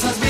las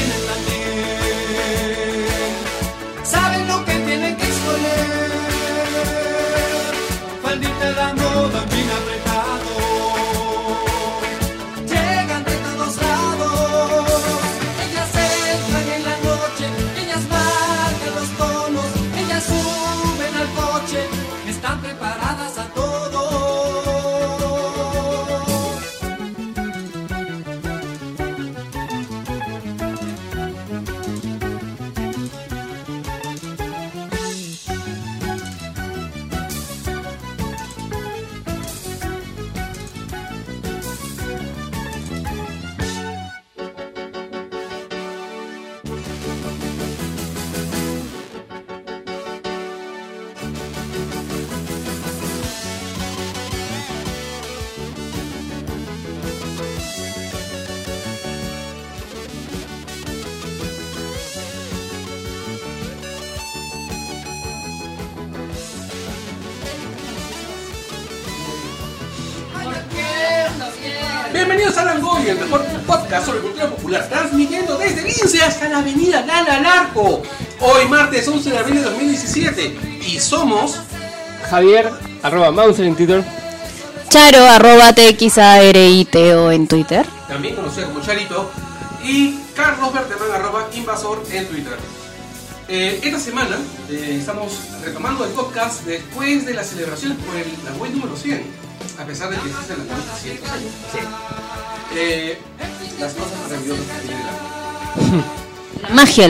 podcast sobre cultura popular, transmitiendo desde Lince hasta la avenida Gala Larco. Hoy martes 11 de abril de 2017 y somos Javier, arroba Mauser en Twitter. Charo, arroba TXARITO en Twitter. también conocido como Charito y Carlos Berteman, arroba Invasor en Twitter. Eh, esta semana eh, estamos retomando el podcast después de las celebraciones por el Langoy número 100, a pesar de que es el Langoy 200 años. Eh, las cosas maravillosas que tiene la Magia.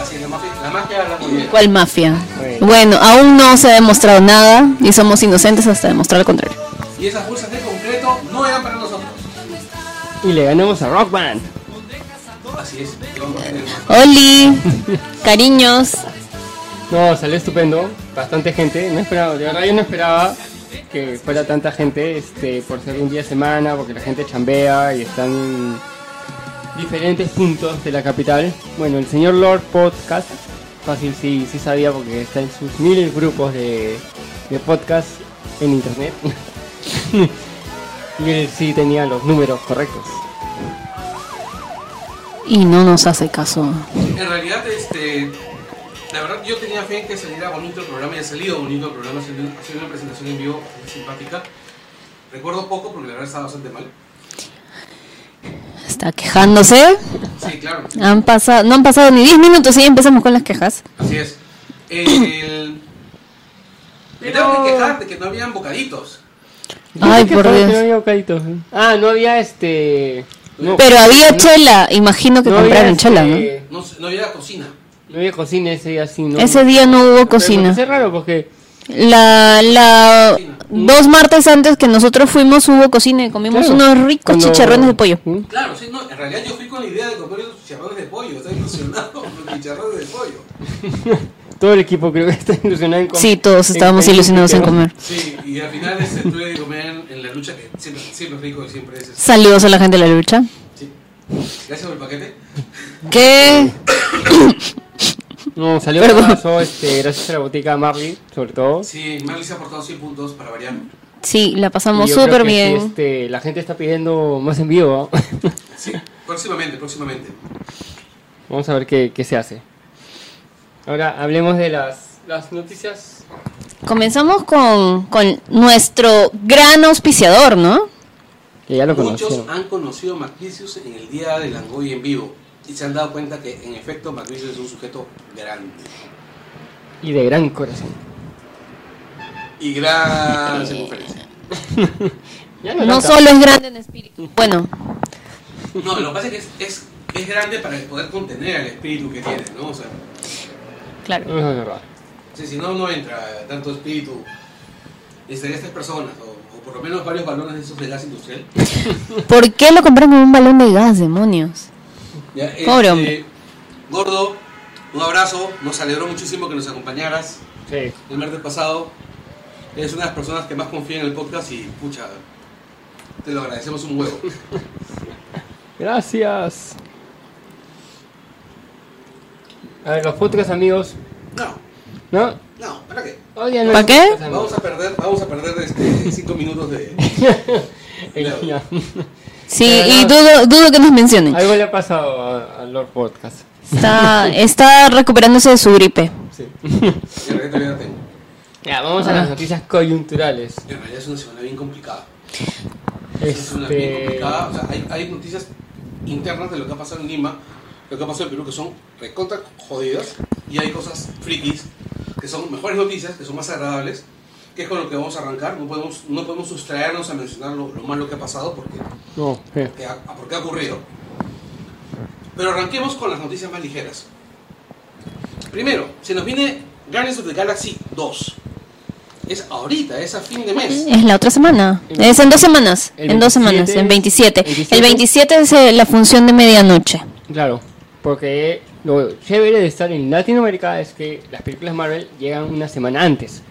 Así, la magia, la magia habla muy bien. ¿Cuál mafia? Bueno. Bueno, aún no se ha demostrado nada y somos inocentes hasta demostrar lo contrario. Y esas bolsas de concreto no eran para nosotros. Y le ganamos a Rock Band. Así es. Oli, cariños. No, salió estupendo. Bastante gente. No esperaba, de verdad yo no esperaba que fuera tanta gente este, por ser un día de semana, porque la gente chambea y están en diferentes puntos de la capital. Bueno, el señor Lord Podcast, fácil sí, sí sabía porque está en sus miles grupos de, de podcast en internet. y él sí tenía los números correctos. Y no nos hace caso. En realidad, este, la verdad yo tenía fe en que saliera bonito el programa y ha salido bonito el programa, ha sido, una presentación en vivo simpática. Recuerdo poco porque la verdad estaba bastante mal. Está quejándose. Sí, claro, Han pasado, no han pasado ni 10 minutos y ya empezamos con las quejas. así es. El... Me tengo que quejar de que no habían bocaditos. Ay, ¿Qué por que Dios. No había bocaditos. Ah, no había este. No, Pero había no- chela, imagino que no compraron chela, ¿no? este, No, no había cocina. No había cocina ese día así, ¿no? Ese día no hubo cocina. Es raro porque La, la, dos martes antes que nosotros fuimos hubo cocina y comimos Claro. unos ricos Cuando- chicharrones de pollo. ¿Mm? Claro, sí, no, en realidad yo fui con la idea de comer esos chicharrones de pollo. Estaba ilusionado con los chicharrones de pollo. Todo el equipo creo que está ilusionado en comer. Sí, todos estábamos en- ilusionados en comer. Sí, y al final este, tuve que comer en la lucha que siempre, siempre es rico y siempre es. este, Saludos a la gente de la lucha. Sí. Gracias por el paquete. ¿Qué? No, salió Perdón. pasó, este, gracias a la botica Marley, sobre todo. Sí, Marley se ha aportado 100 puntos para variar. Sí, la pasamos súper sí, bien. este, la gente está pidiendo más en vivo. ¿no? Sí, próximamente, próximamente. Vamos a ver qué, qué se hace. Ahora hablemos de las, las noticias. Comenzamos con, con nuestro gran auspiciador, ¿no? Que ya lo Muchos conocieron. han conocido a en el día del Langoy en vivo y se han dado cuenta que en efecto Macvicius es un sujeto grande. Y de gran corazón. y gran circunferencia. No, solo es grande en espíritu. Bueno, No, lo que pasa es que es, es, es grande para poder contener el espíritu que tiene, ¿no? O sea, claro. No. si, no, no entra tanto espíritu. Necesitaría estas personas, o, o por lo menos varios balones de esos de gas industrial. ¿Por qué lo compraron con un balón de gas, demonios? Ya, Pobre este, hombre. Gordo, un abrazo, nos alegró muchísimo que nos acompañaras Sí. el martes pasado. Eres una de las personas que más confía en el podcast y, pucha, te lo agradecemos un huevo. Gracias. A ver, los podcast amigos. No, ¿No? no, ¿para qué? No ¿Para qué? Vamos a perder, vamos a perder este, cinco minutos de... Ya. Sí, y dudo, dudo que nos mencionen. Algo le ha pasado a, a Lord Podcast. Está, está recuperándose de su gripe. Sí. Ya, vamos a las noticias coyunturales. En realidad es una semana bien complicada. Es una bien Este. complicada. O sea, hay, hay noticias internas de lo que ha pasado en Lima, lo que ha pasado en Perú, que son recontra jodidas. Y hay cosas frikis, que son mejores noticias, que son más agradables, que es con lo que vamos a arrancar. No podemos, no podemos sustraernos a mencionar lo, lo malo que ha pasado, porque, No, eh. que ha, porque ha ocurrido. Pero arranquemos con las noticias más ligeras. Primero, se nos viene Guardians of the Galaxy 2. Es ahorita, es a fin de mes. Es la otra semana. Es en dos semanas. En dos 27, semanas, en 27. 27. El 27 es eh, la función de medianoche. Claro, porque lo chévere de estar en Latinoamérica es que las películas Marvel llegan una semana antes.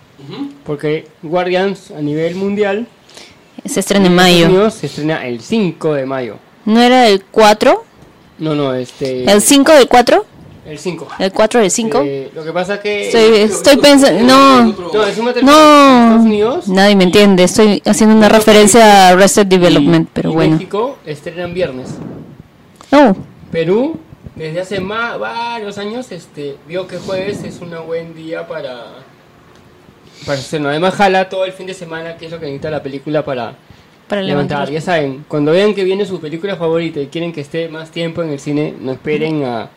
Porque Guardians a nivel mundial Se estrena en mayo. Unidos se estrena el 5 de mayo. ¿No era el 4? No, no, este. ¿El 5 del 4? El 5. ¿El 4 del 5? Eh, lo que pasa es que. Estoy, estoy pensando... No, No, es un material de no. Estados Unidos. Nadie me entiende. Estoy haciendo una referencia a Arrested Development, y- pero y bueno. México estrenan viernes. Oh, Perú, desde hace más, varios años, este, vio que jueves es un buen día para. Para hacerlo. Además, jala todo el fin de semana, que es lo que necesita la película para para levantar. levantar. Ya saben, cuando vean que viene su película favorita y quieren que esté más tiempo en el cine, no esperen a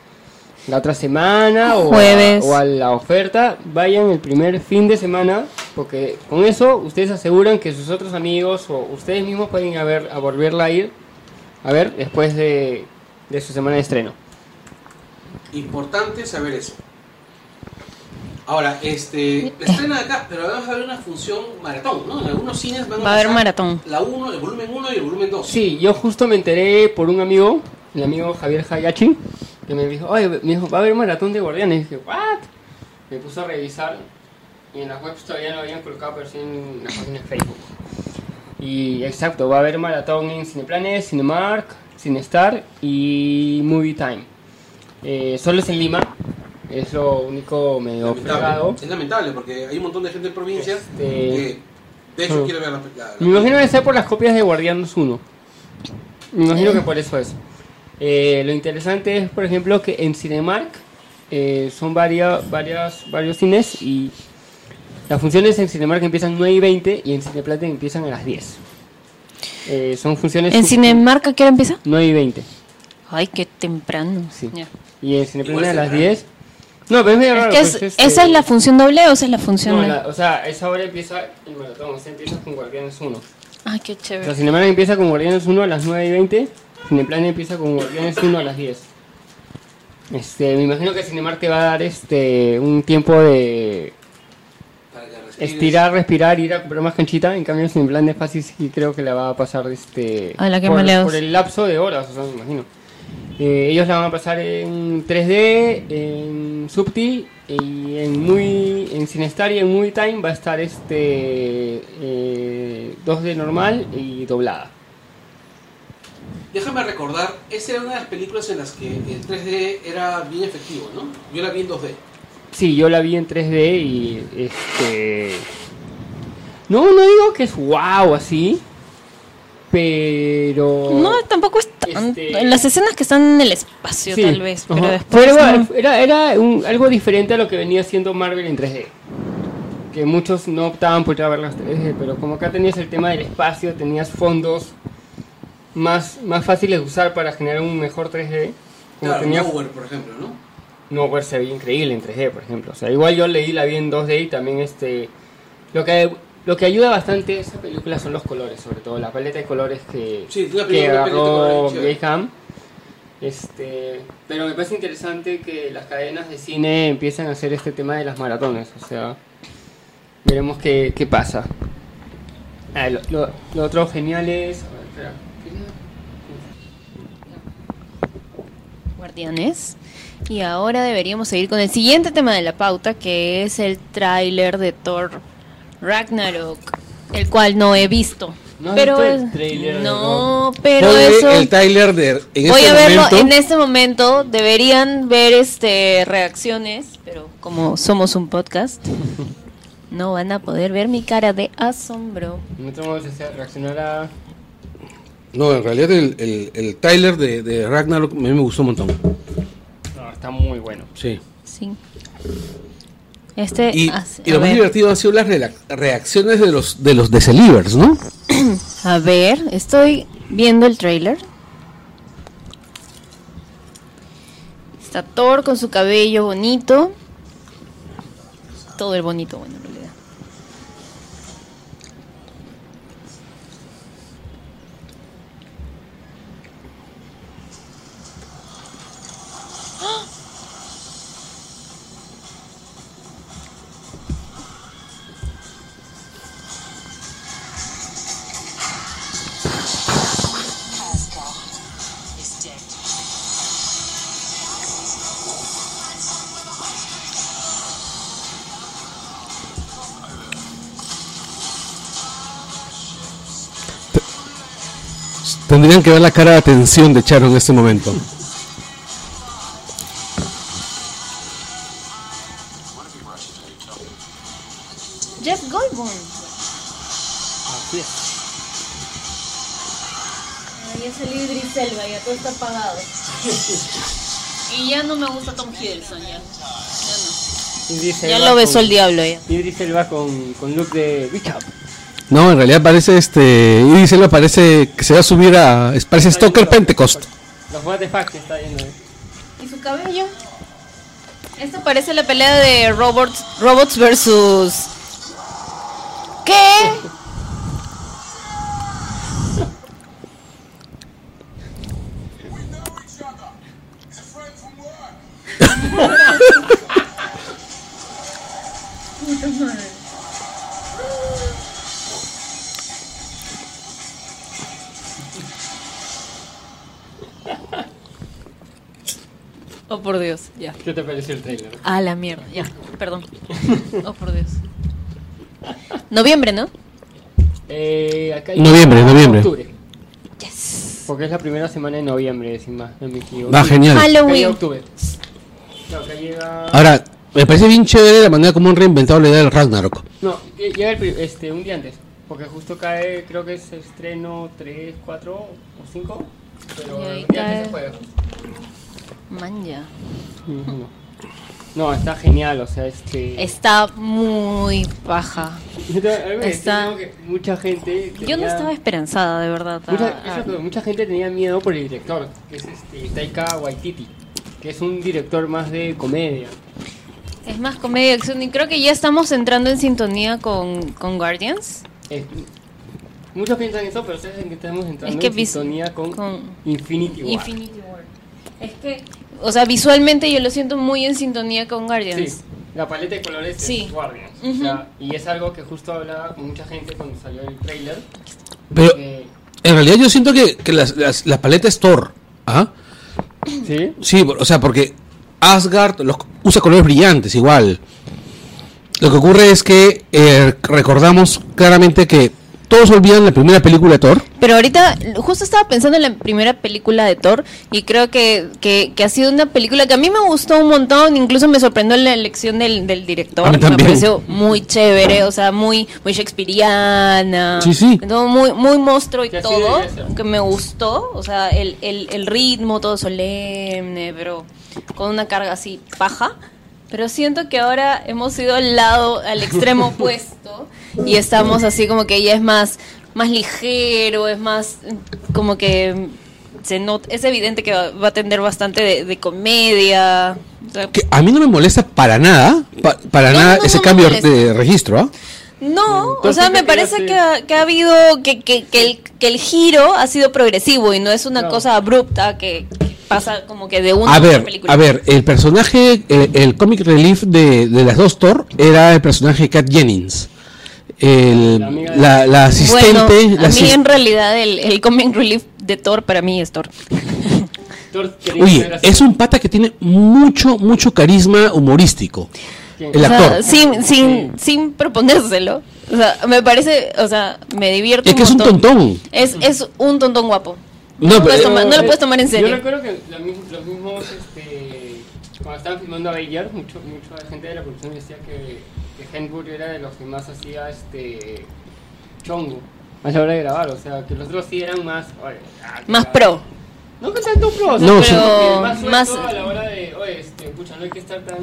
la otra semana o a, o a la oferta. Vayan el primer fin de semana, porque con eso ustedes aseguran que sus otros amigos o ustedes mismos pueden a, ver, a volverla a ir a ver después de, de su semana de estreno. Importante saber eso. Ahora, este, la estrena de acá, pero vamos a ver una función maratón, ¿no? En algunos cines van a, Va a haber maratón. La 1, el volumen 1 y el volumen 2. Sí, yo justo me enteré por un amigo, el amigo Javier Hayachi, que me dijo, oye, me dijo, va a haber maratón de guardianes. Y dije, ¿what? Me puse a revisar y en las webs todavía no habían colocado, pero sí en la página de Facebook. Y exacto, va a haber maratón en Cineplanet, Cinemark, Cinestar y Movie Time. Eh, solo es en Lima, es lo único medio fregado. lamentable. Es lamentable porque hay un montón de gente en provincia Este- que, de hecho, Mm. quiere ver la, la- la- Me imagino que sea por las copias de Guardianes 1. Me imagino que por eso es. Eh, lo interesante es, por ejemplo, que en Cinemark eh, son varias, varias, varios cines y las funciones en Cinemark empiezan 9 y 20 y en Cineplate empiezan a las 10. Eh, son funciones... ¿En Cinemark a qué hora empieza? 9 y 20. Ay, qué temprano. Sí. Y en Cineplate a las temprano. 10. No, pero es medio Es raro. que es- pues, este- ¿Esa es la función doble o esa es la función No, la- o sea, esa hora empieza el maratón, o sea, empieza con Guardianes 1. Ay, qué O sea, chévere. Cinemark empieza con Guardianes 1 a las 9 y 20. Cineplan empieza con Guardianes 1 a las 10. Este, me imagino que Cinemark te va a dar este un tiempo de para estirar, respirar, ir a comprar más canchita. En cambio, Cineplan es fácil y creo que la va a pasar este A la que por, por el lapso de horas, o sea, me imagino. Eh, ellos la van a pasar en 3D, en Subtil y en muy en Cinestar y en Movie Time va a estar este eh, 2D normal y doblada. Déjame recordar, esa era una de las películas en las que el 3D era bien efectivo, ¿no? Yo la vi en 2D. Sí, yo la vi en 3D y este no no digo que es wow así, pero No, tampoco es tan... Este- En las escenas que están en el espacio, Sí, tal vez. Pero ajá. después... Pero era, no. era, era un- algo diferente a lo que venía siendo Marvel en 3D. Que muchos no optaban por ir a ver las 3D, pero como acá tenías el tema del espacio, tenías fondos más, más fáciles de usar para generar un mejor 3D. Como Claro, tenías, Nowhere, por ejemplo, ¿no? no, pues se veía increíble en 3D, por ejemplo. O sea, igual yo leí la vi en 2D y también este Lo que, lo que ayuda bastante a esa película son los colores, sobre todo la paleta de colores que, Sí, que agarró. Graham. Este, pero me parece interesante que las cadenas de cine empiezan a hacer este tema de las maratones. O sea, veremos qué, qué pasa. Ah, lo, lo- lo otro genial es... a ver, espera, Guardianes. Y ahora deberíamos seguir con el siguiente tema de la pauta, que es el tráiler de Thor Ragnarok, el cual no he visto. ¿No pero el no, pero eso el Tyler de en voy este a verlo momento. en este momento. Deberían ver este reacciones, pero como somos un podcast, no van a poder ver mi cara de asombro. Nosotros vamos a hacer reaccionar a... No, en realidad el, el, el Tyler de, de Ragnarok a mí me gustó un montón. No, está muy bueno. Sí. Sí. Este Y, hace- y lo más ver. divertido han sido las reacciones de los de los Decelivers, ¿no? A ver, estoy viendo el trailer. Está Thor con su cabello bonito. Todo el bonito, bueno, Tendrían que ver la cara de atención de Charo en este momento. Jeff Goldblum. Así es. Ahí ya salió Idris Elba, ya todo está apagado. y ya no me gusta Tom Hiddleston, ya. Ya, Idris no. ya lo besó con- el diablo ya. Idris Elba con, con look de Bishop. No, en realidad parece este. Y dice, parece que se va a subir a. es- Parece Stalker Pentecost. Los what the fuck que está yendo. ¿Y su cabello? Esto parece la pelea de robots, robots versus... ¿Qué? Oh, por Dios, ya. ¿Qué te pareció el trailer? Ah, la mierda, ya, perdón. Oh, por Dios. Noviembre, ¿no? Eh, acá hay- Noviembre, noviembre. Octubre. Yes. Porque es la primera semana de noviembre, sin más. No me equivoco. Va genial. Halloween. octubre. No, acá llega... Ahora, me parece bien chévere la manera como han reinventado la idea del Ragnarok. No, lle- llega el este, un día antes. Porque justo cae, creo que es estreno 3, 4 o 5. Pero un día antes cae- se juega. Manja. No, está genial, o sea, este... Está muy baja. Yo te- a mí me está- que mucha gente... Yo no estaba esperanzada, de verdad. a- Mucha, eso gente tenía miedo por el director, que es este, Taika Waititi, que es un director más de comedia. Es más comedia acción y creo que ya estamos entrando en sintonía con, con Guardians. Muchos piensan eso, pero ustedes saben que estamos entrando Es que en sintonía con, con Infinity War. Infinity War. Es que, o sea, visualmente yo lo siento muy en sintonía con Guardians. Sí, la paleta de colores Sí. es Guardians. o sea, y es algo que justo hablaba con mucha gente cuando salió el trailer. Pero que- en realidad yo siento que, que las, las- la paleta es Thor. ¿Ah? ¿Sí? Sí, o sea, porque Asgard los, usa colores brillantes igual. Lo que ocurre es que eh, recordamos claramente que todos olvidan la primera película de Thor. Pero ahorita, justo estaba pensando en la primera película de Thor y creo que, que, que ha sido una película que a mí me gustó un montón, incluso me sorprendió la elección del, del director. A mí me pareció muy chévere, o sea, muy, muy shakespeariana. Sí, sí. todo muy, muy monstruo y todo, que me gustó, o sea, el, el, el ritmo todo solemne, pero con una carga así paja. Pero siento que ahora hemos ido al lado, al extremo opuesto, y estamos así como que ya es más, más ligero, es más mm, como que se nota, es evidente que va, va a tener bastante de, de comedia. o sea, Que a mí no me molesta para nada, pa- para No, nada no, ese no cambio de registro. ¿ah? No, o Entonces, sea, ¿qué me parece que ha, que ha habido, que, que, que, el, que el giro ha sido progresivo y no es una Claro. cosa abrupta que, que pasa como que de una A ver, película. a ver, el personaje, el, el comic relief de, de las dos Thor era el personaje de Kat Jennings. El- La asistente. Bueno, la a mí en realidad el, el comic relief de Thor para mí es Thor. Thor quería Oye, ser así. es un pata que tiene mucho, mucho carisma humorístico. ¿Quién? El O sea, actor. sin, sin, sin proponérselo. O sea, me parece, o sea, me divierte Es que es un tontón. Es, es un tontón guapo. No, No, pero- puedes tomar- no lo puedes tomar en serio. Yo recuerdo que la mis- los mismos, este, cuando estaban filmando Avengers, mucho, mucha gente de la producción decía que, que era de los que más hacía este chongo a la hora de grabar, o sea, que los otros sí eran más... oye, ah, Más pro. No que tanto pro, o sea, No, pero más, Más- a la hora de, oye, este, pucha, no hay que estar tan...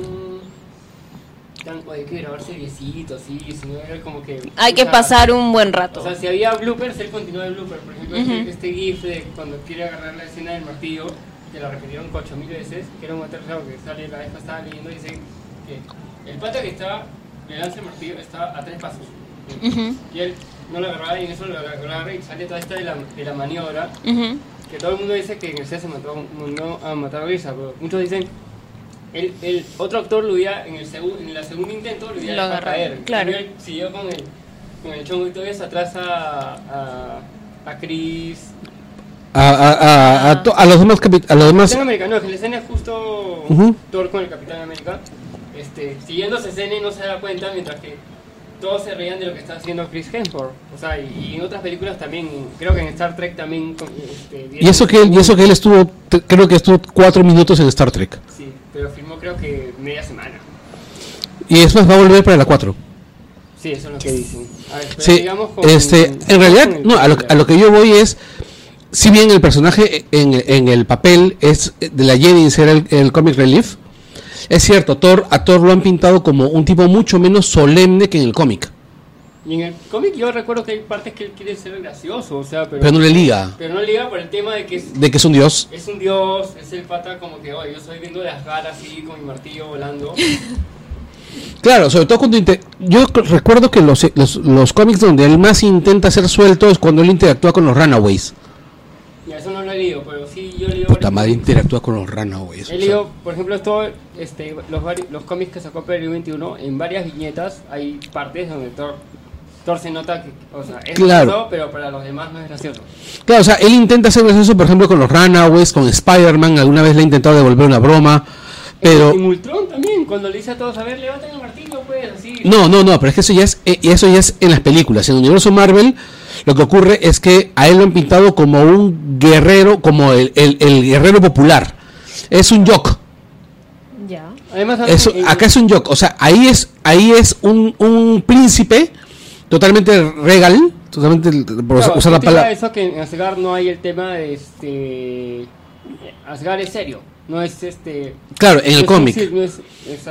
tan oye, hay que grabar seriecito, así, sino era como que... Hay que pasar un buen rato. o sea, si había bloopers, él continúa el blooper. Por ejemplo, este- este, GIF de cuando quiere agarrar la escena del martillo, que la repitieron 8000 veces, que era un aterrizado que sale la vez pasada leyendo, dice que el pata que estaba, le lanza el martillo, estaba a tres pasos. Ujú, Y él no lo agarraba y en eso lo agarra y sale toda esta de la, de la maniobra, ujú. que todo el mundo dice que en el se mató, mandó a matar a risa, pero muchos dicen. El, el otro actor lo hubiera, en el, segun, en el segundo intento, lo hubiera dejado caer. claro. Y él siguió con el, con el chongo y todavía se atrasa a, a Chris. A, a, a, a, a los demás a los demás Capitán América, no, que la escena es justo Ujú. Thor con el Capitán América. Este, siguiendo esa escena y no se da cuenta, mientras que todos se reían de lo que está haciendo Chris Hemsworth. O sea, y, y en otras películas también, creo que en Star Trek también. Este, y eso que él, y eso que él estuvo creo que estuvo cuatro minutos en Star Trek Sí, pero filmó creo que media semana. y después va a volver para la 4 Sí, eso es lo que dicen. A ver, pero sí digamos con- este en realidad el no a lo, a lo que yo voy es si bien el personaje en, en el papel es de la Jennings era el, el comic relief es cierto Thor a Thor lo han pintado como un tipo mucho menos solemne que en el cómic Y en el cómic yo recuerdo que hay partes que él quiere ser gracioso, o sea, pero, pero no le liga pero no liga por el tema de que es, de que es un dios es un dios, es el pata como que, oye, yo soy viendo las galas así con mi martillo volando. Claro, sobre todo cuando yo recuerdo que los, los, los cómics donde él más intenta ser suelto es cuando él interactúa con los Runaways. Y eso no lo he leído, pero sí yo he leído... Puta varios madre, cómics. interactúa con los. He o sea. leído, por ejemplo, esto, este, los, los cómics que sacó Perry 21, en varias viñetas hay partes donde Thor, Thor se nota que, o sea, es Claro. gracioso, pero para los demás no es gracioso. Claro, o sea, él intenta ser gracioso, por ejemplo, con los Runaways, con Spider-Man, alguna vez le ha intentado devolver una broma, pero... Y Multron también, cuando le dice a todos, a ver, levanten el martillo, pues, así. No, no, no, pero es que eso ya es, eh, eso ya es en las películas. En el universo Marvel, lo que ocurre es que a él lo han pintado como un guerrero, como el, el- el guerrero popular. Es un jock. Ya. Acá es un jock, o sea, ahí es, ahí es un, un príncipe totalmente regal, totalmente por Claro, usar la palabra. eso que en Asgard no hay el tema de este. Asgard es serio, no es este. Claro, en el cómic. no es-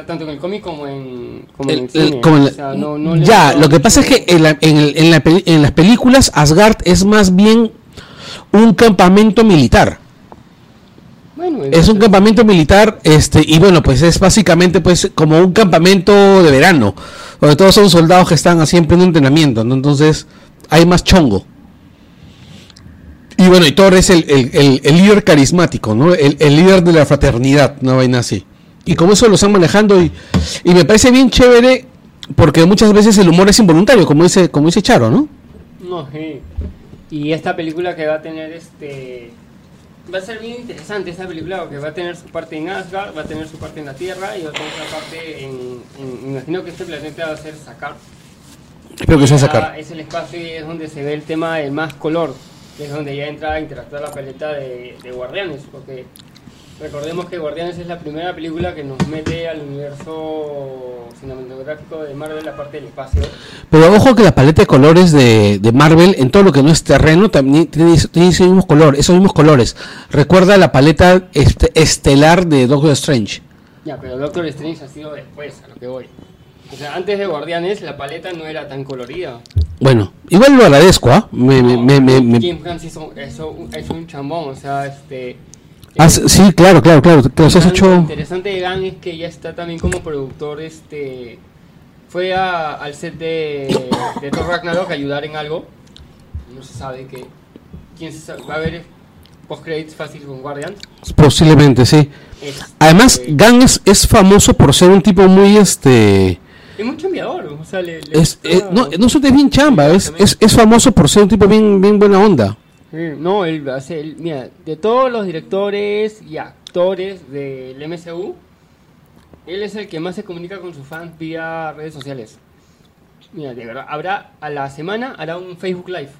tanto en el cómic como en, como en El- el cine. el- como en la- o sea, no- no le- ya, lo que pasa es que en, la- en el- en la en las películas Asgard es más bien un campamento militar. Bueno, Es un campamento militar, este, y bueno, pues es básicamente pues como un campamento de verano, donde todos son soldados que están así en pleno entrenamiento, ¿no? Entonces hay más chongo. Y bueno, y Thor es el, el- el- el líder carismático, ¿no? El, líder de la fraternidad, una vaina así. Y como eso lo están manejando y, y me parece bien chévere porque muchas veces el humor es involuntario, como dice, como dice Charo, ¿no? No, sí. Y esta película que va a tener este. Va a ser bien interesante esta película porque va a tener su parte en Asgard, va a tener su parte en la Tierra y va a tener otra parte en. imagino que este planeta va a ser Sakar. Espero que se va a Ya sacar. Es el espacio y es donde se ve el tema del más color, que es donde ya entra a interactuar la paleta de, de Guardianes, porque recordemos que Guardianes es la primera película que nos mete al universo cinematográfico de Marvel, la parte del espacio. Pero ojo que la paleta de colores de, de Marvel, en todo lo que no es terreno, también tiene, tiene ese mismo color, esos mismos colores. Recuerda la paleta este- estelar de Doctor Strange. Ya, pero Doctor Strange ha sido después, a lo que voy. O sea, antes de Guardianes la paleta no era tan colorida. Bueno, igual lo agradezco, ¿ah? Me, me- me- hizo un chambón, o sea, este... Ah, sí, claro, claro, claro. Que los has Lo interesante de Gan es que ya está también como productor este fue a- al set de, de Thor Ragnarok a ayudar en algo. No se sabe que, quién se sabe, va a haber post credits fácil con Guardians. Posiblemente, sí. Este, Además, Gunn es, es famoso por ser un tipo muy, este... es muy chambeador, o sea, le, le Es, eh, no, no solo es bien chamba, es, es, es famoso por ser un tipo bien, bien buena onda. No, él hace, él- mira, de todos los directores y actores del MCU, él es el que más se comunica con sus fans vía redes sociales. Mira, de verdad, habrá a la semana hará un Facebook Live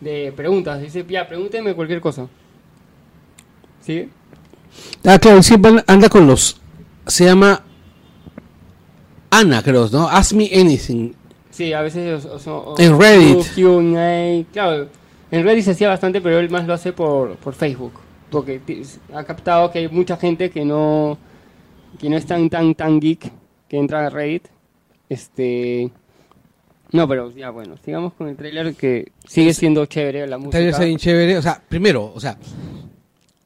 de preguntas. Dice, ya, pregúnteme cualquier cosa. ¿Sí? Ah, claro, siempre anda con los... Se llama... Ana, creo, ¿no? Ask me anything. Sí, a veces... o- o- o- En Reddit. Q&A, claro, en Reddit se hacía bastante, pero él más lo hace por, por Facebook. Porque ha captado que hay mucha gente que no, que no es tan, tan, tan geek que entra a Reddit. Este... No, pero ya bueno, sigamos con el trailer que sigue siendo chévere la música. Trailer está bien chévere. O sea, primero, o sea,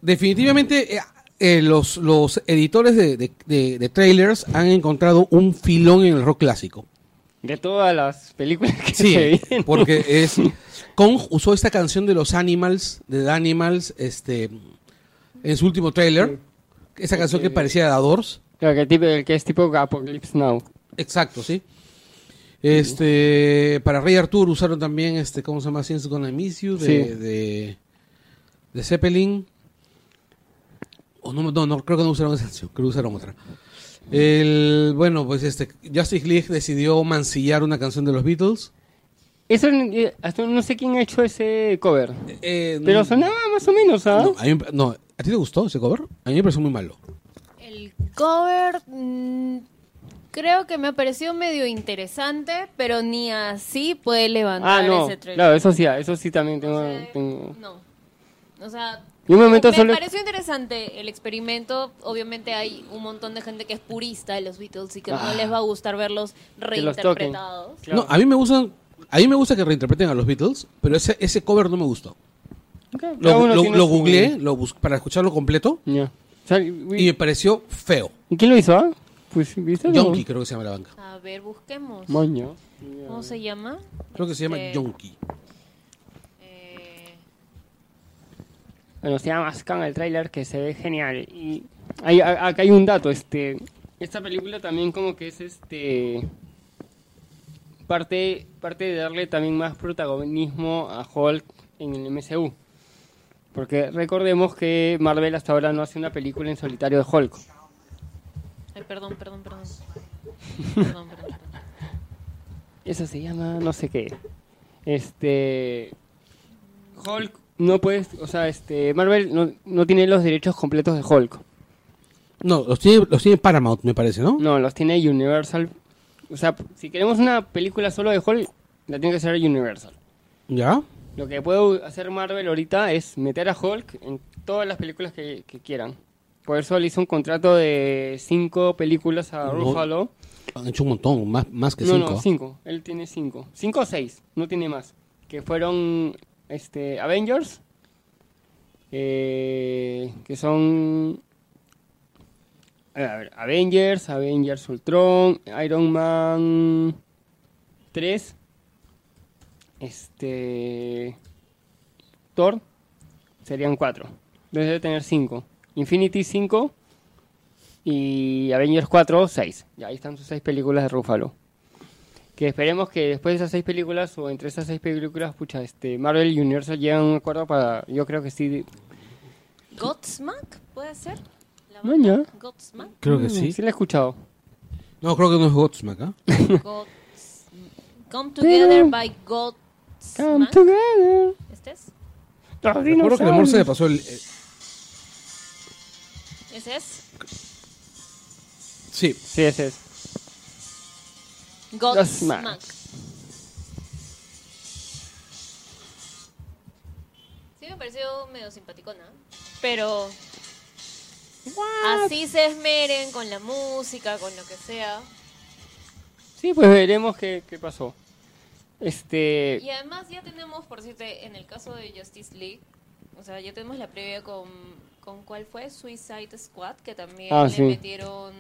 definitivamente eh, los, los editores de, de, de- de trailers han encontrado un filón en el rock clásico. De todas las películas que se Sí, vienen. porque es Kong usó esta canción de los Animals, de The Animals, este, en su último trailer. Esa canción que parecía de. Claro, que, tipo, que es tipo Apocalypse Now. Exacto, sí. Este, para Rey Arthur usaron también, este, ¿cómo se llama? Since Gonna Miss You, de, Sí. de, de Zeppelin. O no, no, no, creo que no usaron esa canción, creo que usaron otra. El, bueno, pues este, Justice League decidió mancillar una canción de los Beatles. Eso, eh, hasta no sé quién ha hecho ese cover. Eh, Pero no- sonaba más o menos, ¿ah? No, a, mí no, ¿a ti te gustó ese cover? A mí me pareció muy malo. El cover mm, creo que me ha parecido medio interesante, pero ni así puede Ah, levantar no. ese trailer. Claro, eso sí, ah, eso sí también tengo. O sea, tengo- No. O sea, Y un momento me solo- pareció interesante el experimento. Obviamente hay un montón de gente que es purista de los Beatles y que Ah. no les va a gustar verlos reinterpretados. Claro. No, a mí me gustan, a mí me gusta que reinterpreten a los Beatles, pero ese, ese cover no me gustó. Lo, lo- googleé lo bus- para escucharlo completo Ya. O sea, y y, me pareció feo. ¿y quién lo hizo, ah? Pues, ¿viste? Yonky creo que se llama la banca. A ver, busquemos. Moño. ¿Cómo se llama? Creo que se llama Este, Yonky. Bueno, se llama Scan el tráiler que se ve genial. Y hay, acá hay un dato, este. Esta película también como que es este. Parte, parte de darle también más protagonismo a Hulk en el MCU. Porque recordemos que Marvel hasta ahora no hace una película en solitario de Hulk. Ay, perdón, perdón, perdón. Perdón, perdón, perdón. Eso se llama no sé qué. Este. Hulk no puedes. O sea, este. Marvel no, no tiene los derechos completos de Hulk. No, los tiene, los tiene Paramount, me parece, ¿no? No, los tiene Universal. O sea, si queremos una película solo de Hulk, la tiene que ser Universal. ¿Ya? Lo que puede hacer Marvel ahorita es meter a Hulk en todas las películas que, que quieran. Por eso le hizo un contrato de cinco películas a No. Ruffalo. Han hecho un montón, más, más que no, cinco. no, cinco. Él tiene cinco. Cinco o seis, no tiene más. Que fueron este, Avengers, eh, que son a ver, Avengers, Avengers Ultron, Iron Man 3, este, Thor, serían cuatro. Debe tener cinco. Infinity 5 y Avengers 4, 6. Ya ahí están sus seis películas de Ruffalo. Que esperemos que después de esas seis películas o entre esas seis películas, pucha, este Marvel y Universal llegan a un acuerdo para, yo creo que sí. ¿Godsmack? ¿Puede ser? ¿La ya. ¿Godsmack? Creo que Mm, sí. Sí la he escuchado. No, creo que no es Godsmack, ¿ah? Gods- Come Together by Come Godsmack. together. ¿Este es? Recuerdo que el amor se le dinosaurios. pasó el... eh, ¿Ese es? sí. Sí, ese es. Godsmack. Sí me pareció medio simpaticona. Pero así se esmeren con la música, con lo que sea. Sí, pues veremos qué, qué pasó. Este. Y además ya tenemos, por decirte, en el caso de Justice League, o sea, ya tenemos la previa con, con ¿cuál fue? Suicide Squad, que también Ah, le sí. metieron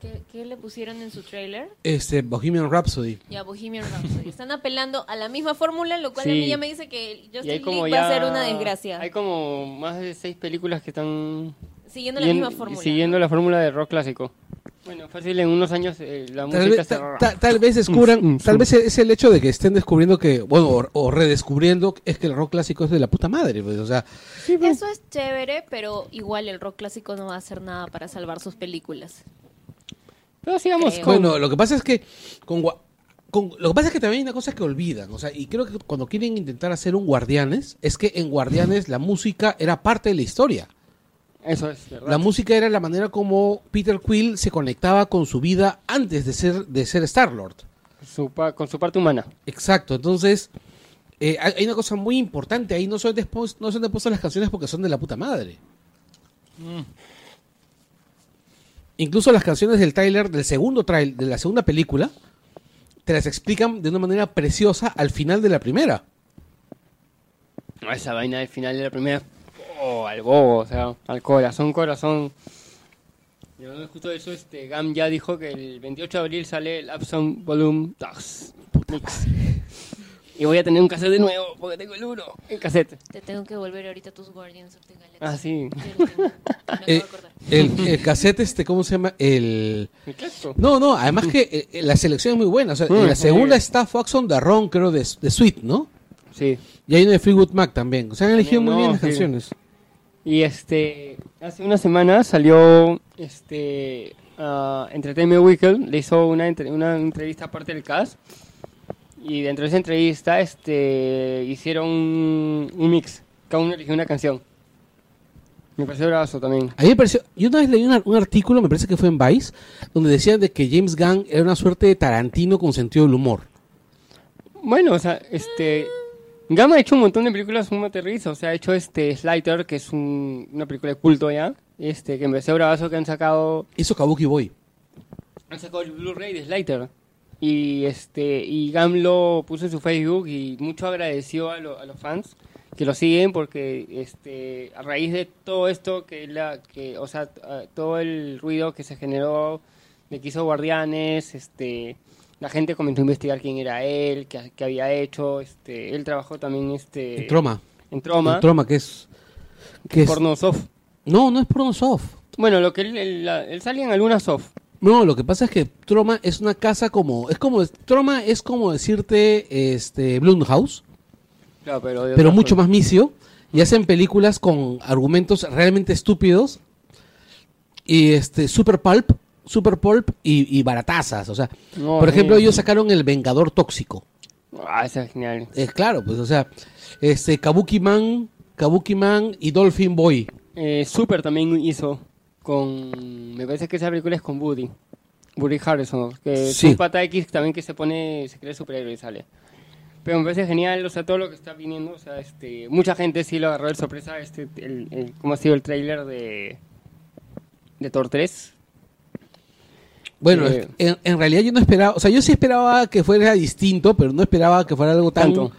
¿Qué, qué le pusieron en su trailer? Este, Bohemian Rhapsody. Ya, Bohemian Rhapsody. Están apelando a la misma fórmula, lo cual a mí ya me dice que Justin League va a ser una desgracia. Hay como más de seis películas que están Siguiendo la misma fórmula. siguiendo la fórmula de rock clásico. Bueno, fácil en unos años eh, la Tal música vez, se ta- ta- tal vez descubran, Mm, mm, tal mm. vez es el hecho de que estén descubriendo que, bueno, o, o redescubriendo es que el rock clásico es de la puta madre, pues, o sea, Eso es chévere, pero igual el rock clásico no va a hacer nada para salvar sus películas. Pero sigamos Creo. con... Bueno, lo que pasa es que con, con- lo que pasa es que también hay una cosa que olvidan, o sea, y creo que cuando quieren intentar hacer un Guardianes, es que en Guardianes la música era parte de la historia. Eso es verdad. La música era la manera como Peter Quill se conectaba con su vida antes de ser de ser Star Lord. Su con su parte humana. Exacto, entonces eh, hay una cosa muy importante ahí, no son después, no son después las canciones porque son de la puta madre. Incluso las canciones del tráiler, del segundo trail, de la segunda película, te las explican de una manera preciosa al final de la primera. No, Esa vaina del final de la primera... Oh, al bobo, o sea, al corazón, corazón. Y hablando justo de eso, este, Gam ya dijo que el 28 de abril sale el Absent Volume 2 Mix. Y voy a tener un cassette de nuevo, porque tengo el 1 en cassette. Te tengo que volver ahorita a tus Guardians of the Galaxy. Ah, sí. Eh, el, el cassette, este, ¿cómo se llama? El... No, no, además que eh, la selección es muy buena. O sea, Mm, en la sí. segunda está Fox on the Run, creo, de, de Sweet, ¿no? Sí. Y hay una de Fleetwood Mac también. O sea, han elegido muy No, bien las sí. canciones. Y este, hace una semana salió este ah, Entertainment Weekly, le hizo una, entre- una entrevista aparte del cast. Y dentro de esa entrevista este, hicieron un, un mix, cada uno eligió una canción. Me pareció bravazo también. A mí me pareció, yo una vez leí una- un artículo, me parece que fue en Vice, donde decían de que James Gunn era una suerte de Tarantino con sentido del humor. Bueno, o sea, este. Gama ha hecho un montón de películas un risa. O sea, ha hecho este Slider, que es un- una película de culto ya. Este, que me pareció bravazo que han sacado Hizo Kabuki Boy. Han sacado el Blu-ray de Slater. Y este y Gam lo puso en su Facebook y mucho agradeció a, lo- a los fans que lo siguen porque este a raíz de todo esto que la que o sea todo el ruido que se generó de que hizo Guardianes este la gente comenzó a investigar quién era él qué, qué había hecho este él trabajó también este En Troma. en Troma En Troma, que es... Que es porno soft no, no es porno soft. bueno lo que él, él, la- él salía en algunas soft No, lo que pasa es que Troma es una casa como... Es como... Troma es como decirte este Blumhouse, claro pero pero mucho forma. más misio. Y hacen películas con argumentos realmente estúpidos. Y este... Super pulp. Super pulp y, y baratazas. O sea, No, por sí. ejemplo, ellos sacaron El Vengador Tóxico. ah esa es genial Es claro, pues, o sea, este, Kabuki Man, Kabuki Man y Dolphin Boy. Eh, Super también hizo con. Me parece que esa película es con Woody. Woody Harrison. Que es Sí. un pata X también que se pone. Se cree superhéroe y sale. Pero me parece genial, o sea, todo lo que está viniendo. O sea, este. Mucha gente sí lo agarró de sorpresa. Este. El, el- ¿Cómo ha sido el tráiler de. De Thor 3? Bueno, Eh. en, en realidad yo no esperaba, o sea, yo sí esperaba que fuera distinto, pero no esperaba que fuera algo tan, Tanto.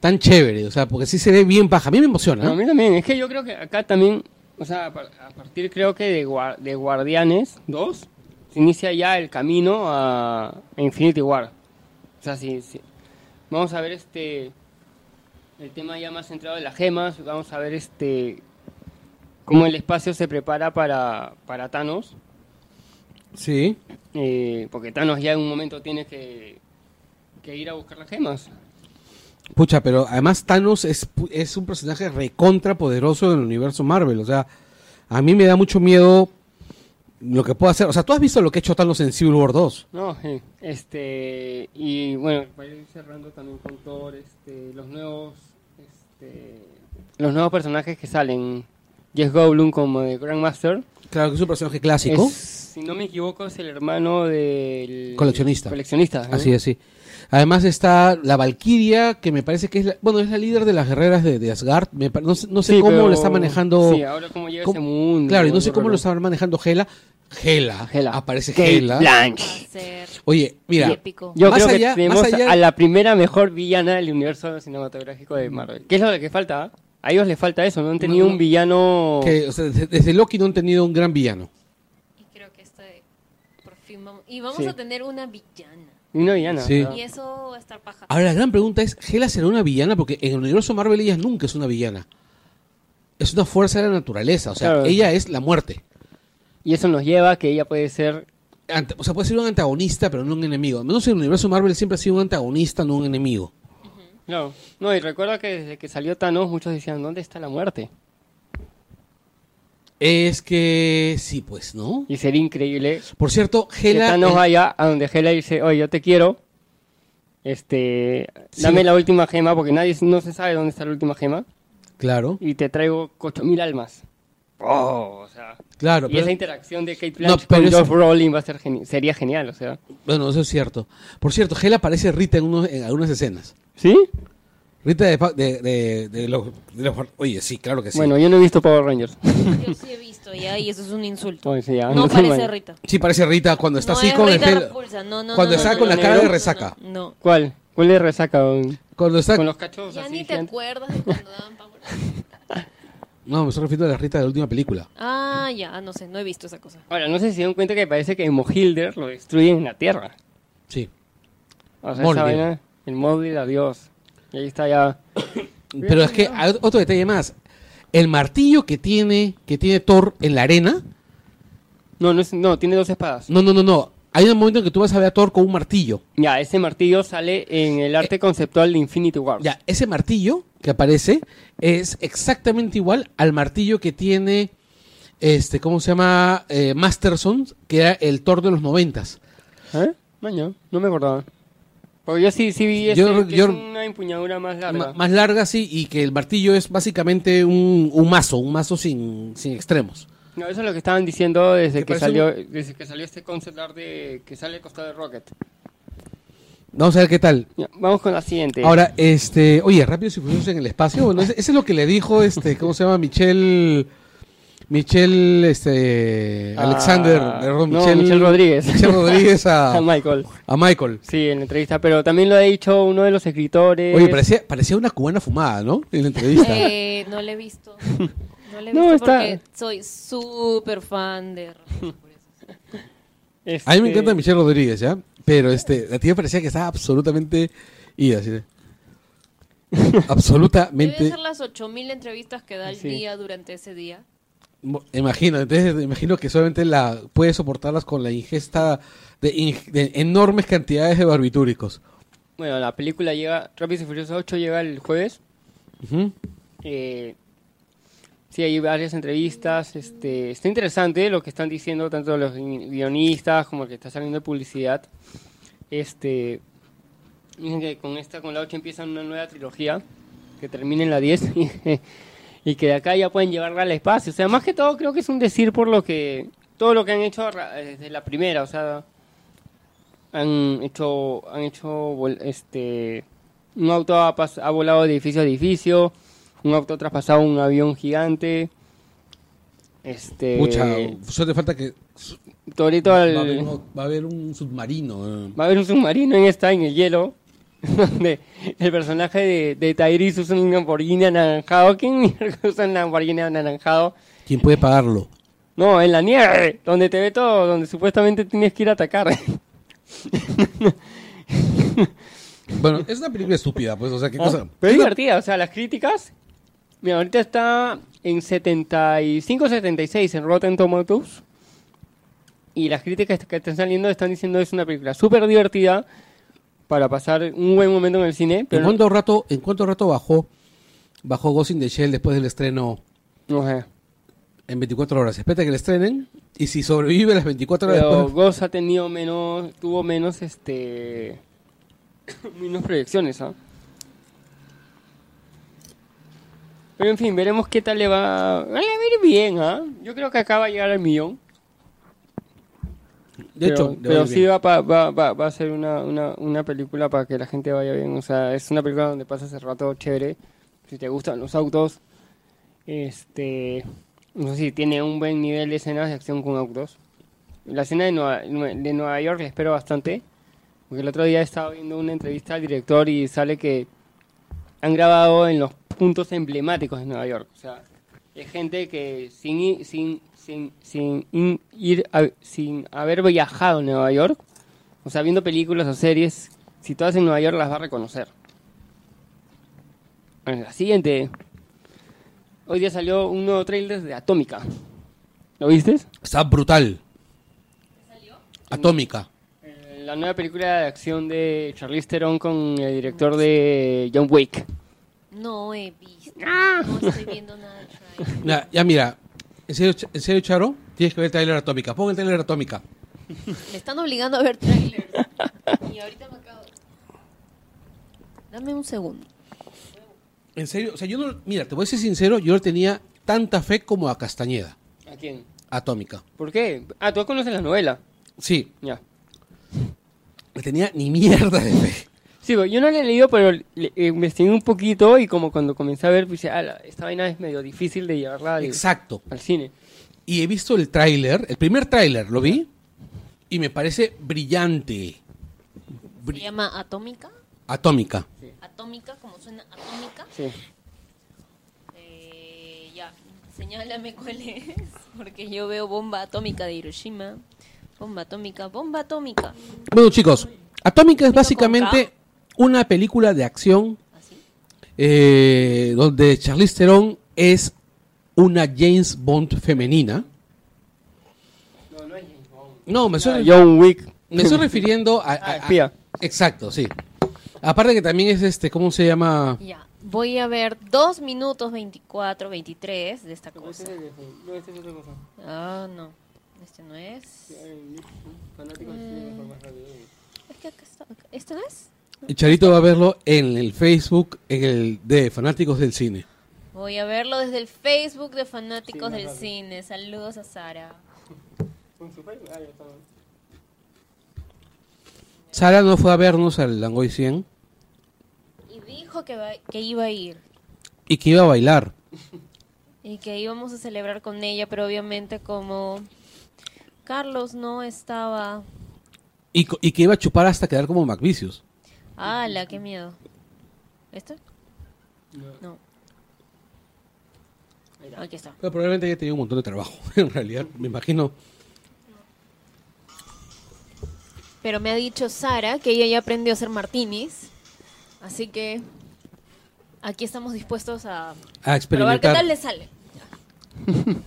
tan chévere, o sea, porque sí se ve bien paja. A mí me emociona. No, a mí también. Es que yo creo que acá también. O sea, a par- a partir creo que de, Gua- de Guardianes 2 se inicia ya el camino a, Infinity War. O sea, sí, sí. Vamos a ver este. El tema ya más centrado de las gemas. Vamos a ver este. Cómo el espacio se prepara para, para Thanos. Sí. eh, porque Thanos ya en un momento tiene que, que ir a buscar las gemas. Pucha, pero además Thanos es, es un personaje recontra poderoso en el universo Marvel, o sea, a mí me da mucho miedo lo que pueda hacer. O sea, tú has visto lo que ha hecho Thanos en Civil War 2. No, sí. Este, y bueno, para ir cerrando también con Thor, este, los nuevos, este, los nuevos personajes que salen. Jeff Goldblum como de Grandmaster. Claro que es un personaje clásico. Es, si no me equivoco, es el hermano del Coleccionista. Coleccionista. ¿eh? Así es, sí. Además está la Valkyria, que me parece que es la, bueno, es la líder de las guerreras de, de Asgard. Me no, sé- no sé Sí, cómo pero- lo está manejando. Sí, ahora cómo llega cómo- ese mundo. Claro, y no sé cómo lo está manejando Hela. Hela. Hela. Aparece Kate Hela. Blanche. Va a ser Oye, mira. épico. Yo Más creo allá- que tenemos más allá- a la primera mejor villana del universo cinematográfico de Marvel. ¿Qué es lo que falta? A ellos les falta eso, no han tenido No, un villano... Que, o sea, desde, desde Loki no han tenido un gran villano. Y creo que este fin, vamos- y vamos Sí. a tener una villana. Y una villana. Sí. Y eso va a estar paja. Ahora la gran pregunta es, ¿Hela será una villana? Porque en el universo Marvel ella nunca es una villana. Es una fuerza de la naturaleza, o sea, Claro. ella es la muerte. Y eso nos lleva a que ella puede ser. Ante- o sea, puede ser un antagonista, pero no un enemigo. Al menos en el universo Marvel siempre ha sido un antagonista, no un enemigo. No, no, y recuerda que desde que salió Thanos, muchos decían: ¿Dónde está la muerte? Es que sí, pues, ¿no? Y sería increíble Por cierto, que Hela... Thanos vaya a donde Hela dice: Oye, yo te quiero. Este, Sí. dame la última gema, porque nadie no se sabe dónde está la última gema. Claro, Y te traigo 8000 almas. Oh, o sea. claro. Y pero- esa interacción de Kate Blanchett con Josh Brolin va a ser geni- sería genial, o sea. Bueno, eso es cierto. Por cierto, Hela aparece Rita en, uno- en algunas escenas. ¿Sí? Rita de, de, de, de los, de los- Oye, sí, claro que sí. Bueno, yo no he visto Power Rangers. Yo sí he visto ya, y eso es un insulto. Oye, sí, ya, No parece. Rita. Sí, parece Rita cuando está no así es con el pelo... No, no, cuando no, está no, con no, la cara no, de resaca. No, no. ¿Cuál? ¿Cuál le resaca? don? Cuando está... Con los cachos Ya así. ni te acuerdas de cuando daban Power Rangers. No, me estoy refiriendo a la Rita de la última película. Ah, ya, no sé, no he visto esa cosa. Ahora, no sé si se dieron cuenta que parece que Mohilder lo destruyen en la Tierra. Sí. O sea, esa vaina, el móvil, adiós. Y ahí está ya. Pero es que hay otro detalle más. El martillo que tiene, que tiene Thor en la arena... No, no, es- no, tiene dos espadas. No, no, no, no. Hay un momento en que tú vas a ver a Thor con un martillo. Ya, ese martillo sale en el arte conceptual de Infinity War. Eh, Ya, ese martillo que aparece es exactamente igual al martillo que tiene, este, ¿cómo se llama? Eh, Masterson, que era el Thor de los noventas. ¿Eh? Maño, no me acordaba. Porque yo sí, sí vi ese, Yo- que yo- es una empuñadura más larga. Más larga, sí, y que el martillo es básicamente un, un mazo, un mazo sin, sin extremos. No, eso es lo que estaban diciendo desde Que salió, desde que salió este concept art de que sale al costado de Rocket. Vamos a ver qué tal. Ya, vamos con la siguiente. Ahora, este, oye, rápidos y furiosos en el espacio. Bueno, ese, ese es lo que le dijo, este, ¿cómo se llama? Michelle, Michelle, este, Ah, Alexander, perdón, no, Michelle Rodríguez. Michelle Rodríguez a, a Michael. a Michael. Sí, en la entrevista, pero también lo ha dicho uno de los escritores. Oye, parecía, parecía una cubana fumada, ¿no? En la entrevista. Eh, no le he visto. No le he No, visto está- porque soy súper fan de. Este, A mí me encanta Michelle Rodríguez, ¿ya? Pero este, la tía parecía que estaba absolutamente ida, así de- absolutamente. ser las 8000 entrevistas que da al Sí. día durante ese día. Mo- Imagino, entonces imagino que solamente la puede soportarlas con la ingesta de, in- de enormes cantidades de barbitúricos. Bueno, la película llega, Rápidos y Furiosos 8 llega el jueves. Eh, sí, hay varias entrevistas. Este, está interesante lo que están diciendo tanto los gui- guionistas como el que está saliendo de publicidad. Este, dicen que con esta, con la 8 empiezan una nueva trilogía que termina en la 10 y, que de acá ya pueden llevarla al espacio. O sea, más que todo creo que es un decir por lo que todo lo que han hecho ra- desde la primera, o sea, han hecho han hecho este un auto ha, pas- ha volado de edificio a edificio, un auto ha traspasado un avión gigante. Este Pucha, solo te falta que Torito va, al- a haber, uno- va a haber un submarino. eh. Va a haber un submarino en esta, en el hielo, donde el personaje de, de Tyrese usa un Lamborghini anaranjado. ¿Quién mierda usa un Lamborghini anaranjado? ¿Quién puede pagarlo? No, en la nieve, donde te ve todo, donde supuestamente tienes que ir a atacar. Bueno, es una película estúpida, pues, o sea, qué cosa. Oh, Pero es divertida, o sea, las críticas. Mira, ahorita está en 75, 76 en Rotten Tomatoes. Y las críticas que están saliendo están diciendo que es una película súper divertida para pasar un buen momento en el cine. ¿En Pero cuánto rato, en cuánto rato bajó, bajó Ghost in the Shell después del estreno no sé. en 24 horas? Espérate que le estrenen y si sobrevive las 24 horas Pero después... Ghost ha tenido menos, tuvo menos, este, menos proyecciones, ¿ah? Pero en fin, veremos qué tal le va. Va a ir bien, ¿ah? Yo creo que acá va a llegar al millón. De pero, hecho, pero sí va, pa- va, va, va a ser una, una, una película para que la gente vaya bien. O sea, es una película donde pasas el rato chévere. Si te gustan los autos, este, no sé si tiene un buen nivel de escenas de acción con autos. La escena de Nueva, de Nueva York la espero bastante. Porque el otro día estaba viendo una entrevista al director y sale que han grabado en los puntos emblemáticos de Nueva York. O sea, Es gente que sin sin, sin, sin in- ir a- sin haber viajado a Nueva York, o sea, viendo películas o series, si todas en Nueva York las va a reconocer. Bueno, la siguiente. Hoy día salió un nuevo trailer de Atómica. ¿Lo viste? Está brutal. Atómica. Eh, La nueva película de acción de Charlize Theron con el director de John Wick. No he visto. Ah. No estoy viendo nada de. Ya, ya mira, ¿en serio, ¿en serio, Charo? Tienes que ver el trailer Atómica. Pon el trailer Atómica. Me están obligando a ver trailers. Y ahorita me acabo. Dame un segundo. En serio, o sea, yo no, mira, te voy a ser sincero, yo no tenía tanta fe como a Castañeda, ¿A quién? Atómica. ¿Por qué? Ah, tú conoces la novela. Sí, Ya. no tenía ni mierda de fe. Sí, yo no la he leído, pero le- eh, investigué un poquito y como cuando comencé a ver, pues, "Ala, esta vaina es medio difícil de llevarla al, Exacto. al cine. Y he visto el tráiler, el primer tráiler, lo vi, y me parece brillante. Se llama Atómica. Atómica. Atómica, como suena Atómica. Sí. Eh, ya, señálame cuál es. Porque yo veo bomba atómica de Hiroshima. Bomba atómica, bomba atómica. Bueno, chicos, Atómica es ¿Vino con básicamente una película de acción eh, donde Charlize Theron es una James Bond femenina. No, no es No, me estoy, John Wick. me estoy refiriendo a, a- Ah, a- espía. Exacto, sí. Aparte que también es este, ¿cómo se llama? Ya, voy a ver 2 minutos 24, 23 de esta cosa. No, esta es otra cosa. Ah, no. Este no es. Mm. del cine, mejor más rápido. Es que acá está. acá- ¿Este no es? Y Charito va a verlo en el Facebook en el de Fanáticos del Cine. Voy a verlo desde el Facebook de Fanáticos Sí, del. Cine. Saludos a Sara. Con su Facebook, ya está. Sara no fue a vernos al Langoy 100 Y dijo que, va- que iba a ir. y que iba a bailar. Y que íbamos a celebrar con ella, pero obviamente como Carlos no estaba... Y, que iba a chupar hasta quedar como McVicious. ¡Hala, qué miedo! ¿Esto? No. Aquí está. Pero probablemente haya tenido un montón de trabajo, en realidad, me imagino. Pero me ha dicho Sara que ella ya aprendió a hacer martinis. Así que aquí estamos dispuestos a A probar qué experimentar. tal le sale.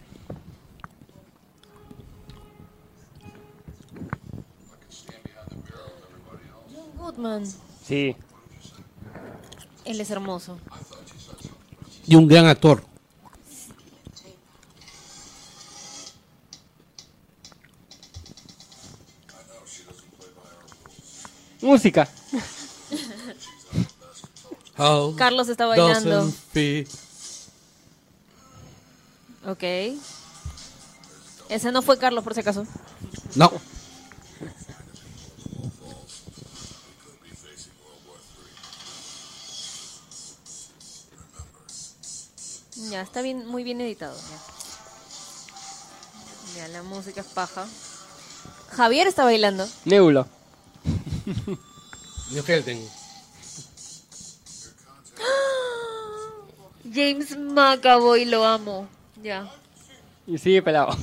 John Goodman. Sí. Él es hermoso. Y un gran actor. Música. Carlos está bailando. Ok. Ese no fue Carlos, por si acaso. No. Ya, está bien, muy bien editado. Ya. Ya, la música es paja. Javier está bailando. Nebula. New Helden. James McAvoy, lo amo. Ya, Y sigue pelado.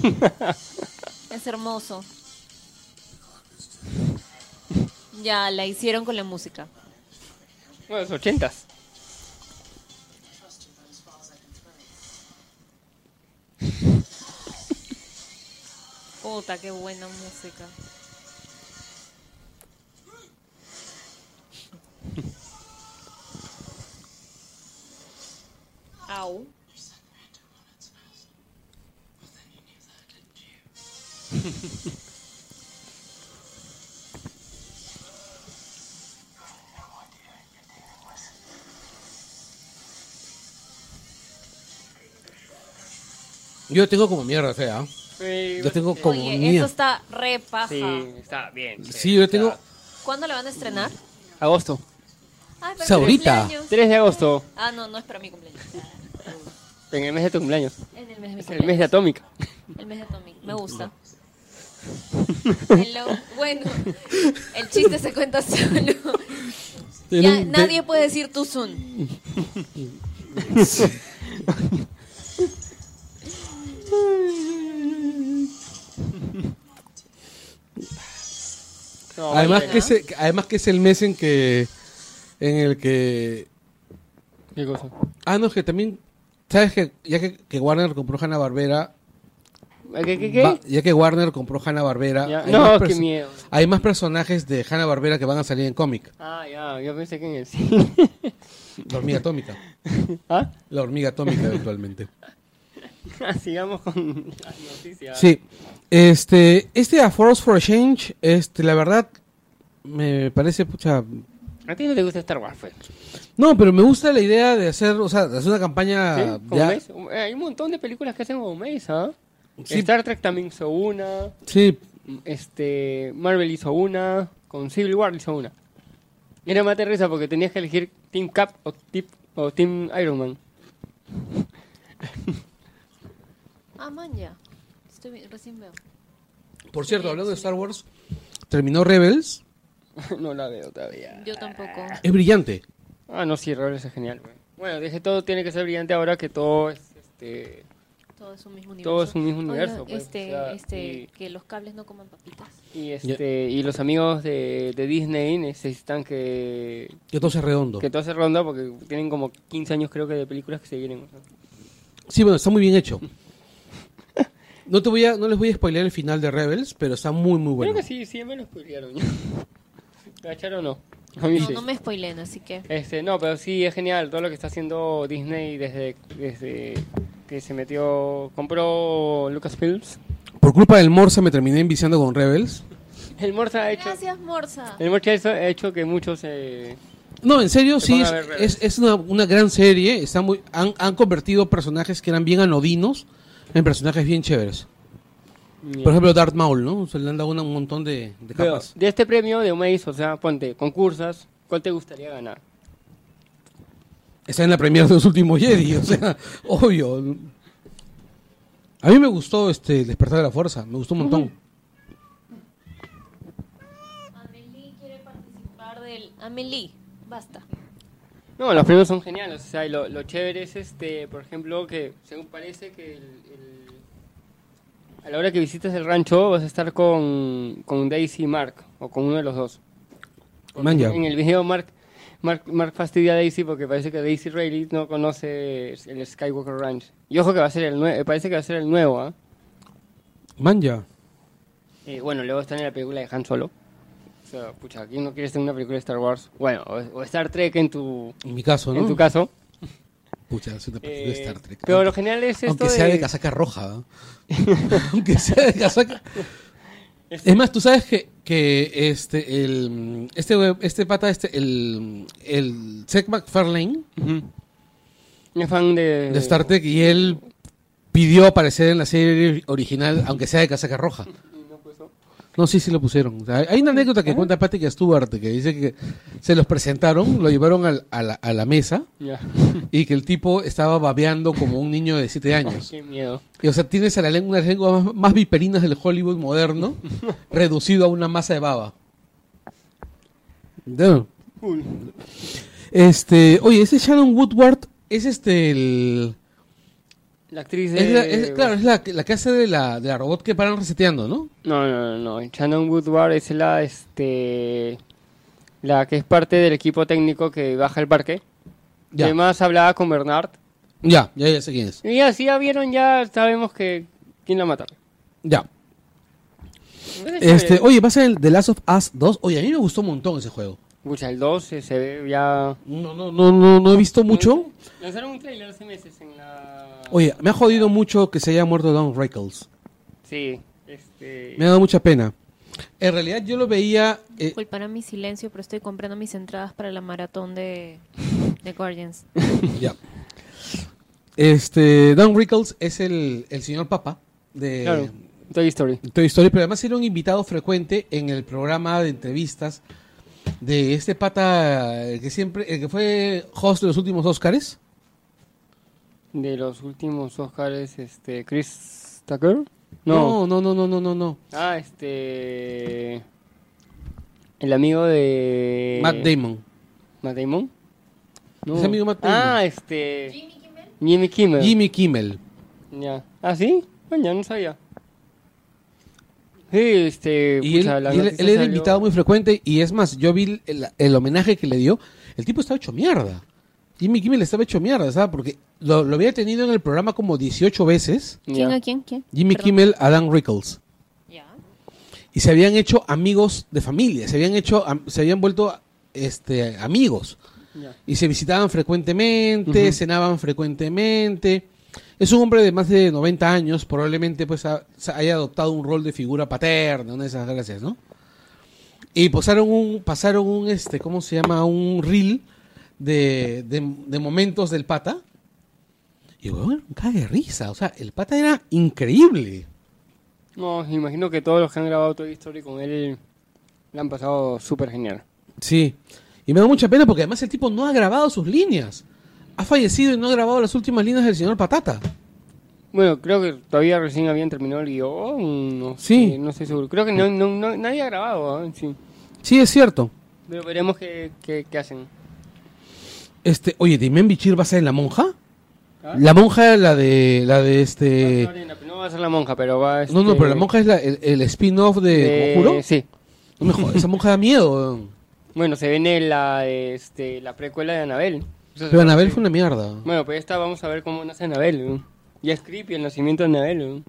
es hermoso. Ya, la hicieron con la música. bueno, los ochentas. Puta, qué buena música. Au. Yo tengo como mierda fea. Yo tengo como Oye, mía. esto está re paja. Sí, está bien. Sí, yo tengo. ¿Cuándo la van a estrenar? Agosto. Ay, para Es ahorita. mi cumpleaños. 3 de agosto. Ah, no, no es para mi cumpleaños. En el mes de tu cumpleaños. En el mes de mi Es el mes de Atómica. El mes de Tommy. Me gusta. Hello. Bueno, el chiste se cuenta solo. Ya, Tiene un- nadie puede decir tú soon. No, además, que es, el- además que es el mes en que... En el que... ¿Qué cosa? Ah, no, es que también... ¿Sabes que ya que, que Warner compró Hanna Barbera... ¿Qué, qué, qué? ya que Warner compró Hanna Barbera... Ya. hay No, más qué miedo. Hay más personajes de Hanna Barbera que van a salir en cómic. Ah, ya, yo pensé que en el cine. La hormiga atómica. ¿Ah? La hormiga atómica eventualmente. Sigamos con las noticias. Sí. Este, este A Force for a Change, este, la verdad, me parece, pucha... ¿A ti no te gusta Star Wars, pues? No, pero me gusta la idea de hacer, o sea, de hacer una campaña... ¿Sí? ¿Como ya- Mace? Hay un montón de películas que hacen como Mace, ¿ah? Sí. Star Trek también hizo una. Sí, Este, Marvel hizo una. Con Civil War hizo una. Era más risa porque tenías que elegir Team Cap o, Tip, o Team Iron Man. Ah, man, ya. Estoy vi- recién veo. por cierto, hablando de Star Wars, terminó Rebels, no la veo todavía. Yo tampoco. es brillante. Ah, no, sí, Rebels es genial. güey. Bueno, dije todo tiene que ser brillante ahora que todo es este Todo es un mismo universo. todo es un mismo Oiga, universo. pues, este, o sea, este, y- que los cables no coman papitas. Y, este, y los amigos de, de Disney necesitan que, Que todo sea redondo. que todo se ronda porque tienen como 15 años creo que de películas que se vienen. o sea. Sí, bueno, está muy bien hecho. No te voy a, no les voy a spoilear el final de Rebels, pero está muy muy bueno. Creo que sí, sí me lo spoilearon. ¿Cacharon o no? No, sí. no me spoilen, así que. Este, no, pero sí es genial todo lo que está haciendo Disney desde, desde que se metió, compró Lucasfilms. Por culpa del Morsa me terminé enviciando con Rebels. El Morsa ha hecho, Gracias, Morsa. el Morsa ha hecho que muchos eh, No, en serio, Se sí, es, es, es una, una gran serie. Está muy, han, han convertido personajes que eran bien anodinos en personajes bien chéveres. Por ejemplo, Darth Maul, ¿no? Se le han dado una- un montón de, de Pero, de este premio de Omeis, o sea, ponte, concursas, ¿cuál te gustaría ganar? Está en la premiere de los últimos Jedi, o sea, obvio. A mí me gustó este el Despertar de la Fuerza, me gustó un montón. Amelie quiere participar del. Amelie, basta. No, los premios son geniales, o sea, lo, lo chévere es, este, por ejemplo, que según parece que el, el- a la hora que visites el rancho vas a estar con, con Daisy y Mark, o con uno de los dos. Man, ya. En el video Mark, Mark, Mark fastidia a Daisy porque parece que Daisy Rayleigh no conoce el Skywalker Ranch. Y ojo que va a ser el nuevo, parece que va a ser el nuevo, ¿ah? Man, ya. Eh, bueno, luego está en la película de Han Solo. O sea, pucha, ¿quién no quiere estar en una película de Star Wars? Bueno, o, o Star Trek en tu, En mi caso, ¿no? en tu caso. Pucha, es una película de Star Trek. Pero lo genial es esto Aunque sea de casaca roja. ¿no? Aunque sea de casaca. Es más, tú sabes que, que este, el, este, este pata, este, el, el Seth MacFarlane Ujú. Es fan de... de Star Trek y él pidió aparecer en la serie original, aunque sea de casaca roja. No, sí, sí lo pusieron. O sea, hay una anécdota que cuenta Patrick Stewart que dice que se los presentaron, lo llevaron al- a, la, a la mesa y que el tipo estaba babeando como un niño de 7 años. Qué miedo. Y, o sea, tienes a la lengua, una de las lenguas más, más viperinas del Hollywood moderno, reducido a una masa de baba. No. Este, oye, ese Shannon Woodward es este el La actriz de... es la- es- claro, es la, que- la que hace de la, de la robot que paran reseteando, ¿no? No, no, no, no. Shannon Woodward es la, este... La que es parte del equipo técnico que baja el parque. Ya. Además hablaba con Bernard. Ya, ya, ya sé quién es. Y así ya vieron, ya sabemos que... ¿Quién la mata? Ya. Este, oye, va a ser el The Last of Us 2. Oye, a mí me gustó un montón ese juego. Escucha, el 2 se, se ve ya... No, no, no, no, no he visto mucho. Lanzaron un trailer hace meses en la... Oye, me ha jodido mucho que se haya muerto Don Rickles. Sí, este... Me ha dado mucha pena. En realidad yo lo veía... eh, Disculparán mi silencio, pero estoy comprando mis entradas para la maratón de, de Guardians. ya. Este, Don Rickles es el, el señor papa de Claro, Toy Story. Toy Story, pero además era un invitado frecuente en el programa de entrevistas de este pata eh, que siempre, el que fue host de los últimos Oscars. De los últimos Oscars, este... Chris Tucker. No, no, no, no, no, no, no. Ah, este... El amigo de... Matt Damon. ¿Matt Damon? Es amigo de Matt Damon. Ah, este... Jimmy Kimmel. Jimmy Kimmel. Ya. ¿Ah, sí? Bueno, ya no sabía. Sí, este. Y él, la y él- noticia él era salió- invitado muy frecuente y es más, yo vi el, el homenaje que le dio, el tipo estaba hecho mierda. Jimmy Kimmel estaba hecho mierda, ¿sabes? Porque lo, lo había tenido en el programa como 18 veces. ¿Quién a quién? ¿Quién? Jimmy Perdón. Kimmel, Adam Rickles. Ya. Y se habían hecho amigos de familia, se habían hecho, se habían vuelto este, amigos. Ya. Y se visitaban frecuentemente, cenaban frecuentemente. Es un hombre de más de 90 años, probablemente pues ha- haya adoptado un rol de figura paterna, una de esas gracias, ¿no? Y pasaron un, pasaron un, este, ¿cómo se llama? Un reel de, de, de momentos del pata. Y bueno, cague de risa, o sea, el pata era increíble. No, me imagino que todos los que han grabado Toy Story con él la han pasado súper genial. Sí. Y me da mucha pena porque además el tipo no ha grabado sus líneas. Ha fallecido y no ha grabado las últimas líneas del señor Patata. Bueno, creo que todavía recién habían terminado el guion. No Sí. sé, no estoy seguro. Creo que no, no, no- nadie ha grabado, ¿ah? sí. Sí, es cierto. Pero veremos qué, qué, qué hacen. Este, oye, ¿Dimen Bichir va a ser la monja? ¿Ah? La monja, la de, la de este... No va a ser la monja, pero va a No, no, pero la monja es la- el, el spin-off de Conjuro. Sí. No me jodas, esa monja da miedo. Bueno, se viene la, este, la precuela de Anabel. Pero Anabel fue una mierda. Bueno, pues esta vamos a ver cómo nace Anabel. ¿no? Ya es creepy el nacimiento de Anabel. ¿no?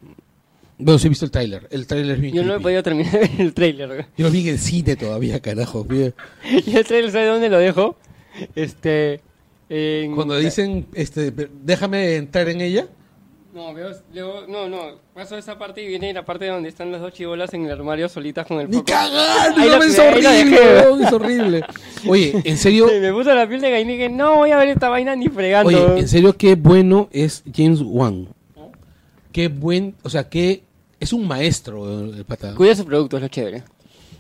Bueno, sí he visto el tráiler. El tráiler Yo no he podido terminar de ver el trailer. Yo lo vi en el cine todavía, carajo. y el trailer, ¿sabe dónde lo dejo? Este. En- Cuando dicen, este, déjame entrar en ella. No, veo, luego- no, no, paso esa parte y viene la parte donde están las dos chibolas en el armario solitas con el Ni foco. cagando, Ahí no, lo- es horrible, weón, es horrible. Oye, en serio, me puso la piel de gallina y dije, no voy a ver esta vaina ni fregando. oye, en serio, qué bueno es James Wan. Qué buen, o sea, que es un maestro el pata. Cuida su producto, es lo chévere.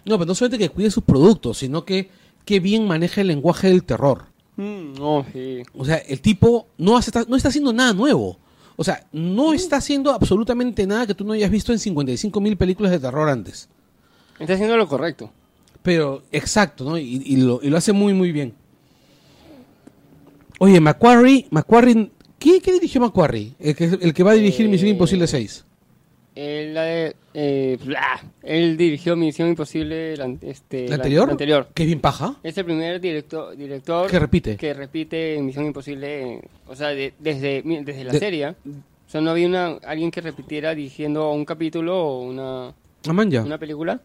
No, pero no solamente que cuide sus productos, sino que qué bien maneja el lenguaje del terror. Mm, no, sí. O sea, el tipo no, hace, no está haciendo nada nuevo. O sea, no está haciendo absolutamente nada que tú no hayas visto en 55 mil películas de terror antes. Está haciendo lo correcto. Pero, exacto, ¿no? Y, y lo, y lo hace muy, muy bien. Oye, Macquarie, Macquarie, ¿qué, qué dirigió Macquarie? El que, el que va a dirigir Misión Eh, Imposible 6. Él, eh, bla. Él dirigió Misión Imposible, la, este, ¿La anterior? la anterior. Es bien paja. Es el primer director, director Que repite. que repite Misión Imposible, eh, o sea, de- desde, desde la De- serie. O sea, no había una, alguien que repitiera dirigiendo un capítulo o una, Ah, una película.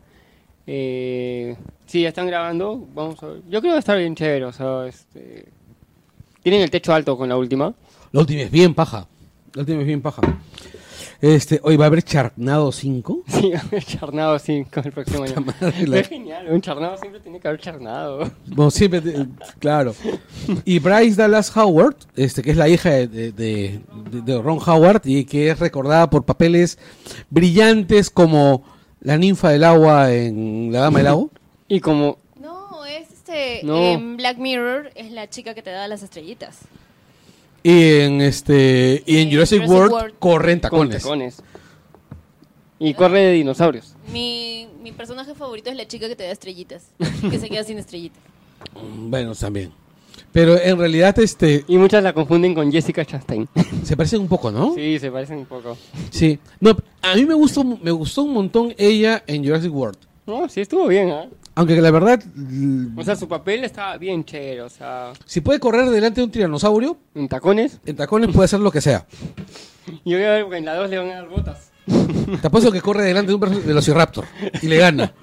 Eh, sí, ya están grabando. Vamos a ver. Yo creo que estar bien chévere. O sea, este, tienen el techo alto con la última. La última es bien paja. La última es bien paja. Este, hoy va a haber Charnado 5. Sí, el charnado sí, con el próximo año. madre, la- Es genial, un charnado siempre tiene que haber charnado. Bueno, siempre, te- claro. Y Bryce Dallas Howard, este, que es la hija de, de- de- de Ron Howard y que es recordada por papeles brillantes como la ninfa del agua en La Dama del Lago. Y como No, es este. No. En Black Mirror es la chica que te da las estrellitas. Y en este y en Jurassic, Jurassic World, World. corren con tacones. tacones. Y corre de dinosaurios. Mi, mi personaje favorito es la chica que te da estrellitas. Que se queda sin estrellitas. Bueno, también. Pero en realidad este Y muchas la confunden con Jessica Chastain. se parecen un poco, ¿no? Sí, se parecen un poco. Sí. No, a mí me gustó me gustó un montón ella en Jurassic World. No, sí estuvo bien, ¿ah? Aunque la verdad O sea, su papel estaba bien chévere, o sea, si puede correr delante de un tiranosaurio, en tacones. en tacones puede hacer lo que sea. Y voy a ver, porque en la 2 le van a dar botas. Te apuesto que corre delante de un Velociraptor y le gana.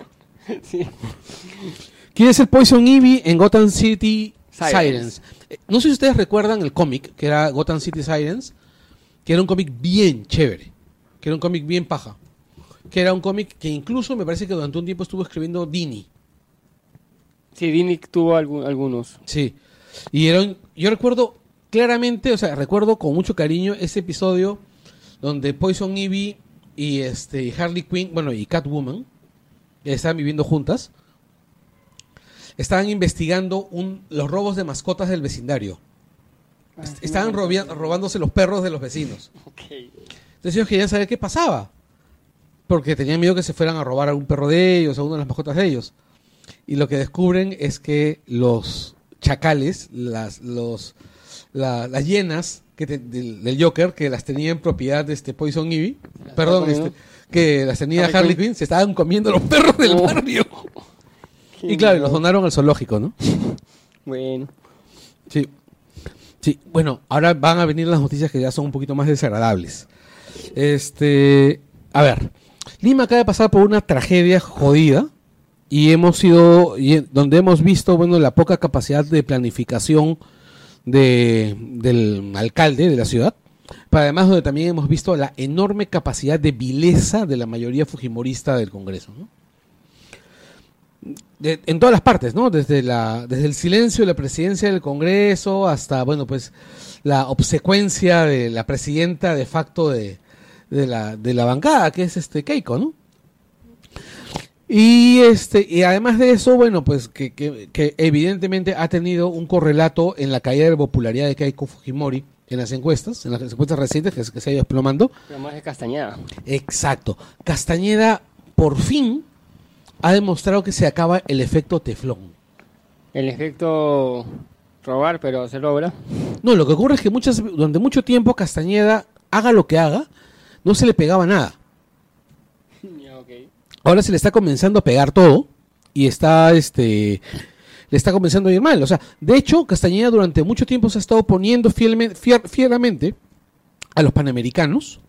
Sí. ¿Quién es el Poison Ivy en Gotham City Sirens? Sirens. Eh, No sé si ustedes recuerdan el cómic, que era Gotham City Sirens, que era un cómic bien chévere, que era un cómic bien paja, que era un cómic que incluso me parece que durante un tiempo estuvo escribiendo Dini. Sí, Dini tuvo algu- algunos. Sí. Y era un- yo recuerdo claramente, o sea, recuerdo con mucho cariño ese episodio donde Poison Ivy y este Harley Quinn, bueno, y Catwoman, que estaban viviendo juntas, estaban investigando un, los robos de mascotas del vecindario. Est- estaban robia- robándose los perros de los vecinos. Entonces ellos querían saber qué pasaba. Porque tenían miedo que se fueran a robar a un perro de ellos, a una de las mascotas de ellos. Y lo que descubren es que los chacales, las, los, la- las hienas que te- del, del Joker, que las tenía en propiedad de este Poison Ivy, perdón, este, que las tenía Harley Harley Quinn. Se estaban comiendo los perros del Oh. barrio. Qué Y claro, y los donaron al zoológico, ¿no? Bueno. Sí. Sí, bueno, ahora van a venir las noticias que ya son un poquito más desagradables. Este, a ver, Lima acaba de pasar por una tragedia jodida y hemos sido, y donde hemos visto, bueno, la poca capacidad de planificación de, del alcalde de la ciudad, pero además donde también hemos visto la enorme capacidad de vileza de la mayoría fujimorista del Congreso, ¿no? en todas las partes, ¿no? Desde la, desde el silencio de la presidencia del Congreso hasta, bueno, pues la obsecuencia de la presidenta de facto de, de la, de la bancada, que es este Keiko, ¿no? Y este, y además de eso, bueno, pues que, que, que evidentemente ha tenido un correlato en la caída de popularidad de Keiko Fujimori en las encuestas, en las encuestas recientes que, se- que se ha ido desplomando. Pero más de castañada. Exacto. Castañeda, por fin, ha demostrado que se acaba el efecto teflón. El efecto robar, pero se logra. No, lo que ocurre es que muchas, durante mucho tiempo Castañeda, haga lo que haga, no se le pegaba nada. Ahora se le está comenzando a pegar todo y está, este, le está comenzando a ir mal. O sea, de hecho, Castañeda durante mucho tiempo se ha estado poniendo fielme- fier- fieramente a los panamericanos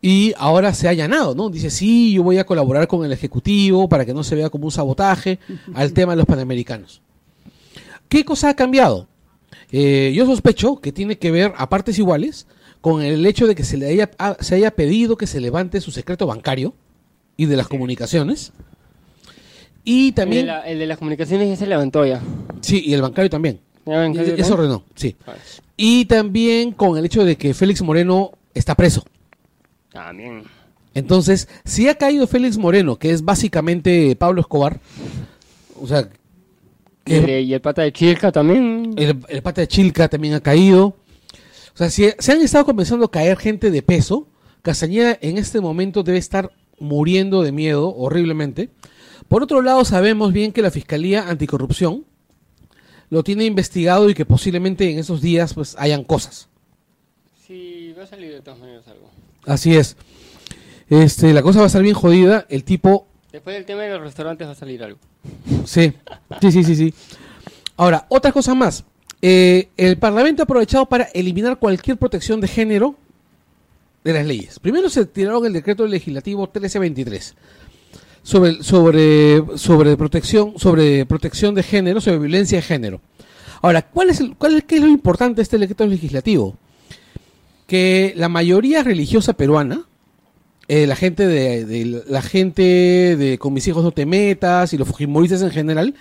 y ahora se ha allanado, ¿no? Dice, sí, yo voy a colaborar con el Ejecutivo para que no se vea como un sabotaje al tema de los panamericanos. ¿Qué cosa ha cambiado? Eh, yo sospecho que tiene que ver, a partes iguales, con el hecho de que se le se haya pedido que se levante su secreto bancario y de las comunicaciones. Y El de, también... la- el de las comunicaciones ya se levantó ya. Sí, y el bancario también. ¿Ya ven, Y- Javier, Eso ordenó, sí. Vale. Y también con el hecho de que Félix Moreno está preso. También. Entonces, si ha caído Félix Moreno, que es básicamente Pablo Escobar, o sea, Y el, que de- y el pata de Chilca también. el, el pata de Chilca también ha caído. O sea, si se han estado comenzando a caer gente de peso, Castañeda en este momento debe estar muriendo de miedo horriblemente. Por otro lado, sabemos bien que la Fiscalía Anticorrupción lo tiene investigado y que posiblemente en esos días pues hayan cosas. Sí, va a salir de todas maneras algo. Así es. Este, la cosa va a estar bien jodida. El tipo Después del tema de los restaurantes va a salir algo. Sí, sí, sí, sí, sí. Ahora, otra cosa más. Eh, el Parlamento ha aprovechado para eliminar cualquier protección de género de las leyes. Primero se tiraron el decreto legislativo 1323 sobre, sobre, sobre, protección, sobre protección de género, sobre violencia de género. Ahora, ¿cuál es, cuál ¿qué es lo importante de este decreto legislativo? Que la mayoría religiosa peruana, eh, la gente de, de- la gente de con mis hijos no te metas y los fujimoristas en general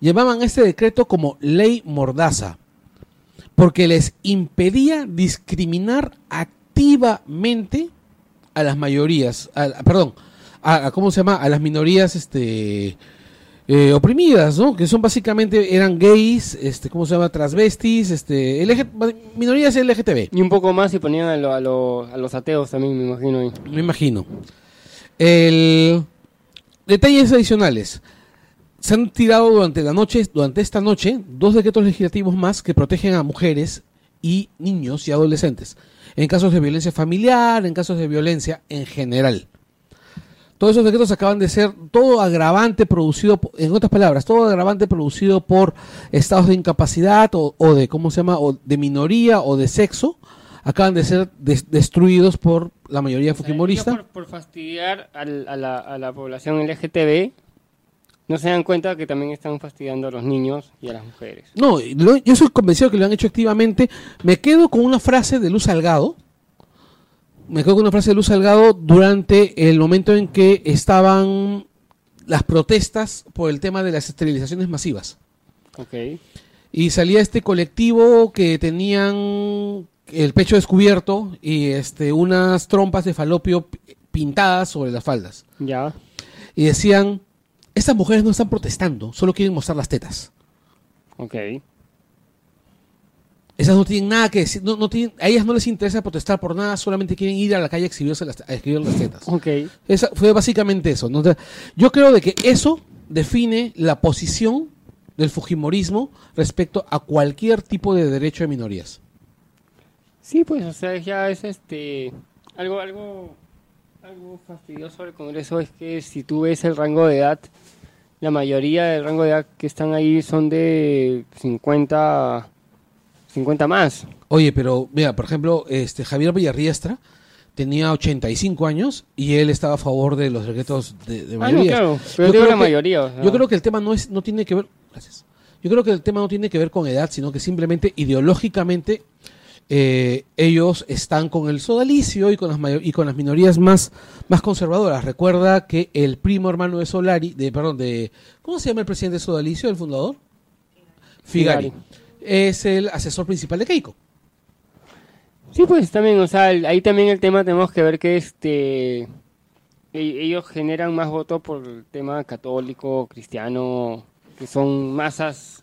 llamaban a este decreto como ley mordaza porque les impedía discriminar activamente a las mayorías, a- a- perdón, a, a- cómo se llama, a las minorías este eh, oprimidas, ¿no? Que son básicamente eran gays, este, ¿cómo se llama? Transvestis, este, LG minorías LGTB. Y un poco más y ponían a, lo- a lo- a los ateos también, me imagino. ahí. Me imagino. El... Detalles adicionales. Se han tirado durante la noche, durante esta noche, dos decretos legislativos más que protegen a mujeres y niños y adolescentes. En casos de violencia familiar, en casos de violencia en general. Todos esos decretos acaban de ser todo agravante producido, en otras palabras, todo agravante producido por estados de incapacidad o, o de, ¿cómo se llama?, o de minoría o de sexo, acaban de ser des- destruidos por la mayoría fujimorista. Por, por fastidiar al- a, la, a la población LGTB, no se dan cuenta que también están fastidiando a los niños y a las mujeres. No, lo- yo soy convencido que lo han hecho activamente. Me quedo con una frase de Luz Salgado. Me quedo con una frase de Luz Salgado durante el momento en que estaban las protestas por el tema de las esterilizaciones masivas. Ok. Y salía este colectivo que tenían el pecho descubierto y este unas trompas de falopio pi- pintadas sobre las faldas. Ya. Y decían, estas mujeres no están protestando, solo quieren mostrar las tetas. Ok. Esas no tienen nada que decir, no, no tienen, a ellas no les interesa protestar por nada, solamente quieren ir a la calle a exhibirse las, a exhibir las tetas. Ok. Esa fue básicamente eso. ¿no? Yo creo de que eso define la posición del Fujimorismo respecto a cualquier tipo de derecho de minorías. Sí, pues, o sea, ya es este. Algo, algo Algo fastidioso del Congreso es que si tú ves el rango de edad, la mayoría del rango de edad que están ahí son de 50, 50 más. Oye, pero mira, por ejemplo, este Javier Villarriestra tenía 85 años y él estaba a favor de los decretos de, de Ah, no, mayoría. claro, pero Yo digo creo la que- mayoría. o sea. Yo creo que el tema no es no tiene que ver, gracias. Yo creo que el tema no tiene que ver con edad, sino que simplemente ideológicamente eh, ellos están con el sodalicio y con las y con las minorías más más conservadoras. Recuerda que el primo hermano de Solari, de perdón, de ¿cómo se llama el presidente de sodalicio, el fundador? Figari. Figari. Es el asesor principal de Keiko. Sí, pues también, o sea, ahí también el tema tenemos que ver que este e- ellos generan más votos por el tema católico, cristiano, que son masas.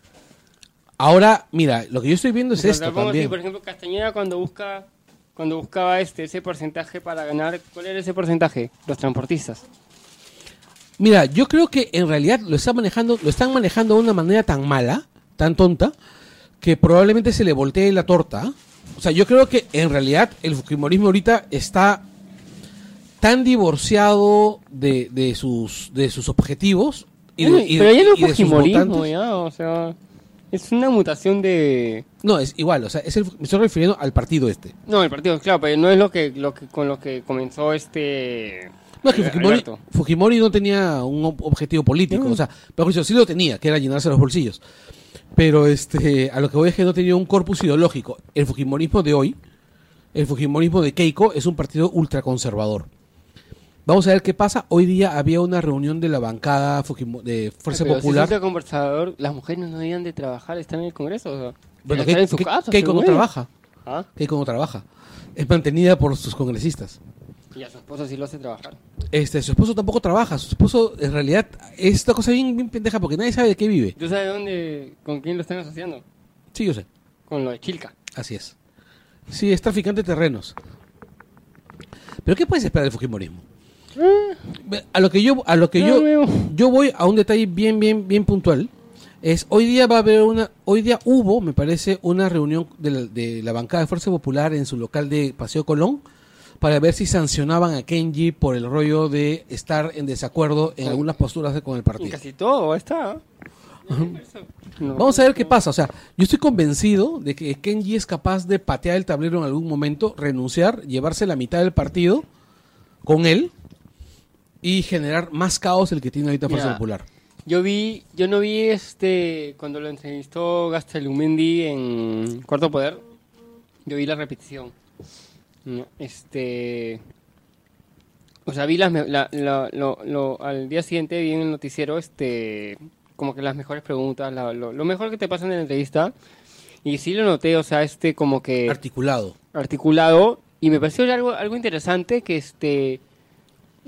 Ahora, mira, lo que yo estoy viendo es O sea, esto pongo así, también. por ejemplo, Castañeda cuando busca cuando buscaba este ese porcentaje para ganar, ¿cuál era ese porcentaje? Los transportistas. Mira, yo creo que en realidad lo están manejando, lo están manejando de una manera tan mala, tan tonta, que probablemente se le voltee la torta. O sea, yo creo que en realidad el fujimorismo ahorita está tan divorciado de, de sus de sus objetivos y de, y pero ya no y de sus votantes. ya, o sea, es una mutación de No, es igual, o sea, es el- me estoy refiriendo al partido este. no, el partido, claro, pero no es lo que lo que con lo que comenzó este No, es que Fujimori, Alberto. Fujimori no tenía un ob- objetivo político, Mm. o sea, dicho, sí lo tenía, que era llenarse los bolsillos. Pero este, a lo que voy es que no tenía un corpus ideológico. El Fujimorismo de hoy, el Fujimorismo de Keiko, es un partido ultraconservador. Vamos a ver qué pasa. Hoy día había una reunión de la bancada Fujimo- de Fuerza Pero Popular. Si es conversador, las mujeres no deberían de trabajar, están en el Congreso. O sea, Bueno, en su casa. No trabaja. Ah, no trabaja. Es mantenida por sus congresistas. y a su esposo sí lo hace trabajar. Este, su esposo tampoco trabaja. Su esposo, en realidad, es esta cosa bien, bien pendeja porque nadie sabe de qué vive. ¿Tú sabes dónde, con quién lo están asociando? Sí, yo sé. Con lo de Chilca. Así es. Sí, es traficante de terrenos. Pero ¿qué puedes esperar del Fujimorismo? Ve, A lo que yo, a lo que No, yo, amigo. yo voy a un detalle bien, bien, bien puntual. Es hoy día va a haber una, hoy día hubo, me parece, una reunión de la, de la bancada de Fuerza Popular en su local de Paseo Colón para ver si sancionaban a Kenji por el rollo de estar en desacuerdo en algunas posturas de- con el partido. casi todo está. No. Vamos a ver qué pasa. O sea, yo estoy convencido de que Kenji es capaz de patear el tablero en algún momento, renunciar, llevarse la mitad del partido con él y generar más caos del que tiene ahorita Fuerza. Popular. Yo vi, yo no vi este cuando lo entrevistó Gastelumendi en Cuarto Poder. Yo vi la repetición. Este, o sea, vi las, la- la- lo, lo- al día siguiente vi en el noticiero, este, como que las mejores preguntas, la- lo, lo mejor que te pasa en la entrevista. Y sí lo noté, o sea, este, como que Articulado. articulado y me pareció algo, algo interesante que este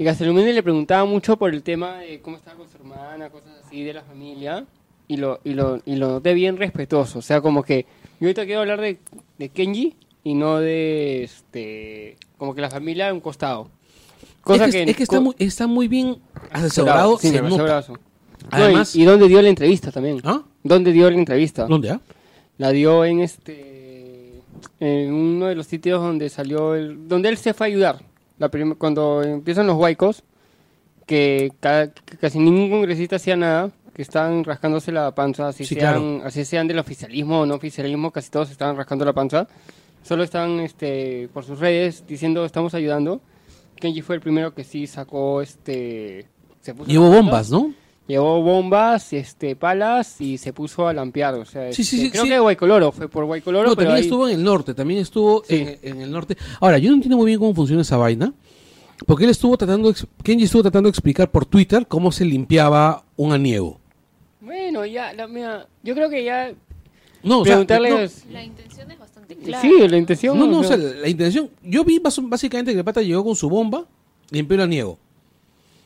y Gastelumini le preguntaba mucho por el tema de cómo estaba con su hermana, cosas así de la familia y lo, y lo, y lo noté bien respetuoso, o sea como que yo ahorita quiero hablar de, de Kenji y no de este como que la familia a un costado. Cosa es que, es que está, muy, está muy bien asesorado, Sí, se nota. bravazo. No, Además- y, y dónde dio la entrevista también. ¿Ah? ¿Dónde dio la entrevista? ¿Dónde? ah? La dio en este en uno de los sitios donde salió el donde él se fue a ayudar. La cuando empiezan los huaicos que, que casi ningún congresista hacía nada, que estaban rascándose la panza, así Sí, sean claro. así sean del oficialismo o no oficialismo, casi todos estaban rascando la panza. Solo estaban este por sus redes diciendo estamos ayudando. Kenji fue el primero que sí sacó este se puso bombas, ¿no? Llevó bombas, este, palas y se puso a lampear. O sea, Sí, este, sí, creo sí. que Guaycoloro fue por Guaycoloro, No, pero también ahí- estuvo en el norte, también estuvo Sí. en, en el norte. Ahora, yo no entiendo muy bien cómo funciona esa vaina, porque él estuvo tratando, Kenji estuvo tratando de explicar por Twitter cómo se limpiaba un aniego. Bueno, ya, la, mira, yo creo que ya No, o sea, no, La intención es bastante clara. sí, la intención... No, no, o o sea, sea, la intención. Yo vi bas- básicamente que el pata llegó con su bomba, limpió el aniego.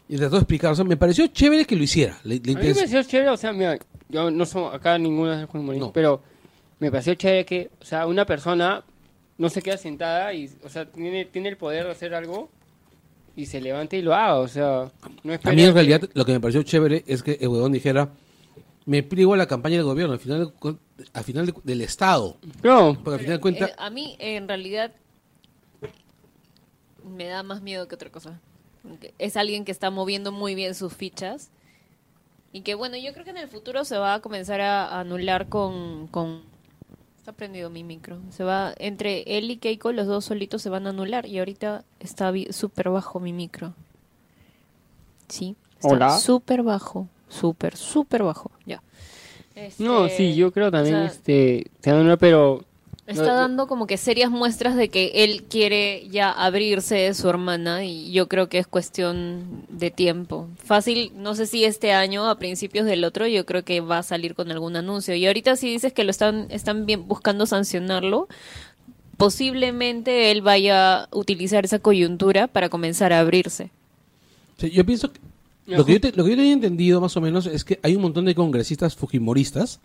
Y trató de explicar. O sea, me pareció chévere que lo hiciera. La, la a mí me pareció chévere, o sea, mira, yo no soy acá ninguno de No. pero me pareció chévere que, o sea, una persona no se queda sentada y, o sea, tiene, tiene el poder de hacer algo y se levanta y lo haga, o sea, no A espera mí en que- realidad lo que me pareció chévere es que el huevón dijera, me pliego a la campaña del gobierno, al final, de- al final de- del Estado. No, Porque al final de cuentas... Eh, a mí, en realidad, me da más miedo que otra cosa. Es alguien que está moviendo muy bien sus fichas. Y que bueno, yo creo que en el futuro se va a comenzar a, anular con, con... Está prendido mi micro. Se va, entre él y Keiko, los dos solitos se van a anular. Y ahorita está súper bajo mi micro. Sí. Está Hola. Súper bajo. Súper, súper bajo. Ya. No, Este, sí, yo creo también, o sea, este, te dan una, pero... Está no- dando como que serias muestras de que él quiere ya abrirse de su hermana y yo creo que es cuestión de tiempo. Fácil, no sé si este año, a principios del otro, yo creo que va a salir con algún anuncio. Y ahorita si dices que lo están, están bien buscando sancionarlo, posiblemente él vaya a utilizar esa coyuntura para comenzar a abrirse. Sí, yo pienso que lo que yo, te- lo que yo tenía entendido más o menos es que hay un montón de congresistas fujimoristas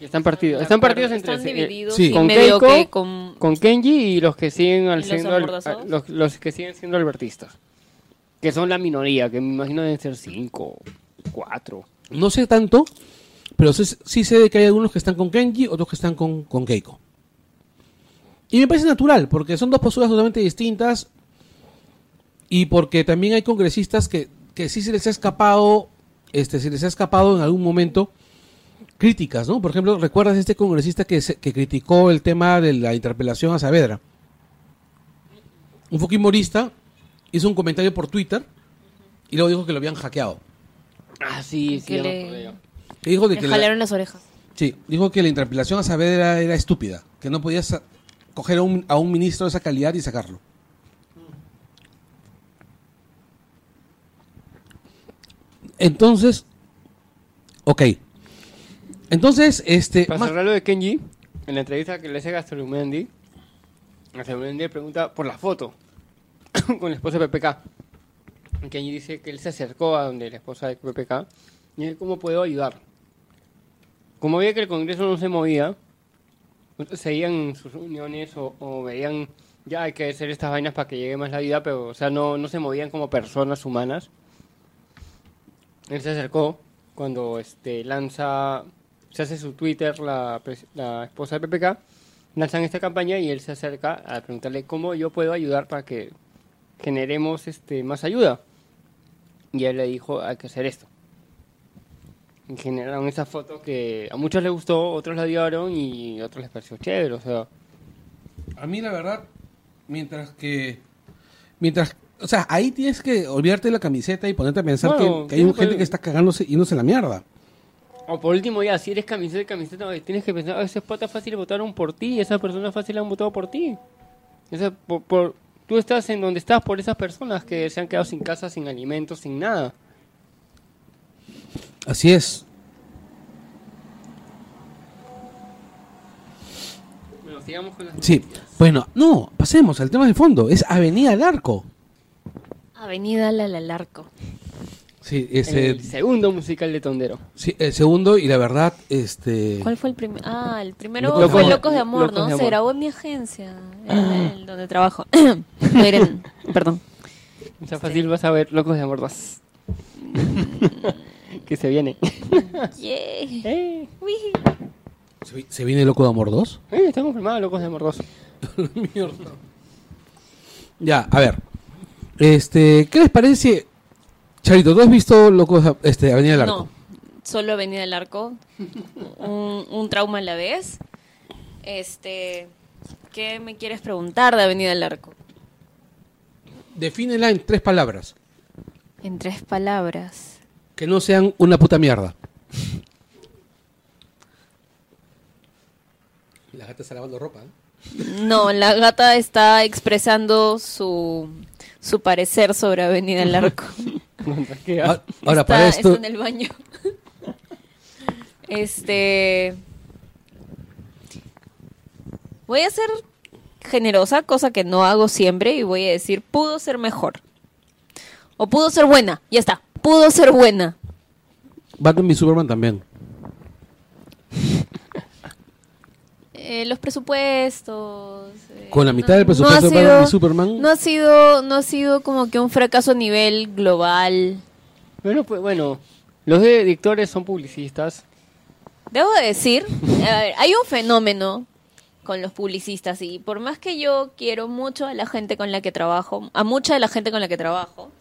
Están partidos, están partidos entre Están eh, divididos sí. con medio Keiko, que con... con Kenji y los que siguen al ¿Y los siendo al- los, los que siguen siendo albertistas. Que son la minoría, que me imagino deben ser cinco, cuatro. No sé tanto, pero sé- sí sé de que hay algunos que están con Kenji, otros que están con, con Keiko. Y me parece natural, porque son dos posturas totalmente distintas y porque también hay congresistas que, que sí se les ha escapado, este, se les ha escapado en algún momento críticas, ¿no? Por ejemplo, ¿recuerdas este congresista que, se- que criticó el tema de la interpelación a Saavedra? Un fujimorista hizo un comentario por Twitter y luego dijo que lo habían hackeado. Ah, sí, sí. Que le- dijo de Le que la- jalaron las orejas. Sí, dijo que la interpelación a Saavedra era estúpida, que no podías sa- coger a un, a un ministro de esa calidad y sacarlo. Entonces, ok. Entonces, este... Para más- lo de Kenji, en la entrevista que le hace Gastrolumendi le pregunta por la foto con la esposa de PPK. Kenji dice que él se acercó a donde la esposa de PPK y dice, ¿cómo puedo ayudar? Como veía que el Congreso no se movía, seguían sus reuniones o, o veían, ya hay que hacer estas vainas para que llegue más la vida, pero o sea, no, no se movían como personas humanas. Él se acercó cuando este lanza, se hace su Twitter la, pres- la esposa de PPK, lanzan esta campaña y él se acerca a preguntarle cómo yo puedo ayudar para que generemos este más ayuda. Y él le dijo, hay que hacer esto. Y generaron esa foto que a muchos les gustó, otros la odiaron y a otros les pareció chévere, o sea... A mí la verdad, mientras que... Mientras... O sea, ahí tienes que olvidarte de la camiseta y ponerte a pensar Bueno, que, que hay gente que está cagándose y no se la mierda. O por último ya, si eres camiseta, camiseta, tienes que pensar, a veces patas fáciles votaron por ti, esas personas fáciles han votado por ti. Esa- por, por- tú estás en donde estás por esas personas que se han quedado sin casa, sin alimentos, sin nada. Así es. Bueno, sigamos con las Sí. noticias. Bueno, no, pasemos al tema de fondo. Es Avenida del Arco. Avenida Lalalarco. Sí, ese, El segundo musical de Tondero. sí, el segundo y la verdad, este... ¿Cuál fue el primero? Ah, el primero Locos fue de- Locos de Amor, Locos ¿no? de Se grabó en mi agencia, en el- donde trabajo. No, Irene, perdón. O sea, fácil vas a ver Locos de Amor 2. que se viene. Yeah. eh. ¿Se, se viene Loco de Amor 2? eh, está confirmado Locos de Amor 2. Mierda. Ya, a ver. Este, ¿qué les parece? Charito, ¿tú has visto Locos de- este, Avenida del Arco? No, solo Avenida del Arco. Un, un trauma a la vez. Este, ¿qué me quieres preguntar de Avenida del Arco? Defínela en tres palabras. En tres palabras. Que no sean una puta mierda. La gata está lavando ropa. ¿eh? No, la gata está expresando su, su parecer sobre Avenida del Arco. Ah, Ahora, está, para esto... está en el baño. Este. Voy a ser generosa, cosa que no hago siempre, y voy a decir: pudo ser mejor. O pudo ser buena, ya está. Pudo ser buena. Batman y Superman también. Eh, los presupuestos. eh, Con la no- mitad del no presupuesto ha de Batman sido- y Superman. No ha sido, no ha sido como que un fracaso a nivel global. Bueno, pues bueno, los directores son publicistas. Debo decir, a ver, hay un fenómeno con los publicistas y por más que yo quiero mucho a la gente con la que trabajo, a mucha de la gente con la que trabajo,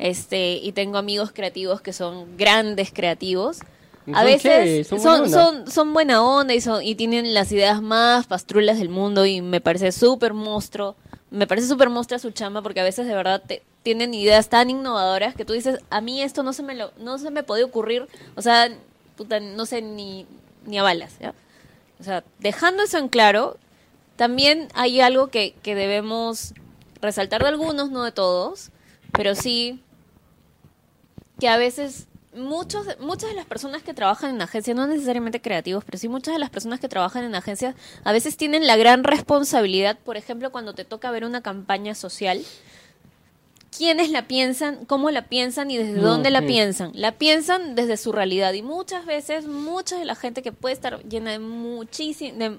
este, y tengo amigos creativos que son grandes creativos. A Son veces son son, buena son, buena onda y, son, y tienen las ideas más pastrulas del mundo y me parece súper monstruo. Me parece súper monstruo su chamba porque a veces de verdad te- tienen ideas tan innovadoras que tú dices, a mí esto no se me, lo, no se me puede ocurrir, o sea, puta, no sé ni, ni a balas. ¿ya? O sea, dejando eso en claro, también hay algo que, que debemos resaltar de algunos, no de todos, pero sí que a veces muchos, muchas de las personas que trabajan en agencias, no necesariamente creativos, pero sí muchas de las personas que trabajan en agencias, a veces tienen la gran responsabilidad, por ejemplo, cuando te toca ver una campaña social, quiénes la piensan, cómo la piensan y desde Mm, dónde la sí. piensan. La piensan desde su realidad y muchas veces, mucha de la gente que puede estar llena de muchísimas, de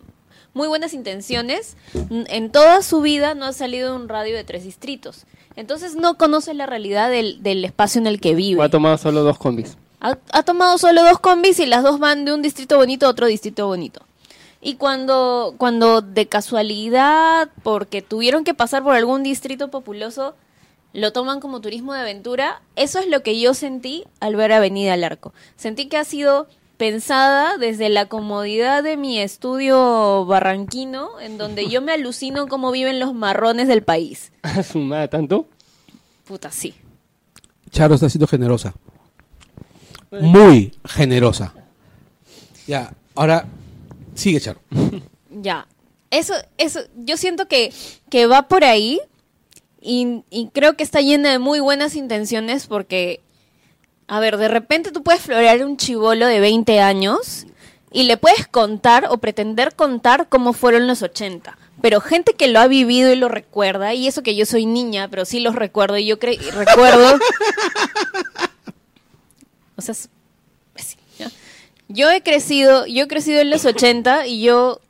muy buenas intenciones, en toda su vida no ha salido de un radio de tres distritos. Entonces no conoce la realidad del, del espacio en el que vive. Ha tomado solo dos combis. Ha, ha tomado solo dos combis y las dos van de un distrito bonito a otro distrito bonito. Y cuando, cuando de casualidad, porque tuvieron que pasar por algún distrito populoso, lo toman como turismo de aventura, eso es lo que yo sentí al ver Avenida al Arco. Sentí que ha sido pensada desde la comodidad de mi estudio barranquino, en donde yo me alucino cómo viven los marrones del país. A su madre, ¿tanto? Puta, sí. Charo está siendo generosa. Muy generosa. Ya, ahora sigue Charo. Ya. Eso, eso, yo siento que, que va por ahí y, y creo que está llena de muy buenas intenciones porque, a ver, de repente tú puedes florear un chivolo de 20 años y le puedes contar o pretender contar cómo fueron los 80. Pero gente que lo ha vivido y lo recuerda, y eso que yo soy niña, pero sí los recuerdo, y yo cre y recuerdo... o sea, yo he crecido, yo he crecido en los 80 y yo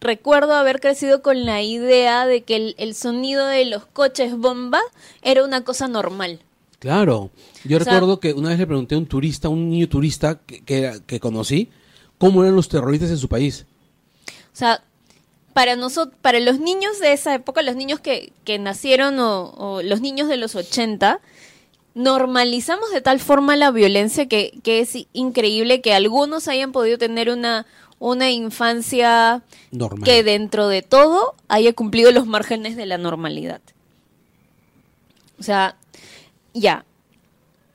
recuerdo haber crecido con la idea de que el sonido de los coches bomba era una cosa normal. Claro. Yo O sea- recuerdo que una vez le pregunté a un turista, un niño turista que, que, que conocí, cómo eran los terroristas en su país. O sea, para nosotros, para los niños de esa época, los niños que, que nacieron o, o los niños de los 80, normalizamos de tal forma la violencia que, que es increíble que algunos hayan podido tener una, una infancia Normal. que dentro de todo haya cumplido los márgenes de la normalidad. O sea, ya.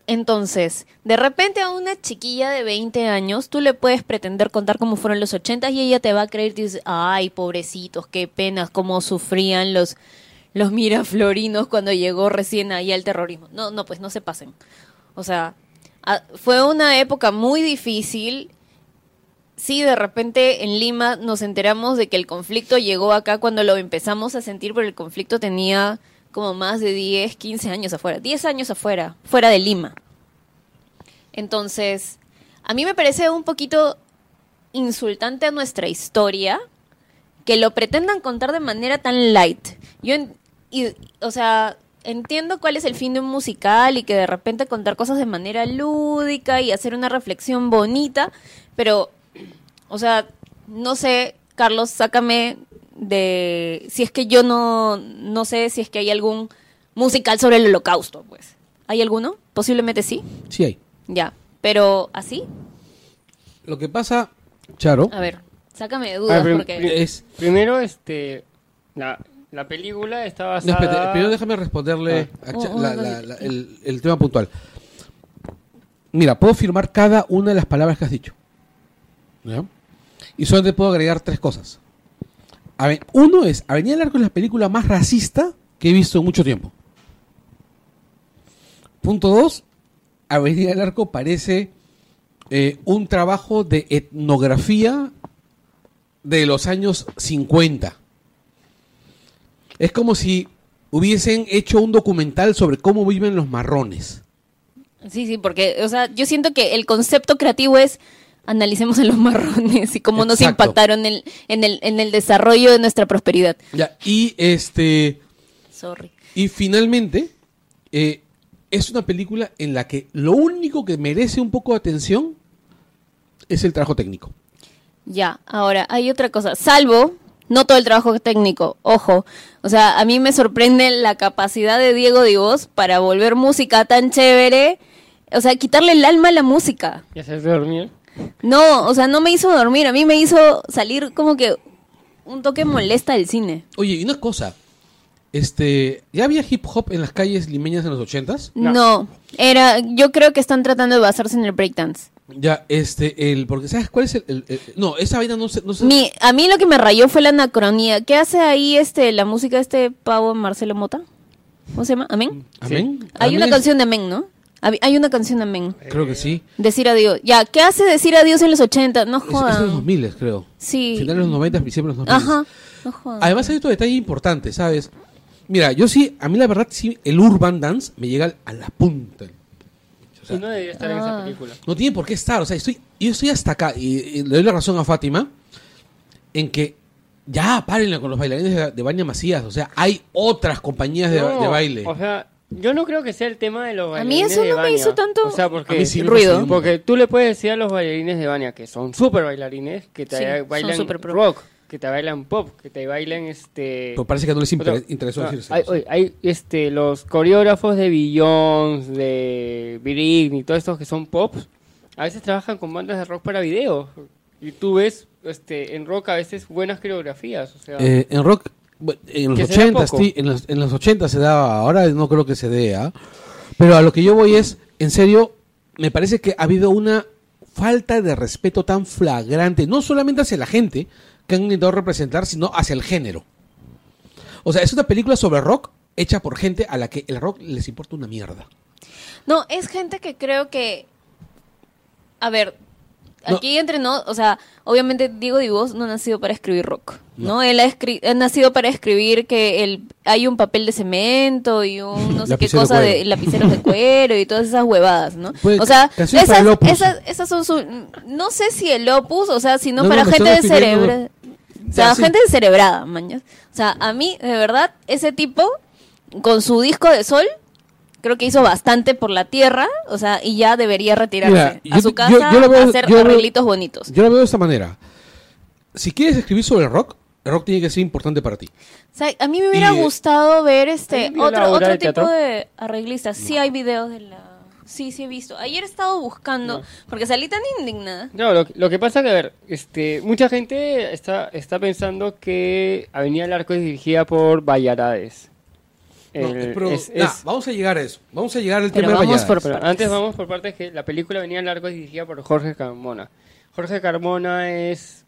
Entonces, de repente a una chiquilla de 20 años, tú le puedes pretender contar cómo fueron los 80 y ella te va a creer y dice, ay, pobrecitos, qué penas, cómo sufrían los, los miraflorinos cuando llegó recién ahí el terrorismo. No, no, pues no se pasen. O sea, fue una época muy difícil Sí, de repente en Lima nos enteramos de que el conflicto llegó acá cuando lo empezamos a sentir, pero el conflicto tenía como más de 10, 15 años afuera, 10 años afuera, fuera de Lima. Entonces, a mí me parece un poquito insultante a nuestra historia que lo pretendan contar de manera tan light. Yo, o sea, entiendo cuál es el fin de un musical y que de repente contar cosas de manera lúdica y hacer una reflexión bonita, pero, o sea, no sé, Carlos, sácame de si es que yo no, no sé si es que hay algún musical sobre el holocausto, pues. ¿Hay alguno? Posiblemente sí. Sí hay. Ya. Pero así, Lo que pasa, Charo, a ver, sácame de dudas prim- porque... es... Primero, este. La, la película está No, basada. espérate, primero déjame responderle a Cha- Oh, oh, la- dale. la- la- el, el tema puntual. Mira, puedo firmar cada una de las palabras que has dicho. ¿Ya? Y solamente puedo agregar tres cosas. Uno es, Avenida del Arco es la película más racista que he visto en mucho tiempo. Punto dos, Avenida del Arco parece eh, un trabajo de etnografía de los años 50. Es como si hubiesen hecho un documental sobre cómo viven los marrones. Sí, sí, porque, o sea, yo siento que el concepto creativo es analicemos a los marrones y cómo nos impactaron en, en, el, en el desarrollo de nuestra prosperidad. Ya, y este Sorry. y finalmente eh, es una película en la que lo único que merece un poco de atención es el trabajo técnico. Ya, ahora hay otra cosa. Salvo, No todo el trabajo técnico, ojo. O sea, a mí me sorprende la capacidad de Diego Divos para volver música tan chévere. O sea, quitarle el alma a la música. ¿Y hacerse dormir? No, o sea, no me hizo dormir, a mí me hizo salir como que un toque molesta del cine. Oye, y una cosa. Este, ¿ya había hip hop en las calles limeñas en los ochentas? No. No. era, yo creo que están tratando de basarse en el breakdance. Ya, este, el, porque ¿sabes cuál es el, el- el- no, esa vaina no se, no Mi, a mí lo que me rayó fue la anacronía. ¿Qué hace ahí este la música de este pavo Marcelo Mota? ¿Cómo se llama? ¿Amén? ¿Amén? Hay Amén una es- canción de Amén, ¿no? Hay una canción Amén. Creo que sí. Decir adiós. Ya, ¿qué hace decir adiós en los 80? No Es, es de los jodan. 2000, creo. Sí. Finales de los 90, principios de los 2000. Ajá. No jodan. Además hay otro detalle importante, ¿sabes? Mira, yo sí, a mí la verdad sí, el urban dance me llega a la punta. O sea, no debería estar en Ah. esa película. no tiene por qué estar, o sea, estoy, yo estoy hasta acá y, y le doy la razón a Fátima en que ya párenle con los bailarines de, de Baña Macías, o sea, hay otras compañías de, No, de baile. O sea, yo no creo que sea el tema de los A mí bailarines eso de no me hizo tanto O sea, porque, A mí sí me ruido. porque tú le puedes decir a los bailarines de Bania que son súper bailarines, que te Sí, bailan rock, que te bailan pop, que te bailan este... Pero parece que no les inter- interesó no, decirse. hay, oye, hay, este, los coreógrafos de Beyoncé, de Britney, todos estos que son pops, a veces trabajan con bandas de rock para video. Y tú ves este, en rock a veces buenas coreografías. O sea, Eh, en rock, en los Que se da 80, poco. sí, en los, en los 80 se daba, ahora no creo que se dé, ¿ah? Pero a lo que yo voy es, en serio, me parece que ha habido una falta de respeto tan flagrante, no solamente hacia la gente que han intentado representar, sino hacia el género. O sea, es una película sobre rock hecha por gente a la que el rock les importa una mierda. No, es gente que creo que. A ver, No. aquí entre no, o sea, obviamente Diego Divos no ha nacido para escribir rock, ¿no? Él ha, escri- ha nacido para escribir que el, hay un papel de cemento y un no sé qué cosa cuero. de lapiceros de cuero y todas esas huevadas, ¿no? Pues, o sea, esas, esas, esas son su. No sé si el opus, o sea, sino No, para gente de cerebro. O sea, gente descerebrada, mañas. O sea, a mí, de verdad, ese tipo, con su disco de sol, creo que hizo bastante por la tierra, o sea, y ya debería retirarse Mira, a yo- su casa yo lo veo- a hacer yo lo veo- arreglitos bonitos. Yo lo veo de esta manera. Si quieres escribir sobre el rock, el rock tiene que ser importante para ti. O sea, a mí me hubiera Y- gustado ver ¿Hay este otro, otro de tipo de arreglistas. Sí hay videos de la... Sí, sí he visto. Ayer he estado buscando, No. porque salí tan indignada. No, lo, lo que pasa que, a ver, este, mucha gente está, está pensando que Avenida del Arco es dirigida por Valladares. No, El- pero, es- nah, es- vamos a llegar a eso. Vamos a llegar al tema de vamos Valladares. por- pero antes vamos por partes que la película Avenida del Arco es dirigida por Jorge Carmona. Jorge Carmona es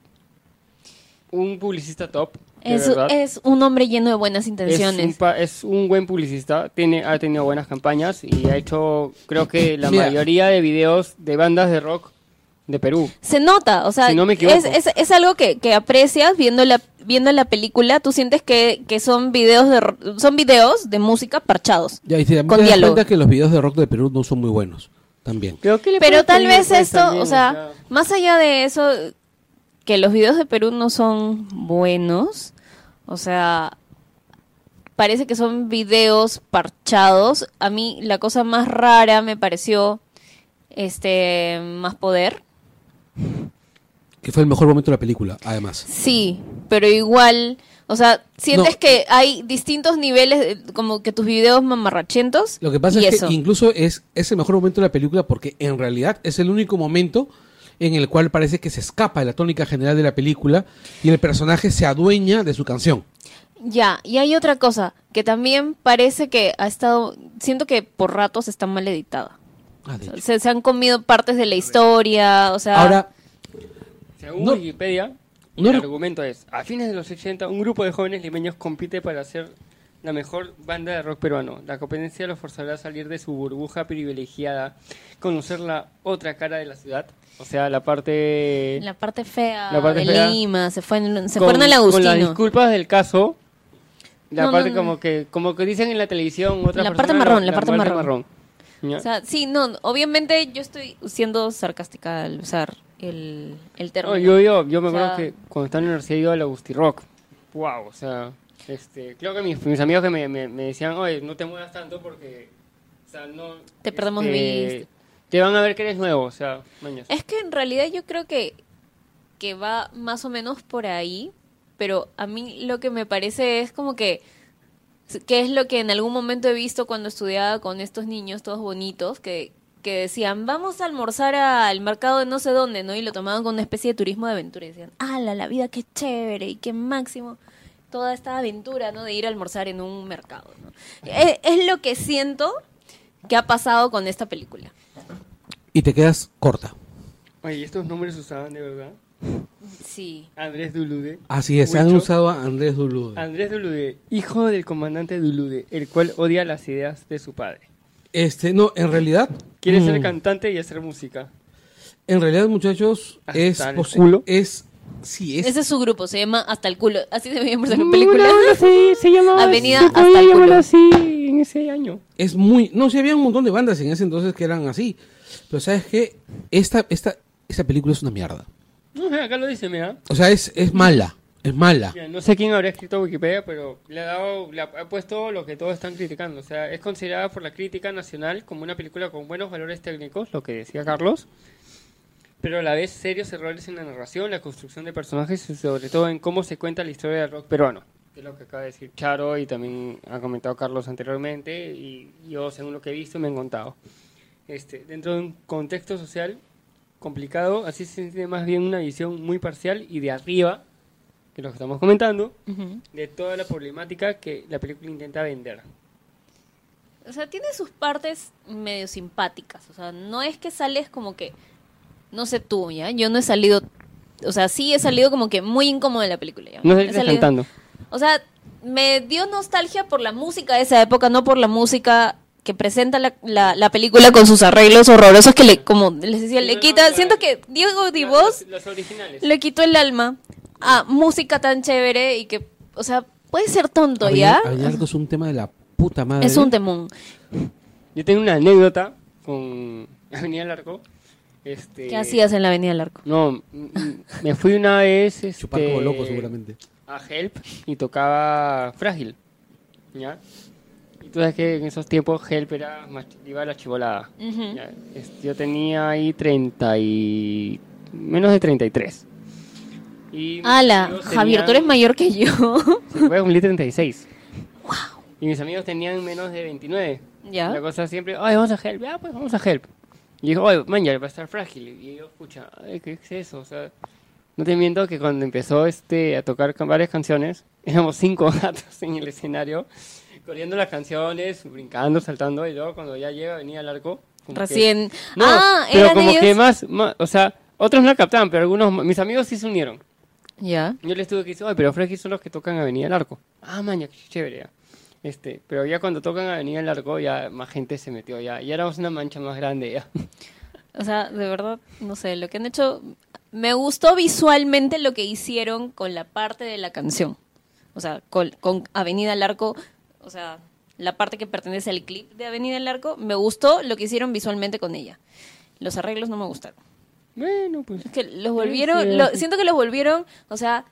un publicista top. Es, un hombre lleno de buenas Es un, intenciones. es un buen publicista, tiene, ha tenido buenas campañas y ha hecho, creo que la Mira. mayoría de videos de bandas de rock de Perú. Se nota, o sea, Si no me equivoco. es, es, es algo que, que aprecias viendo la, viendo la película, tú sientes que, que son videos de son videos de música parchados. Ya, y te das Con diálogo. cuenta que los videos de rock de Perú no son muy buenos. También. Creo que le Pero tal vez esto, también, o sea, más allá de eso, que los videos de Perú no son buenos, o sea, parece que son videos parchados. A mí la cosa más rara me pareció este más poder. Que fue el mejor momento de la película, además. Sí, pero igual, o sea, sientes No. que hay distintos niveles, de- como que tus videos mamarrachentos. Lo que pasa es eso. que incluso es, es el mejor momento de la película porque en realidad es el único momento en el cual parece que se escapa de la tónica general de la película y el personaje se adueña de su canción. Ya, y hay otra cosa, que también parece que ha estado, siento que por ratos está mal editada. Ah. Se, se han comido partes de la historia, o sea... Ahora, Según No- Wikipedia, no el argumento es, a fines de los 80, un grupo de jóvenes limeños compite para ser la mejor banda de rock peruano. La competencia los forzará a salir de su burbuja privilegiada, conocer la otra cara de la ciudad, o sea, la parte... la parte fea La parte de fea. Lima, se, fue en- se con- fueron al Con las Agustino. disculpas del caso, la No, parte no, no. como que como que dicen en la televisión, otra La persona, parte marrón, la parte marrón. O sea, sí, no, obviamente yo estoy siendo sarcástica al usar el, el término. No, yo, yo, yo me O sea- acuerdo que cuando estaba en la universidad iba al Agusti Rock. Wow, o sea, este, creo que mis, mis amigos que me, me, me decían, oye, no te muevas tanto porque, o sea, no... Te perdemos de este, vista. Te van a ver que eres nuevo, o sea, mañas. Es que en realidad yo creo que, que va más o menos por ahí, pero a mí lo que me parece es como que que es lo que en algún momento he visto cuando estudiaba con estos niños todos bonitos que, que decían, vamos a almorzar al mercado de no sé dónde, ¿no? Y lo tomaban con una especie de turismo de aventura y decían, ah, la, la vida qué chévere y qué máximo toda esta aventura, ¿no? De ir a almorzar en un mercado, ¿no? Es, es lo que siento que ha pasado con esta película. Y te quedas corta. Oye, ¿estos nombres usaban de verdad? Sí. Andrés Dulude. Así es, se han Huicho. usado a Andrés Dulude. Andrés Dulude, hijo del comandante Dulude, el cual odia las ideas de su padre. Este, no, en realidad. Quiere mm, ser cantante y hacer música. En realidad, muchachos, Hasta es. el posi- culo. Es. Sí, es. Ese es su grupo, se llama Hasta el culo. Así se veía en la película. sí, se llamaba Avenida se hasta el culo. así en ese año. es muy. No, sí, había un montón de bandas en ese entonces que eran así. Pero, ¿sabes qué? Esta, esta, esta película es una mierda. No, mira, acá lo dice, mira. O sea, es, es mala. Es mala. Mira, No sé quién habrá escrito Wikipedia, pero le ha dado, le ha, ha puesto lo que todos están criticando. O sea, es considerada por la crítica nacional como una película con buenos valores técnicos, lo que decía Carlos, pero a la vez serios errores en la narración, la construcción de personajes y sobre todo en cómo se cuenta la historia del rock peruano. Que es lo que acaba de decir Charo y también ha comentado Carlos anteriormente y yo, según lo que he visto, me han contado. Este, dentro de un contexto social complicado, así se siente más bien una visión muy parcial y de arriba, que es lo que estamos comentando, de toda la problemática que la película intenta vender. O sea, tiene sus partes medio simpáticas. O sea, no es que sales como que. No sé tú, ¿ya? Yo no he salido. O sea, sí he salido como que muy incómodo de la película. ¿ya? No salido- cantando. O sea, me dio nostalgia por la música de esa época, no por la música que presenta la, la, la película con sus arreglos horrorosos que le, como les decía, le No, quita. no, Siento que Diego Divos Los, los originales. le quitó el alma a música tan chévere y que, o sea, puede ser tonto, ¿ya? Arco es un tema de la puta madre. Es un temón. Yo tengo una anécdota con Avenida Larco. Este, ¿Qué hacías en la Avenida del Arco? No, me fui una vez este, Chupar como loco, seguramente. a Help y tocaba Frágil. ¿Ya? Tú sabes que en esos tiempos Help era más, iba a la chivolada. Ya, es- Yo tenía ahí 30 y... menos de 33. Y Ala, Javier, tú eres mayor que yo. Sí, voy a cumplir 36. Y mis amigos tenían menos de 29. Ya. La cosa siempre, ay, vamos a Help, ya, pues vamos a Help. Y dijo, oye, man, ya va a estar frágil. Y yo, escucha, ¿qué es eso? O sea, no te miento que cuando empezó este, a tocar varias canciones, éramos cinco gatos en el escenario, corriendo las canciones, brincando, saltando, y luego cuando ya llega, venía el arco. como que- Recién. no, ah, pero eran como ellos. que más, más, o sea, otros no la captaban, pero algunos, mis amigos sí se unieron. Ya. Yo les tuve que decir, oye, pero Fresky son los que tocan Avenida del Arco. Ah, maña, qué chévere. ya. Este, pero ya cuando tocan Avenida del Arco, ya más gente se metió, ya, ya éramos una mancha más grande, ya. O sea, de verdad, no sé, lo que han hecho. Me gustó visualmente lo que hicieron con la parte de la canción. O sea, con, con Avenida del Arco. O sea, la parte que pertenece al clip de Avenida del Arco. Me gustó lo que hicieron visualmente con ella. Los arreglos no me gustaron. Bueno, pues. Es que los volvieron. lo- siento que los volvieron. O sea,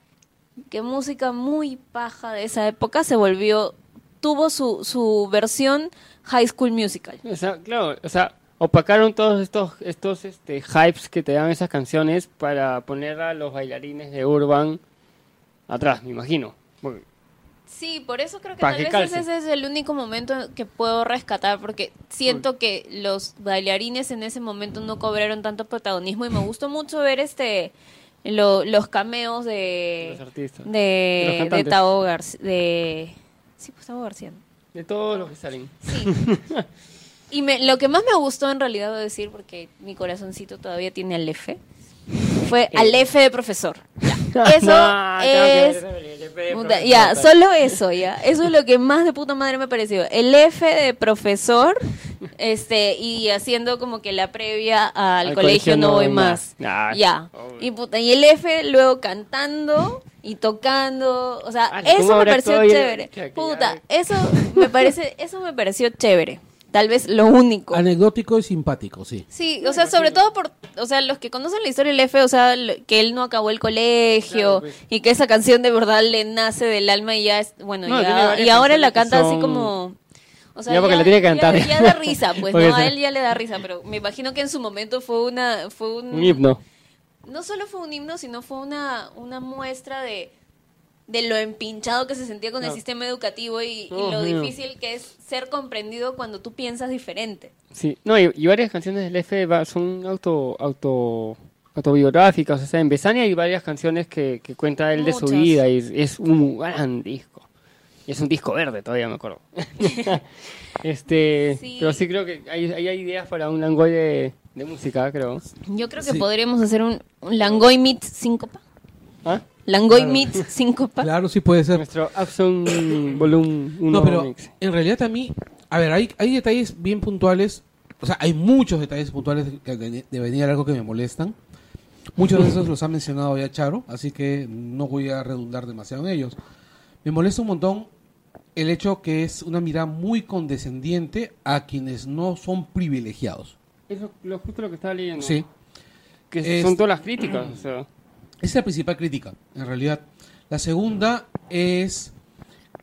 que música muy paja de esa época se volvió. Tuvo su, su versión High School Musical. O sea, claro, o sea, opacaron todos estos, estos este, hypes que te dan esas canciones para poner a los bailarines de Urban atrás, me imagino. Porque- Sí, por eso creo que tal vez calce. ese es el único momento que puedo rescatar porque siento que los bailarines en ese momento no cobraron tanto protagonismo y me gustó mucho ver este lo- los cameos de Los artistas. de, De de. Tao García de sí pues Tao García. De todos los que salen. sí y me, lo que más me gustó en realidad decir porque mi corazoncito todavía tiene al F fue al F de profesor Ya. eso No, es ya, solo eso, ya. Eso es lo que más de puta madre me pareció. El F de profesor, este, y haciendo como que la previa al, colegio, no voy más. Ah, ya. Y puta, y el F luego cantando y tocando, o sea, Ah, ¿cómo eso me pareció chévere. Puta, eso me parece, eso me pareció chévere. Tal vez lo único. Anecdótico y simpático, sí. Sí, o sea, sobre todo por, o sea, los que conocen la historia del F, o sea, que él no acabó el colegio Claro, pues. y que esa canción de verdad le nace del alma y ya es, bueno, No, ya, y ahora la canta así como, o sea, Ya porque la tiene que cantar. Ya, ya da risa, pues, Porque no, a él ya le da risa, pero me imagino que en su momento fue una, fue un, Un himno. no solo fue un himno, sino fue una, una muestra de, de lo empinchado que se sentía con el No. sistema educativo y, y Oh, lo mío. difícil que es ser comprendido cuando tú piensas diferente. Sí, no, y, y varias canciones del F son auto, auto, autobiográficas. O sea, en Besania hay varias canciones que, que cuenta él de su Muchas. vida y es, es un gran disco. Y es un disco verde, todavía me acuerdo. este, Sí. Pero sí creo que hay, hay ideas para un langoy de, de música, creo. Yo creo que Sí. podríamos hacer un, un Langoy Meets Síncopa. ¿Ah? Langoy Meets Síncopa. Claro, sí puede ser. Nuestro Axon Volume 1 No, pero mix. en realidad a mí, a ver, hay, hay detalles bien puntuales, o sea, hay muchos detalles puntuales de, de, de venir algo que me molestan. Muchos de esos los ha mencionado ya Charo, así que no voy a redundar demasiado en ellos. Me molesta un montón el hecho que es una mirada muy condescendiente a quienes no son privilegiados. Eso lo justo lo que estaba leyendo. Sí, Que Es- son todas las críticas. O sea, esa es la principal crítica, en realidad. La segunda es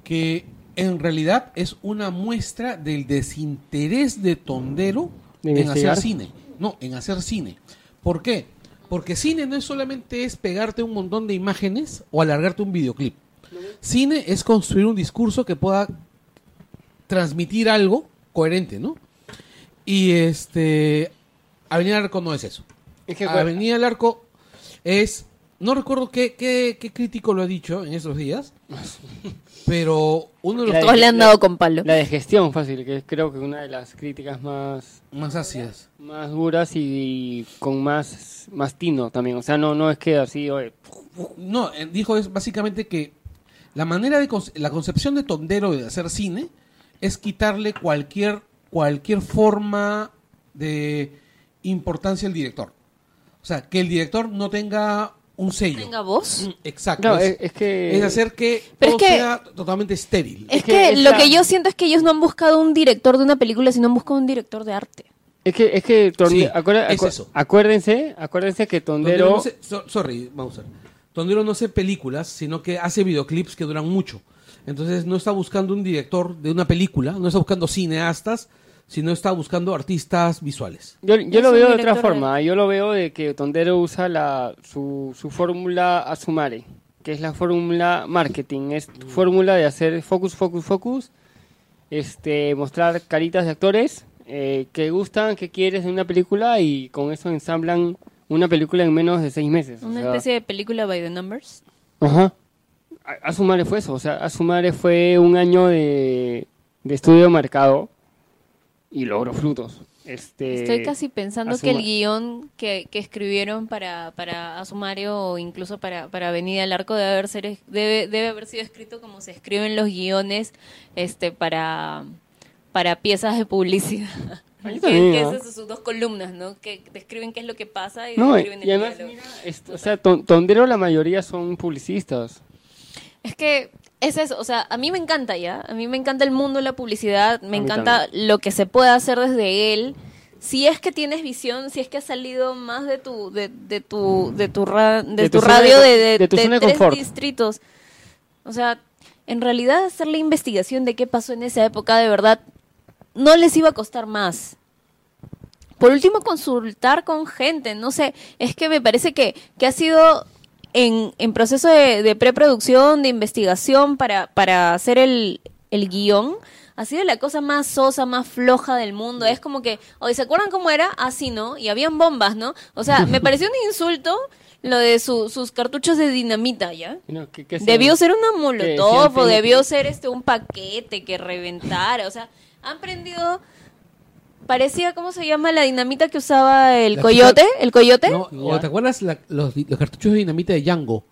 que en realidad es una muestra del desinterés de Tondero ¿De en hacer cine. No, en hacer cine. ¿Por qué? Porque cine no es solamente es pegarte un montón de imágenes o alargarte un videoclip. Cine es construir un discurso que pueda transmitir algo coherente, ¿no? Y este Avenida del Arco no es eso. es que Avenida del Arco es. No recuerdo qué, qué, qué crítico lo ha dicho en estos días. pero uno de los Todos le han la- dado con palo. La de gestión fácil, que es creo que una de las críticas más más ácidas. más duras y, con más más tino también. O sea, no no es que así, oye, No, eh, dijo es básicamente que la manera de la concepción de Tondero de hacer cine es quitarle cualquier cualquier forma de importancia al director. O sea, que el director no tenga un sello. Tenga voz. Mm, Exacto. No, es, que es hacer que Pero todo es que- sea totalmente estéril. Es que que, lo que yo siento es que ellos no han buscado un director de una película, sino han buscado un director de arte. es que es que Tonde- Sí, acuer- es acu- eso. acuérdense, acuérdense que Tondero Tondero no hace- so- sorry, Mauser. Tondero no hace películas, sino que hace videoclips que duran mucho. Entonces no está buscando un director de una película, no está buscando cineastas, sino está buscando artistas visuales. Yo, yo lo veo de otra de- forma. Yo lo veo de que Tondero usa la, su, su fórmula Asumare, que es la fórmula marketing. Es tu fórmula de hacer focus, focus, focus. Este, mostrar caritas de actores eh, que gustan, que quieres de una película y con eso ensamblan una película en menos de seis meses. o Una sea, especie de película by the numbers. Ajá. A, Asumare fue eso. O sea, Asumare fue un año de, de estudio de mercado y logró frutos. Este, Estoy casi pensando que el guion que, que escribieron para, para Asumario o incluso para, para Avenida del Arco debe haber, ser, debe, debe haber sido escrito como se escriben los guiones este para, para piezas de publicidad. Que, que esas son sus dos columnas, ¿no? Que describen qué es lo que pasa y No, describen y el además, mira, esto- o sea, ton- Tondero la mayoría son publicistas. Es que es eso, o sea, a mí me encanta ya, a mí me encanta el mundo de la publicidad, me encanta lo que se puede hacer desde él. Si es que tienes visión, si es que has salido más de tu de, de tu de tu ra- de, De tu, radio de- de, tu tres confort. distritos. O sea, en realidad hacer la investigación de qué pasó en esa época de verdad no les iba a costar más. Por último, consultar con gente, no sé, es que me parece que, que ha sido en, en proceso de, de preproducción, de investigación para, para hacer el, el guion, ha sido la cosa más sosa, más floja del mundo. Es como que, oye, ¿se acuerdan cómo era? Así, ¿no? Y habían bombas, ¿no? O sea, me pareció un insulto lo de su- sus cartuchos de dinamita, ¿ya? No, ¿qué- qué Debió ser una molotov o debió ser este un paquete que reventara. O sea, han prendido. Parecía, ¿cómo se llama la dinamita que usaba el La coyote? chica- ¿El coyote? No, ¿o Ya. ¿Te acuerdas la- los, los cartuchos de dinamita de Django?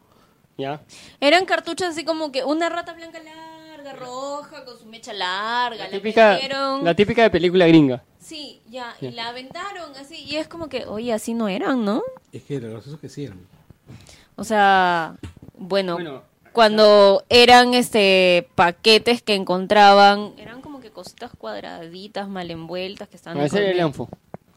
Ya. Eran cartuchos así como que una rata blanca larga, roja, con su mecha larga. La La, típica, prendieron. la típica de película gringa. Sí, ya, y la aventaron así. Y es como que, oye, así no eran, ¿no? Es que lo gracioso que sí eran. O sea, bueno, Bueno, cuando eran este paquetes que encontraban, eran cositas cuadraditas, mal envueltas que estaban a ese era el Anfo.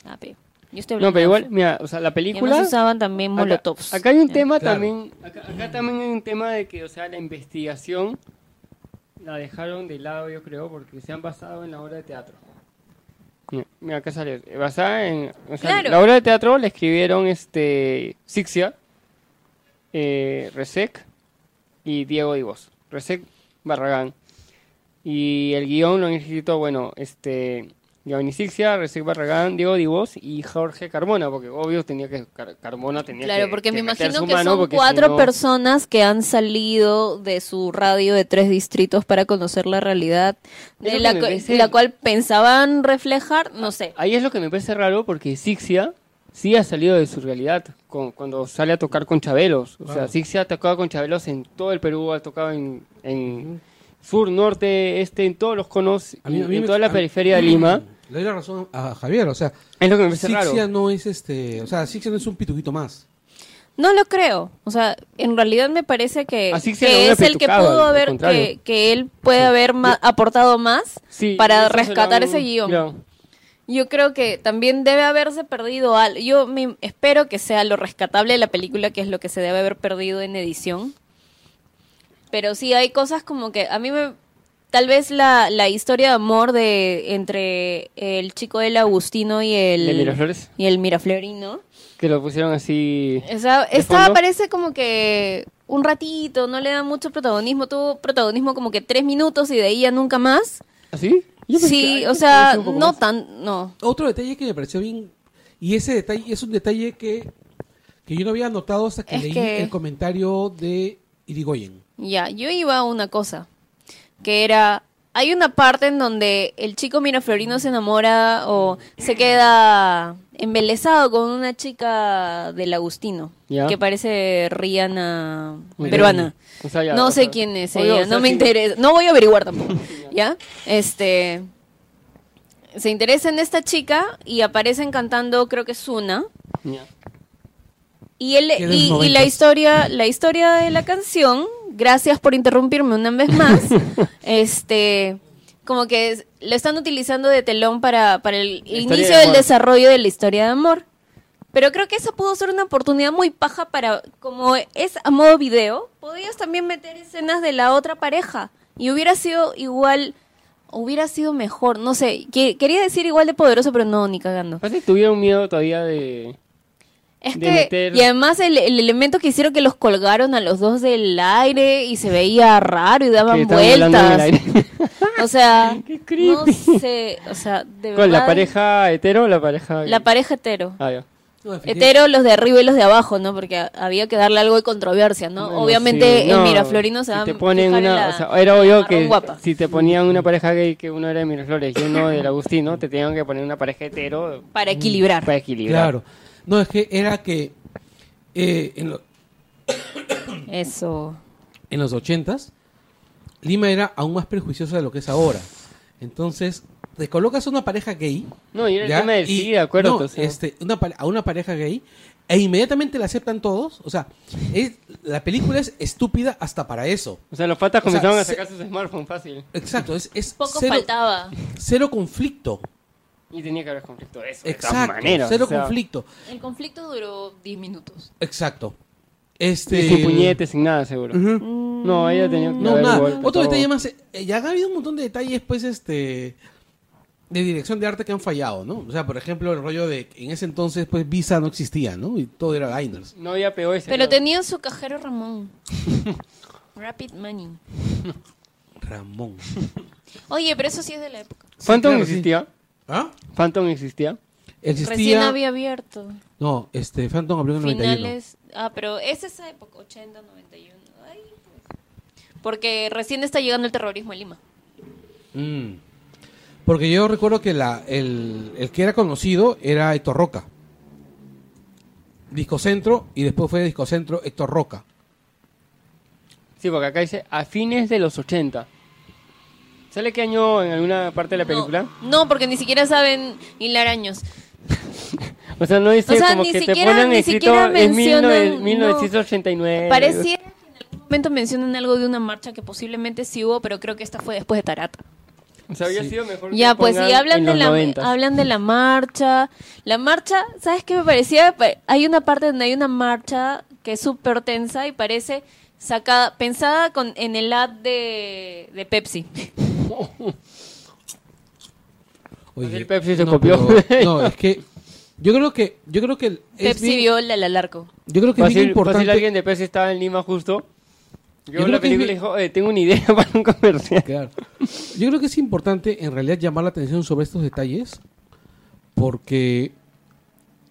Ah, pe. Yo estoy No, pero igual, mira, o sea, la película... además usaban también Acá, molotovs. acá hay un tema Claro. también, acá, acá también hay un tema de que, o sea, la investigación la dejaron de lado, yo creo, porque se han basado en la obra de teatro. Mira, mira acá sale, basada en, o sea, Claro. la obra de teatro la escribieron este Sixia, eh, Resec y Diego Divos. Resec Barragán. Y el guion lo han escrito, bueno, este... Giovanni Sixia, Resec Barragán, Diego Divos y Jorge Carmona, porque obvio tenía que... Car- Carmona tenía que Claro, porque me imagino que son si cuatro no- personas que han salido de su radio de tres distritos para conocer la realidad, de la, que me cu- parece- la cual pensaban reflejar, no sé. Ahí es lo que me parece raro porque Sixia sí ha salido de su realidad con- cuando sale a tocar con Chabelos. O sea, Sixia ha tocado con Chabelos en todo el Perú, ha tocado en, en sur, norte, este, en todos los conos, A mí- y a mí en me- toda la periferia de Lima. Le doy la razón a Javier, o sea, Es lo que me parece Sixia raro. no es este, o sea, Sixia no es un pituquito más. No lo creo. O sea, en realidad me parece que, es el que pudo haber, que, que él puede haber ma- aportado más Sí, para rescatar ese guion. claro. Yo creo que también debe haberse perdido algo. Yo me espero que sea lo rescatable de la película, que es lo que se debe haber perdido en edición. Pero sí hay cosas como que a mí me tal vez la, la historia de amor de entre el chico del Agustino y el ¿De Miraflores? y el Miraflorino. Que lo pusieron así. Esa, ¿De esta fondo? parece como que un ratito, no le da mucho protagonismo, tuvo protagonismo como que tres minutos y de ahí ya nunca más. ¿Así? Pensé Sí, o sea, no más. tan, no. Otro detalle que me pareció bien, y ese detalle es un detalle que, que yo no había notado hasta que Es leí que- el comentario de Irigoyen. Ya, yo iba a una cosa, que era, hay una parte en donde el chico Miraflorino se enamora o se queda embelesado con una chica del Agustino, Ya. que parece Rihanna peruana. O sea, ya, no sé sea, quién es obvio, ella, o sea, no me sí. interesa, no voy a averiguar tampoco, ¿ya? Este, se interesa en esta chica y aparecen cantando, creo que es una, Ya. y, él, y, y la historia, la historia de la canción, gracias por interrumpirme una vez más, este, como que lo están utilizando de telón para, para el inicio de del desarrollo de la historia de amor. Pero creo que esa pudo ser una oportunidad muy paja para, como es a modo video, podías también meter escenas de la otra pareja y hubiera sido igual, hubiera sido mejor, no sé, que, quería decir igual de poderoso, pero no, ni cagando. Parece que tuvieron miedo todavía de. Es de que, meter- y además el, el elemento que hicieron que los colgaron a los dos del aire y se veía raro y daban el vueltas. O sea, Qué no sé, o sea, de ¿Con la pareja hetero o la pareja.? La pareja hetero. Ah, ya. No, Hetero los de arriba y los de abajo, ¿no? Porque había que darle algo de controversia, ¿no? Bueno, Obviamente sí, el no, Miraflorino se si te ponen una, la- o sea, era obvio que guapa. si te ponían una pareja gay que uno era de Miraflores y uno del Agustino, te tenían que poner una pareja hetero Para equilibrar. para equilibrar. Claro. No, es que era que eh, en, lo- Eso. en los ochentas, Lima era aún más prejuiciosa de lo que es ahora. Entonces, te colocas a una pareja gay. No, y era el ¿ya? tema del Y- sí, de acuerdo. no, o sea, este, una, pare- a una pareja gay e inmediatamente la aceptan todos. O sea, es, la película es estúpida hasta para eso. o sea, los patas o sea, comenzaron a se- sacar sus smartphones fácil. Exacto, es, es Poco cero, faltaba. cero conflicto. Y tenía que haber conflicto de eso. de Exacto, maneras, cero o sea, conflicto. El conflicto duró 10 minutos. Exacto. y Este, Sin puñetes, sin nada, seguro. No, ella tenía que No, haber nada. golpe, Otro todo. detalle más, eh, ya ha habido un montón de detalles, pues, este, de dirección de arte que han fallado, ¿no? O sea, por ejemplo, el rollo de, que en ese entonces, pues, Visa no existía, ¿no? Y todo era Diners. No había POS. Pero creo. tenía su cajero Ramón. Rapid Money. Ramón. Oye, pero eso sí es de la época. ¿Phantom claro, sí. ¿Ah? ¿Phantom existía? Existía... Recién había abierto. No, este, Phantom abrió en el 91. Finales. Ah, pero es esa época, 80, 91. Ay, pues. Porque recién está llegando el terrorismo a Lima. Mm. Porque yo recuerdo que la, el, el que era conocido era Héctor Roca. Discocentro, y después fue Discocentro Héctor Roca. Sí, porque acá dice a fines de los 80. ¿Sale qué año en alguna parte de la película? No, no, porque ni siquiera saben hilar años. O sea, no dice O sea, como ni que te siquiera- ponen ni escrito siquiera en mencionan- 19- no. 1989. Pareciera que en algún momento mencionan algo de una marcha que posiblemente sí hubo, pero creo que esta fue después de Tarata. O sea, había sido mejor Ya, que pues y hablan de la 90. hablan de la marcha. La marcha, ¿sabes qué me parecía? Pa- Hay una parte donde hay una marcha que es súper tensa y parece sacada, pensada con en el ad de, de Pepsi. Oye, El Pepsi se no, copió. pero- no, es que yo creo que yo creo que es Pepsi bien- vio la, la larco. yo creo que es bien importante fácil alguien de Pepsi estaba en Lima justo Yo, Yo creo la que es película dijo, "Oye, tengo una idea para un comercial. Claro. Yo creo que es importante en realidad llamar la atención sobre estos detalles porque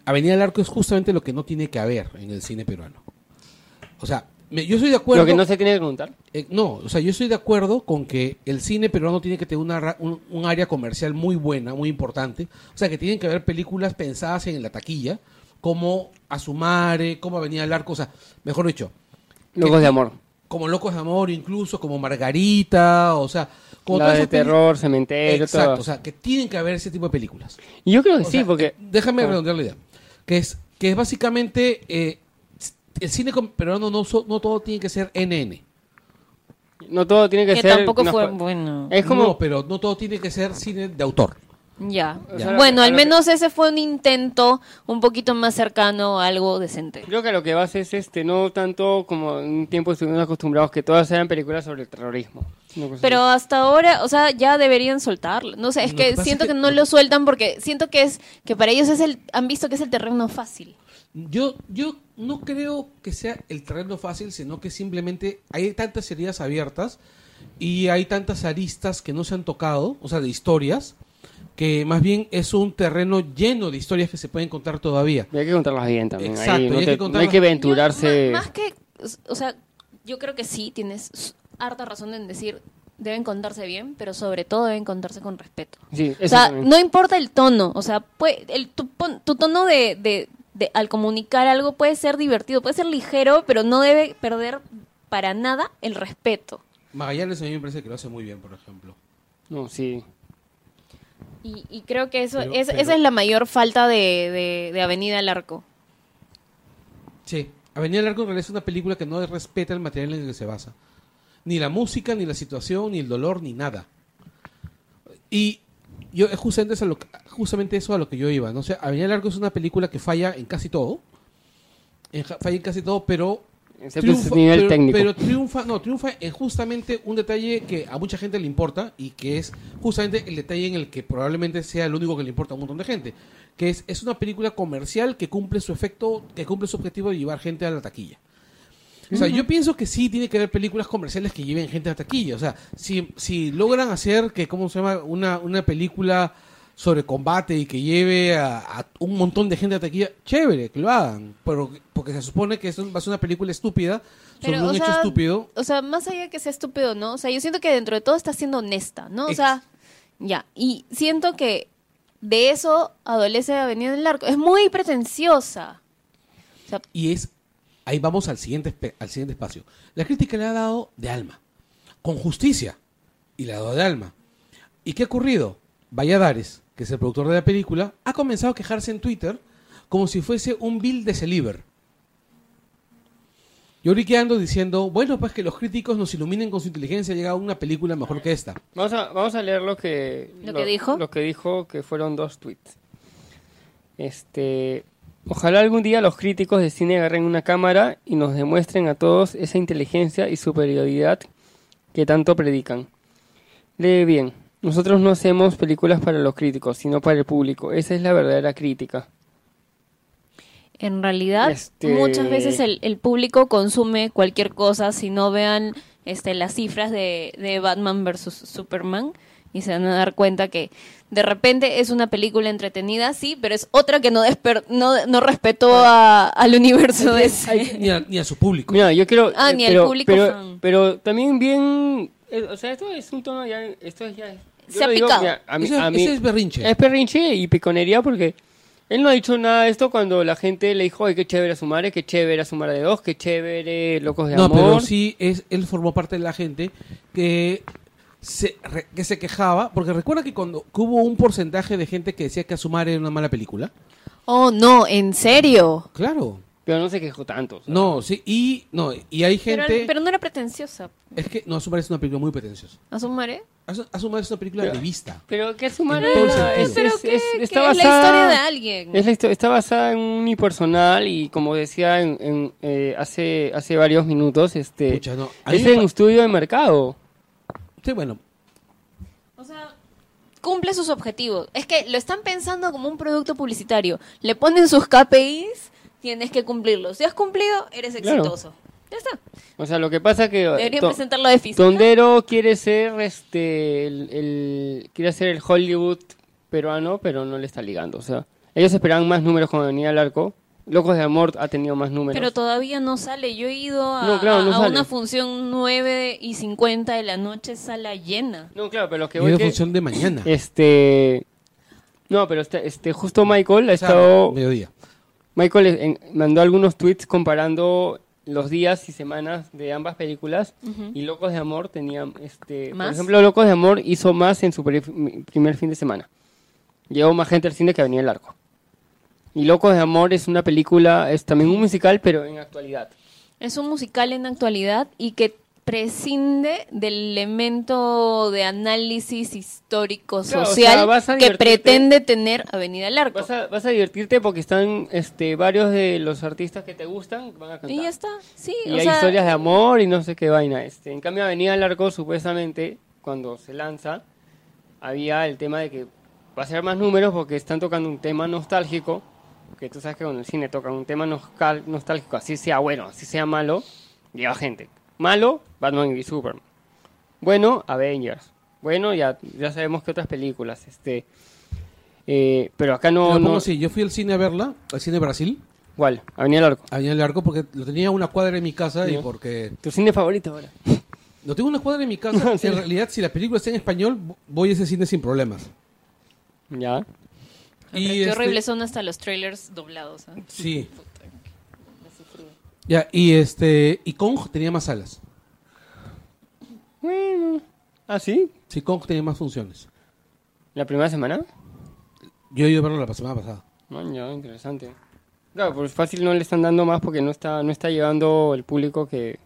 Avenida del Arco es justamente lo que no tiene que haber en el cine peruano. O sea, me- yo estoy de acuerdo. Lo que no se tiene que contar. eh, no, o sea, yo estoy de acuerdo con que el cine peruano tiene que tener una, un, un área comercial muy buena, muy importante. O sea, que tienen que haber películas pensadas en la taquilla, como Azumare, como Avenida del Arco, o sea, mejor dicho, Locos de amor. como Locos de Amor, incluso como Margarita, o sea, como La de terror, cementerio, Exacto, todo. o sea, que tienen que haber ese tipo de películas. Y yo creo que O sí, sea, porque... eh, déjame redondear la idea. Que es, que es básicamente eh, el cine peruano no, so- no todo tiene que ser NN. No todo tiene que, Que ser... tampoco fue bueno. Es como... No, pero no todo tiene que ser cine de autor. Ya. Bueno, a al menos ese fue un intento un poquito más cercano a algo decente. Creo que lo que vas es este, no tanto como en un tiempo estuvimos acostumbrados que todas eran películas sobre el terrorismo. Pero así. hasta ahora, o sea, ya deberían soltarlo. No sé, es Lo que siento es que, que- no lo sueltan porque siento que es que para ellos es el han visto que es el terreno fácil. Yo, yo no creo que sea el terreno fácil, sino que simplemente hay tantas heridas abiertas y hay tantas aristas que no se han tocado, o sea, de historias, que más bien es un terreno lleno de historias que se pueden contar todavía. Y hay que contarlas bien también. Exacto, ahí, y no, hay te- que no hay contarlas- que aventurarse... Yo, más que, o sea, yo creo que sí tienes harta razón en decir deben contarse bien, pero sobre todo deben contarse con respeto. Sí, O sea, también. no importa el tono, o sea, puede, el, tu, pon- tu tono de, de- de- al comunicar algo puede ser divertido, puede ser ligero, pero no debe perder para nada el respeto. Magallanes a mí me parece que lo hace muy bien, por ejemplo. No, sí. Y, y creo que eso Pero- es, pero- esa es la mayor falta de, de- de Avenida al Arco. Sí, Avenida del Arco en realidad es una película que no respeta el material en el que se basa. Ni la música, ni la situación, ni el dolor, ni nada. Y yo es justamente eso a lo, que- justamente eso a lo que yo iba. ¿no? O sea, Avenida del Arco es una película que falla en casi todo. En falla en casi todo, pero nivel pero, técnico. pero triunfa, no, triunfa en justamente un detalle que a mucha gente le importa y que es justamente el detalle en el que probablemente sea el único que le importa a un montón de gente, que es, es una película comercial que cumple su efecto, que cumple su objetivo de llevar gente a la taquilla. O sea, yo pienso que sí tiene que haber películas comerciales que lleven gente a la taquilla. O sea, si, si logran hacer que, ¿cómo se llama? Una, una película sobre combate y que lleve a, a un montón de gente a la taquilla, chévere, que lo hagan. Pero, porque se supone que eso va a ser una película estúpida sobre Pero, un hecho sea, estúpido. O sea, más allá de que sea estúpido, ¿no? O sea, yo siento que dentro de todo está siendo honesta, ¿no? O sea, ya. Y siento que de eso adolece Avenida del Arco. Es muy pretenciosa. O sea, Y es, ahí vamos al siguiente, al siguiente espacio. La crítica le ha dado de alma, con justicia, y le ha dado de alma. ¿Y qué ha ocurrido? Valladares, que es el productor de la película, ha comenzado a quejarse en Twitter como si fuese un bill de Celiber. Yo ahorita ando diciendo, bueno, pues que los críticos nos iluminen con su inteligencia, llega una película mejor que esta. Vamos a, vamos a leer lo que... ¿Lo que dijo? Lo que dijo, que fueron dos tweets. Este... Ojalá algún día los críticos de cine agarren una cámara y nos demuestren a todos esa inteligencia y superioridad que tanto predican. Lee bien. Nosotros no hacemos películas para los críticos, sino para el público. Esa es la verdadera crítica. en realidad, Este- muchas veces el, el público consume cualquier cosa si no vean este, las cifras de, de Batman versus Superman y se van a dar cuenta que de repente es una película entretenida, sí, pero es otra que no desper- no, no respetó a- al universo de ese. Ni a, ni a su público. Mira, yo quiero... Ah, eh, ni al pero, público pero, fan. pero también bien... eh, o sea, esto es un tono ya... Esto es ya... yo Se ha digo, picado. mira, a mí- Ese- a mí- ese es berrinche. Es perrinche y piconería porque él no ha dicho nada de esto cuando la gente le dijo, ay, qué chévere a su madre, qué chévere a su madre de dos, qué chévere, locos de No, amor. pero sí, es, él formó parte de la gente que se, re- que se quejaba, porque recuerda que cuando que hubo un porcentaje de gente que decía que Asumar era una mala película. Oh, no, ¿en serio? Claro. Pero no se quejó tanto. o sea. No, sí, y no, y hay gente pero no era pretenciosa. es que no Asumar es una película muy pretenciosa. ¿Asumare? Asu- Asumar es una película Pero- de vista. Pero que su madre En todo sentido. es, Pero es- que, es- que está es la historia de alguien. es la histo- está basada en un unipersonal y como decía en, en, eh, hace hace varios minutos, este Pucha, no, a mí es me en pa- un estudio de mercado. Sí, bueno, O sea, cumple sus objetivos. Es que lo están pensando como un producto publicitario. Le ponen sus KPIs, tienes que cumplirlos. Si has cumplido, eres Claro. exitoso. Ya está. O sea, lo que pasa es que... Debería to- presentarlo de física. Tondero quiere ser este el, el- quiere hacer el Hollywood peruano, pero no le está ligando. O sea, ellos esperaban más números cuando venía el arco. Locos de Amor ha tenido más números. Pero todavía no sale. Yo he ido a, No, claro, no a- a sale. una función 9 y 50 de la noche, sala llena. No, claro, pero lo que voy que función de mañana. este no, pero este, este justo Michael ha O sea, estado mediodía. Michael en- mandó algunos tweets comparando los días y semanas de ambas películas y Locos de Amor tenían este por ejemplo Locos de Amor hizo más en su pri- primer fin de semana llegó más gente al cine que venía el arco y Locos de Amor es una película es también un musical pero en actualidad Es un musical en actualidad y que prescinde del elemento de análisis histórico Claro, o social sea, que pretende tener Avenida del Arco. vas a, vas a divertirte porque están este varios de los artistas que te gustan van a cantar Y ya está, sí. Y o hay sea, historias de amor y no sé qué vaina. Este, en cambio, Avenida del Arco, supuestamente, cuando se lanza, había el tema de que va a ser más números porque están tocando un tema nostálgico. Que tú sabes que con el cine tocan un tema nostal- nostálgico, así sea bueno, así sea malo, lleva gente. Malo, Batman y Superman. Bueno, Avengers. Bueno, ya, ya sabemos que otras películas. Este, eh, pero acá no. No así, yo fui al cine a verla, al cine Brasil, ¿Cuál? Avenida del Arco. a el Arco, porque lo tenía una cuadra en mi casa y porque... ¿Tu cine favorito ahora? Lo tengo una cuadra en mi casa, Sí. en realidad si la película está en español, voy a ese cine sin problemas. Ya. Y qué este- horribles son hasta los trailers doblados. ¿eh? Sí. Ya, y este, y Kong tenía más salas. Bueno. ¿Ah, sí? Sí, Kong tenía más funciones. ¿La primera semana? Yo he ido a verlo la semana pasada. Ya, interesante. Claro, pues fácil no le están dando más porque no está, no está llevando el público que...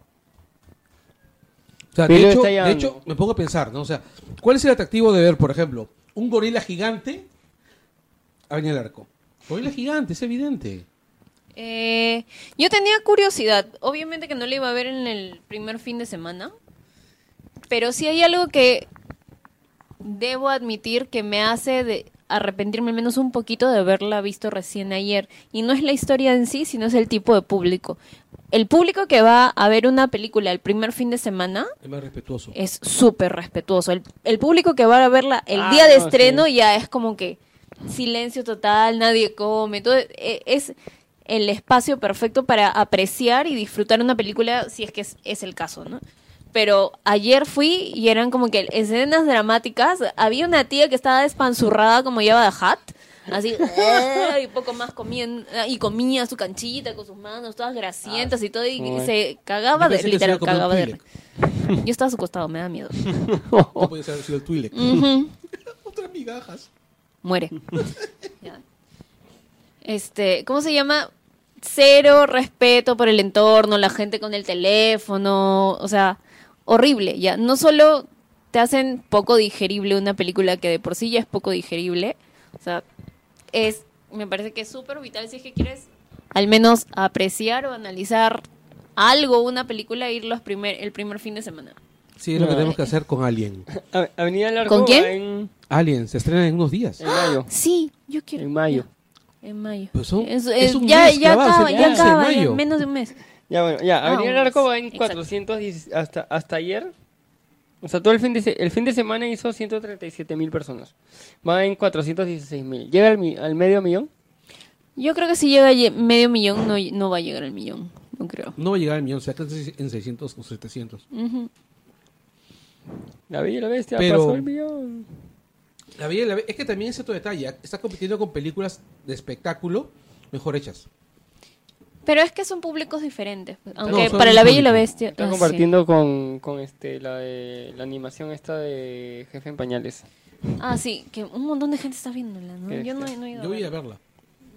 O sea, Pero de hecho, de hecho, me pongo a pensar, ¿no? O sea, ¿cuál es el atractivo de ver, por ejemplo, un gorila gigante a Avenida del Arco? Gorila gigante, es evidente. Eh, yo tenía curiosidad. Obviamente que no le iba a ver en el primer fin de semana. Pero sí hay algo que debo admitir que me hace de arrepentirme al menos un poquito de haberla visto recién ayer. Y no es la historia en sí, sino es el tipo de público. El público que va a ver una película el primer fin de semana Es más respetuoso. es súper respetuoso. El, el público que va a verla el Ah, día de no, estreno sí. ya es como que silencio total, nadie come, todo e- es el espacio perfecto para apreciar y disfrutar una película si es que es, es el caso, ¿no? Pero ayer fui y eran como que escenas dramáticas. Había una tía que estaba despanzurrada como lleva de hat. Así, y poco más comían, y comía su canchita con sus manos, todas grasientas y todo, y joder. se cagaba de, literal, cagaba de. Yo estaba a su costado, me da miedo. No podía sido el Twi'lek. Otras migajas. Muere. Este, ¿cómo se llama? Cero respeto por el entorno, la gente con el teléfono, o sea, horrible, ya. No solo te hacen poco digerible una película que de por sí ya es poco digerible, o sea, es, me parece que es súper vital si es que quieres al menos apreciar o analizar algo, una película, ir los primer, el primer fin de semana. Sí, es lo que No. tenemos que hacer con Alien. A- Avenida del Arco ¿Con quién? va En, Alien se estrena en unos días. en mayo. Sí, yo quiero. En mayo. En mayo. Pues son- Es- es es- un ya, mes ya clavado, acaba, es el ya 11 de acaba, ya mayo. menos de un mes. Ya, bueno, ya. Ah, Avenida del un Arco mes. va en Exacto. 410 hasta, hasta ayer. O sea, todo el fin de, se- el fin de semana hizo 137 mil personas. Va en 416 mil. ¿Llega al, mi- al medio millón? Yo creo que si llega a lle- medio millón, no, no va a llegar al millón. No creo. No va a llegar al millón, se en 600 o 700. Ujú. La Bella y la Bestia Pero- pasó el millón. La Bella y la Be- es que también es otro detalle. Está compitiendo con películas de espectáculo mejor hechas. Pero es que son públicos diferentes. pues. Aunque son para La Bella y la. Bestia. Está ah, sí. compartiendo con, con este, la, de, la animación esta de Jefe en Pañales. Ah, sí, que un montón de gente está viéndola, ¿no? Yo no, bestia. no he ido Yo a voy a verla.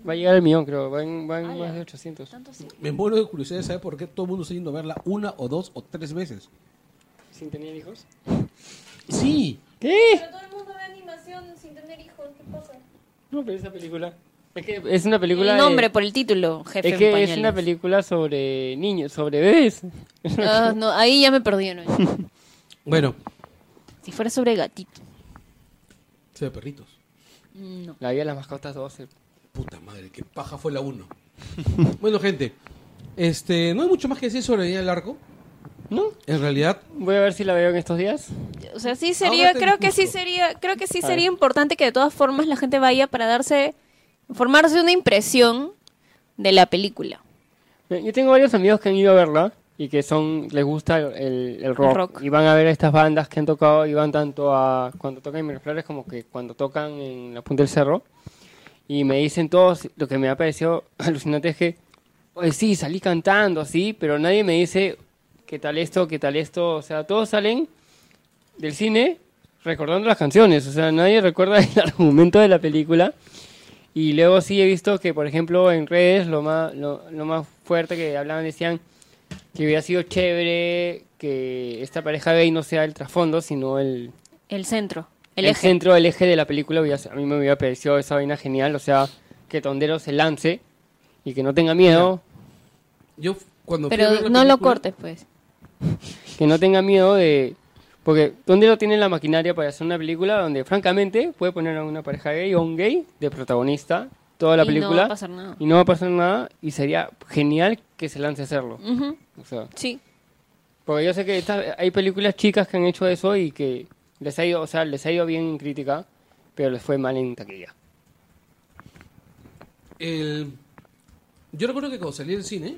Va a llegar al millón, creo. Va en, va en Ah, más ya. de 800. ¿Tanto sí? Me muero de curiosidad de saber por qué todo el mundo está yendo a verla una o dos o tres veces. ¿Sin tener hijos? Sí. ¿Qué? Pero todo el mundo ve animación sin tener hijos, ¿qué pasa? No, pero esa película. Es que es una película. El de- nombre por el título, jefe Es en que es una película sobre niños, sobre bebés. Ah, no, ahí ya me perdieron. Bueno, si fuera sobre gatito. ve perritos. No. La vida de las mascotas 12. Puta madre, qué paja fue la 1. bueno, gente, Este, no hay mucho más que decir sobre Daniel Arco. ¿No? En realidad, Voy a ver si la veo en estos días. O sea, sí sería, creo que sí sería, creo que sí A sería ver. importante que de todas formas la gente vaya para darse, formarse una impresión de la película. Yo tengo varios amigos que han ido a verla y que son les gusta el, el rock, rock. y van a ver estas bandas que han tocado y van tanto a cuando tocan en Miraflores como que cuando tocan en la punta del cerro y me dicen todos lo que me ha parecido alucinante es que pues sí salí cantando así pero nadie me dice qué tal esto qué tal esto o sea todos salen del cine recordando las canciones o sea nadie recuerda el argumento de la película y luego sí he visto que, por ejemplo, en redes lo más, lo, lo más fuerte que hablaban decían que hubiera sido chévere que esta pareja gay no sea el trasfondo, sino el, El centro, el, el eje. centro, el eje de la película. a mí me hubiera parecido esa vaina genial, o sea, que Tondero se lance y que no tenga miedo, yo cuando Pero no lo cortes, pues. que no tenga miedo de... Porque Tondero tiene la maquinaria para hacer una película donde, francamente, puede poner a una pareja gay o un gay de protagonista toda la Y no película. va a pasar nada. y no va a pasar nada y sería genial que se lance a hacerlo. Ujú, O sea, Sí. porque yo sé que esta- hay películas chicas que han hecho eso y que les ha ido, o sea, les ha ido bien en crítica, pero les fue mal en taquilla. El- Yo recuerdo que cuando salí del cine,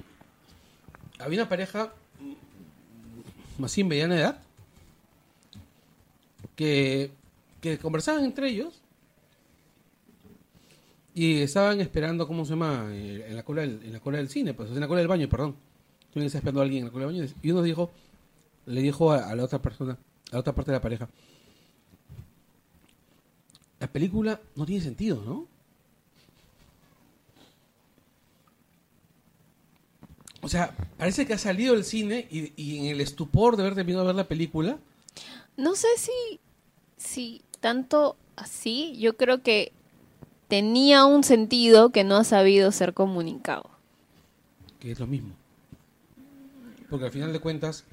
había una pareja así en mediana edad que, que conversaban entre ellos y estaban esperando, ¿cómo se llama? Eh, En la cola del, en la cola del cine, pues en la cola del baño, perdón. Estuvieron esperando a alguien en la cola del baño y uno dijo, le dijo a, a la otra persona, a la otra parte de la pareja, la película no tiene sentido, ¿no? O sea, parece que ha salido del cine y, y en el estupor de haber terminado de ver la película, No sé si, si tanto así, yo creo que tenía un sentido que no ha sabido ser comunicado. que es lo mismo. Porque al final de cuentas,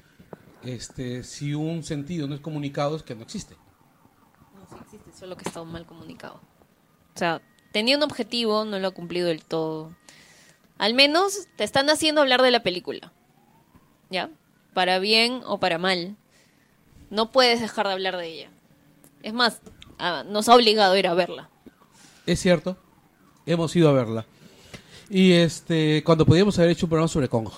este, si un sentido no es comunicado es que no existe. No, sí existe, solo que está mal comunicado. O sea, tenía un objetivo, no lo ha cumplido del todo. Al menos te están haciendo hablar de la película. ¿Ya? Para bien o para mal. No puedes dejar de hablar de ella. Es más, ah, nos ha obligado a ir a verla. Es cierto, hemos ido a verla. Y este, cuando podíamos haber hecho un programa sobre Kong.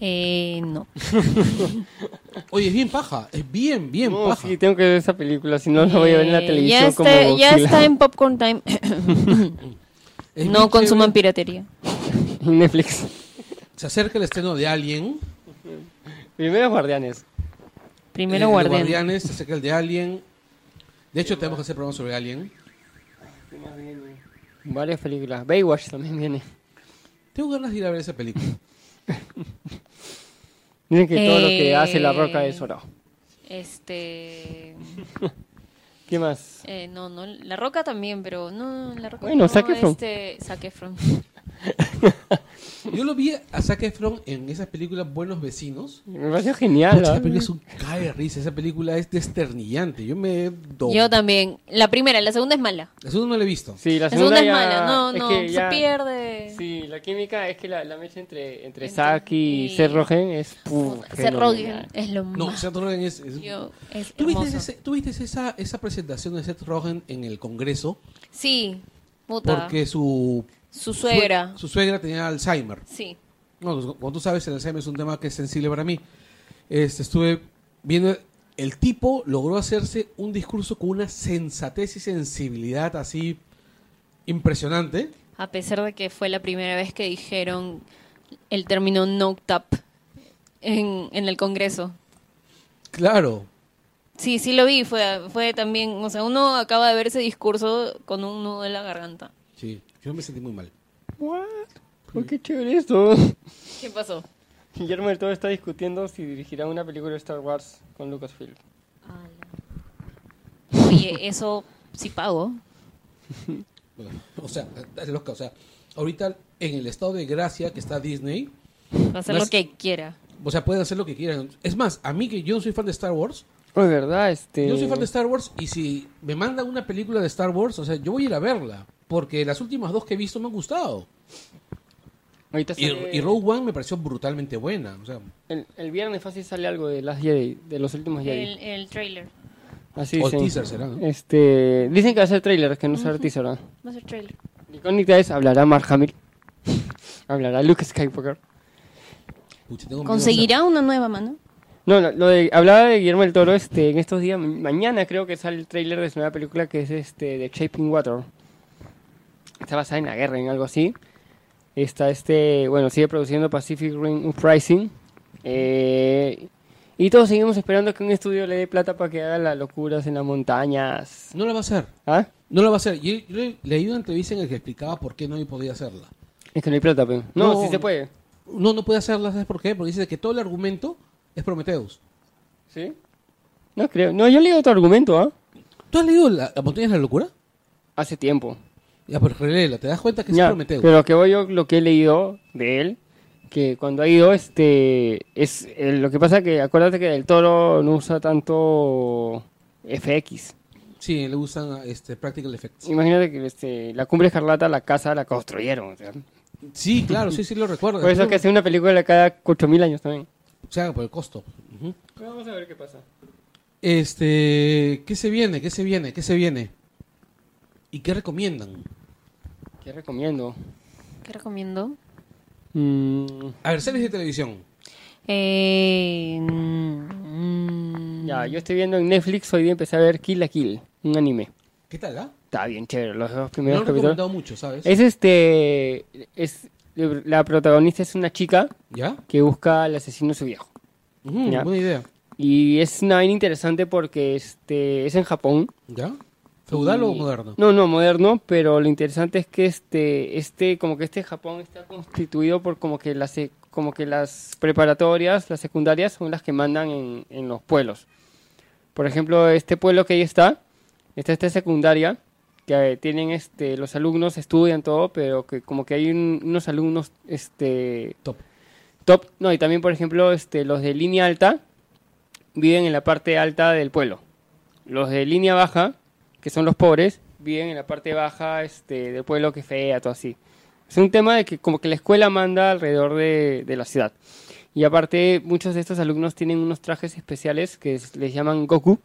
Eh, no. Oye, es bien paja, es bien, bien No, paja. sí, tengo que ver esa película, si no la voy a ver en la Eh, televisión ya como está, ya Godzilla. está en Popcorn Time. Es no consuman chévere. piratería. Netflix. Se acerca el estreno de Alien. Primero Guardianes. Primero Guardián. Guardianes, se acerca el de Alien. De hecho, tenemos que hacer programa sobre Alien. Varias películas. Baywatch también viene. Tengo ganas de ir a ver esa película. Dicen que todo lo que Eh, hace La Roca es oro. Este. ¿Qué más? eh, no, no, La Roca también, pero no, La Roca. Bueno, no, Zac Efron. Este, Zac Efron. Yo lo vi a Zac Efron en esa película Buenos Vecinos. Me pareció genial. Pucha, esa película es un cae de risa. Esa película es desternillante. Yo me he do- Yo también. La primera, la segunda es mala. La segunda no la he visto. Sí, la La segunda, segunda, es ya- mala. No, es no, que se ya- pierde. Sí, la química es que la, la mecha entre, entre Entre- Zack y y- Seth Rogen es puf, Seth. Rogen es lo No, más. Seth Rogen es... es- Yo- es ¿Tú viste, ese- tú viste esa, esa presentación de Seth Rogen en el Congreso? Sí, puta. Porque su... Su suegra. Su, suegra tenía Alzheimer. Sí. No, pues, como tú sabes, el Alzheimer es un tema que es sensible para mí. Este, estuve viendo... El tipo logró hacerse un discurso con una sensatez y sensibilidad así impresionante. A pesar de que fue la primera vez que dijeron el término no tap en, en el Congreso. Claro. Sí, sí lo vi. Fue, fue también. O sea, uno acaba de ver ese discurso con un nudo en la garganta. Sí, yo me sentí muy mal. What? ¿Por qué chévere esto? ¿Qué pasó? Guillermo del Toro está discutiendo si dirigirá una película de Star Wars con Lucasfilm. Oye, eso sí pago. O sea, es loca. O sea, ahorita en el estado de gracia que está Disney, Va a hacer lo que quiera. o sea, pueden hacer lo que quieran. Es más, a mí que yo no soy fan de Star Wars, de verdad, este... yo soy fan de Star Wars y si me mandan una película de Star Wars, o sea, yo voy a ir a verla. Porque las últimas dos que he visto me han gustado. Ahorita Y, sale- y Rogue One me pareció brutalmente buena. O sea, el, el viernes fácil sale algo de las Jedi, de los últimos Jedi. El, el trailer. Así o dicen. teaser será. ¿no? Este, dicen que va a ser trailer, que no será teaser, ¿no? Va a ser trailer. La incógnita es, ¿hablará Mark Hamill? ¿Hablará Luke Skywalker? Pucha, tengo miedo. ¿Conseguirá una nueva mano? No, lo, lo de, hablaba de Guillermo del Toro este, en estos días, ma- mañana creo que sale el tráiler de su nueva película que es este de Shaping Water. Está basada en la guerra, en algo así. Está este, bueno, sigue produciendo Pacific Rim Uprising. Eh, y todos seguimos esperando que un estudio le dé plata para que haga las locuras en las montañas. No la va a hacer. ¿Ah? No la va a hacer. Yo, yo he leído una entrevista en la que explicaba por qué no podía hacerla. Es que no hay plata, pero. No, No. sí se puede. No, no puede hacerla, ¿sabes por qué? Porque dice que todo el argumento es Prometheus. ¿Sí? No creo. No, yo leí otro argumento, ¿ah? ¿Tú has leído La, la montaña de la locura? Hace tiempo. Ya, pero reléela, te das cuenta que es Ya, Prometheus. pero que voy yo lo que he leído de él, que cuando ha ido, este, es eh, lo que pasa que acuérdate que el toro no usa tanto FX. Sí, le usan este, practical effects. Imagínate que este, la cumbre escarlata, la casa la construyeron. o sea. Sí, claro, sí, sí lo recuerdo. Por eso es que hace una película cada 8000 años también. O sea, por el costo. Vamos a ver qué pasa. Este, ¿qué se viene? ¿Qué se viene? ¿Qué se viene? ¿Y qué recomiendan? ¿Qué recomiendo? ¿Qué recomiendo? Mm, A ver, series de televisión. Eh, mm, ya, yo estoy viendo en Netflix, hoy día empecé a ver Kill la Kill, un anime. ¿Qué tal, ah? Está bien chévere, los dos Me lo primeros han capítulos. recomendado mucho, ¿sabes? Es este. Es, la protagonista es una chica ¿Ya? que busca al asesino de su viejo. Ya. buena idea. Y es una vaina interesante porque este es en Japón. ¿Ya? ¿Feudal o Y- moderno? No, no, moderno, pero lo interesante es que este, este, como que este Japón está constituido por como que las, sec- como que las preparatorias, las secundarias son las que mandan en, en los pueblos. Por ejemplo, este pueblo que ahí está, está esta secundaria, que eh, tienen este, los alumnos estudian todo, pero que como que hay un- unos alumnos, este, Top. top, no, y también por ejemplo, este, los de línea alta viven en la parte alta del pueblo. Los de línea baja, que son los pobres, viven en la parte baja este, del pueblo que fea, todo así. Es un tema de que como que la escuela manda alrededor de, de la ciudad. Y aparte, muchos de estos alumnos tienen unos trajes especiales que es- les llaman Goku,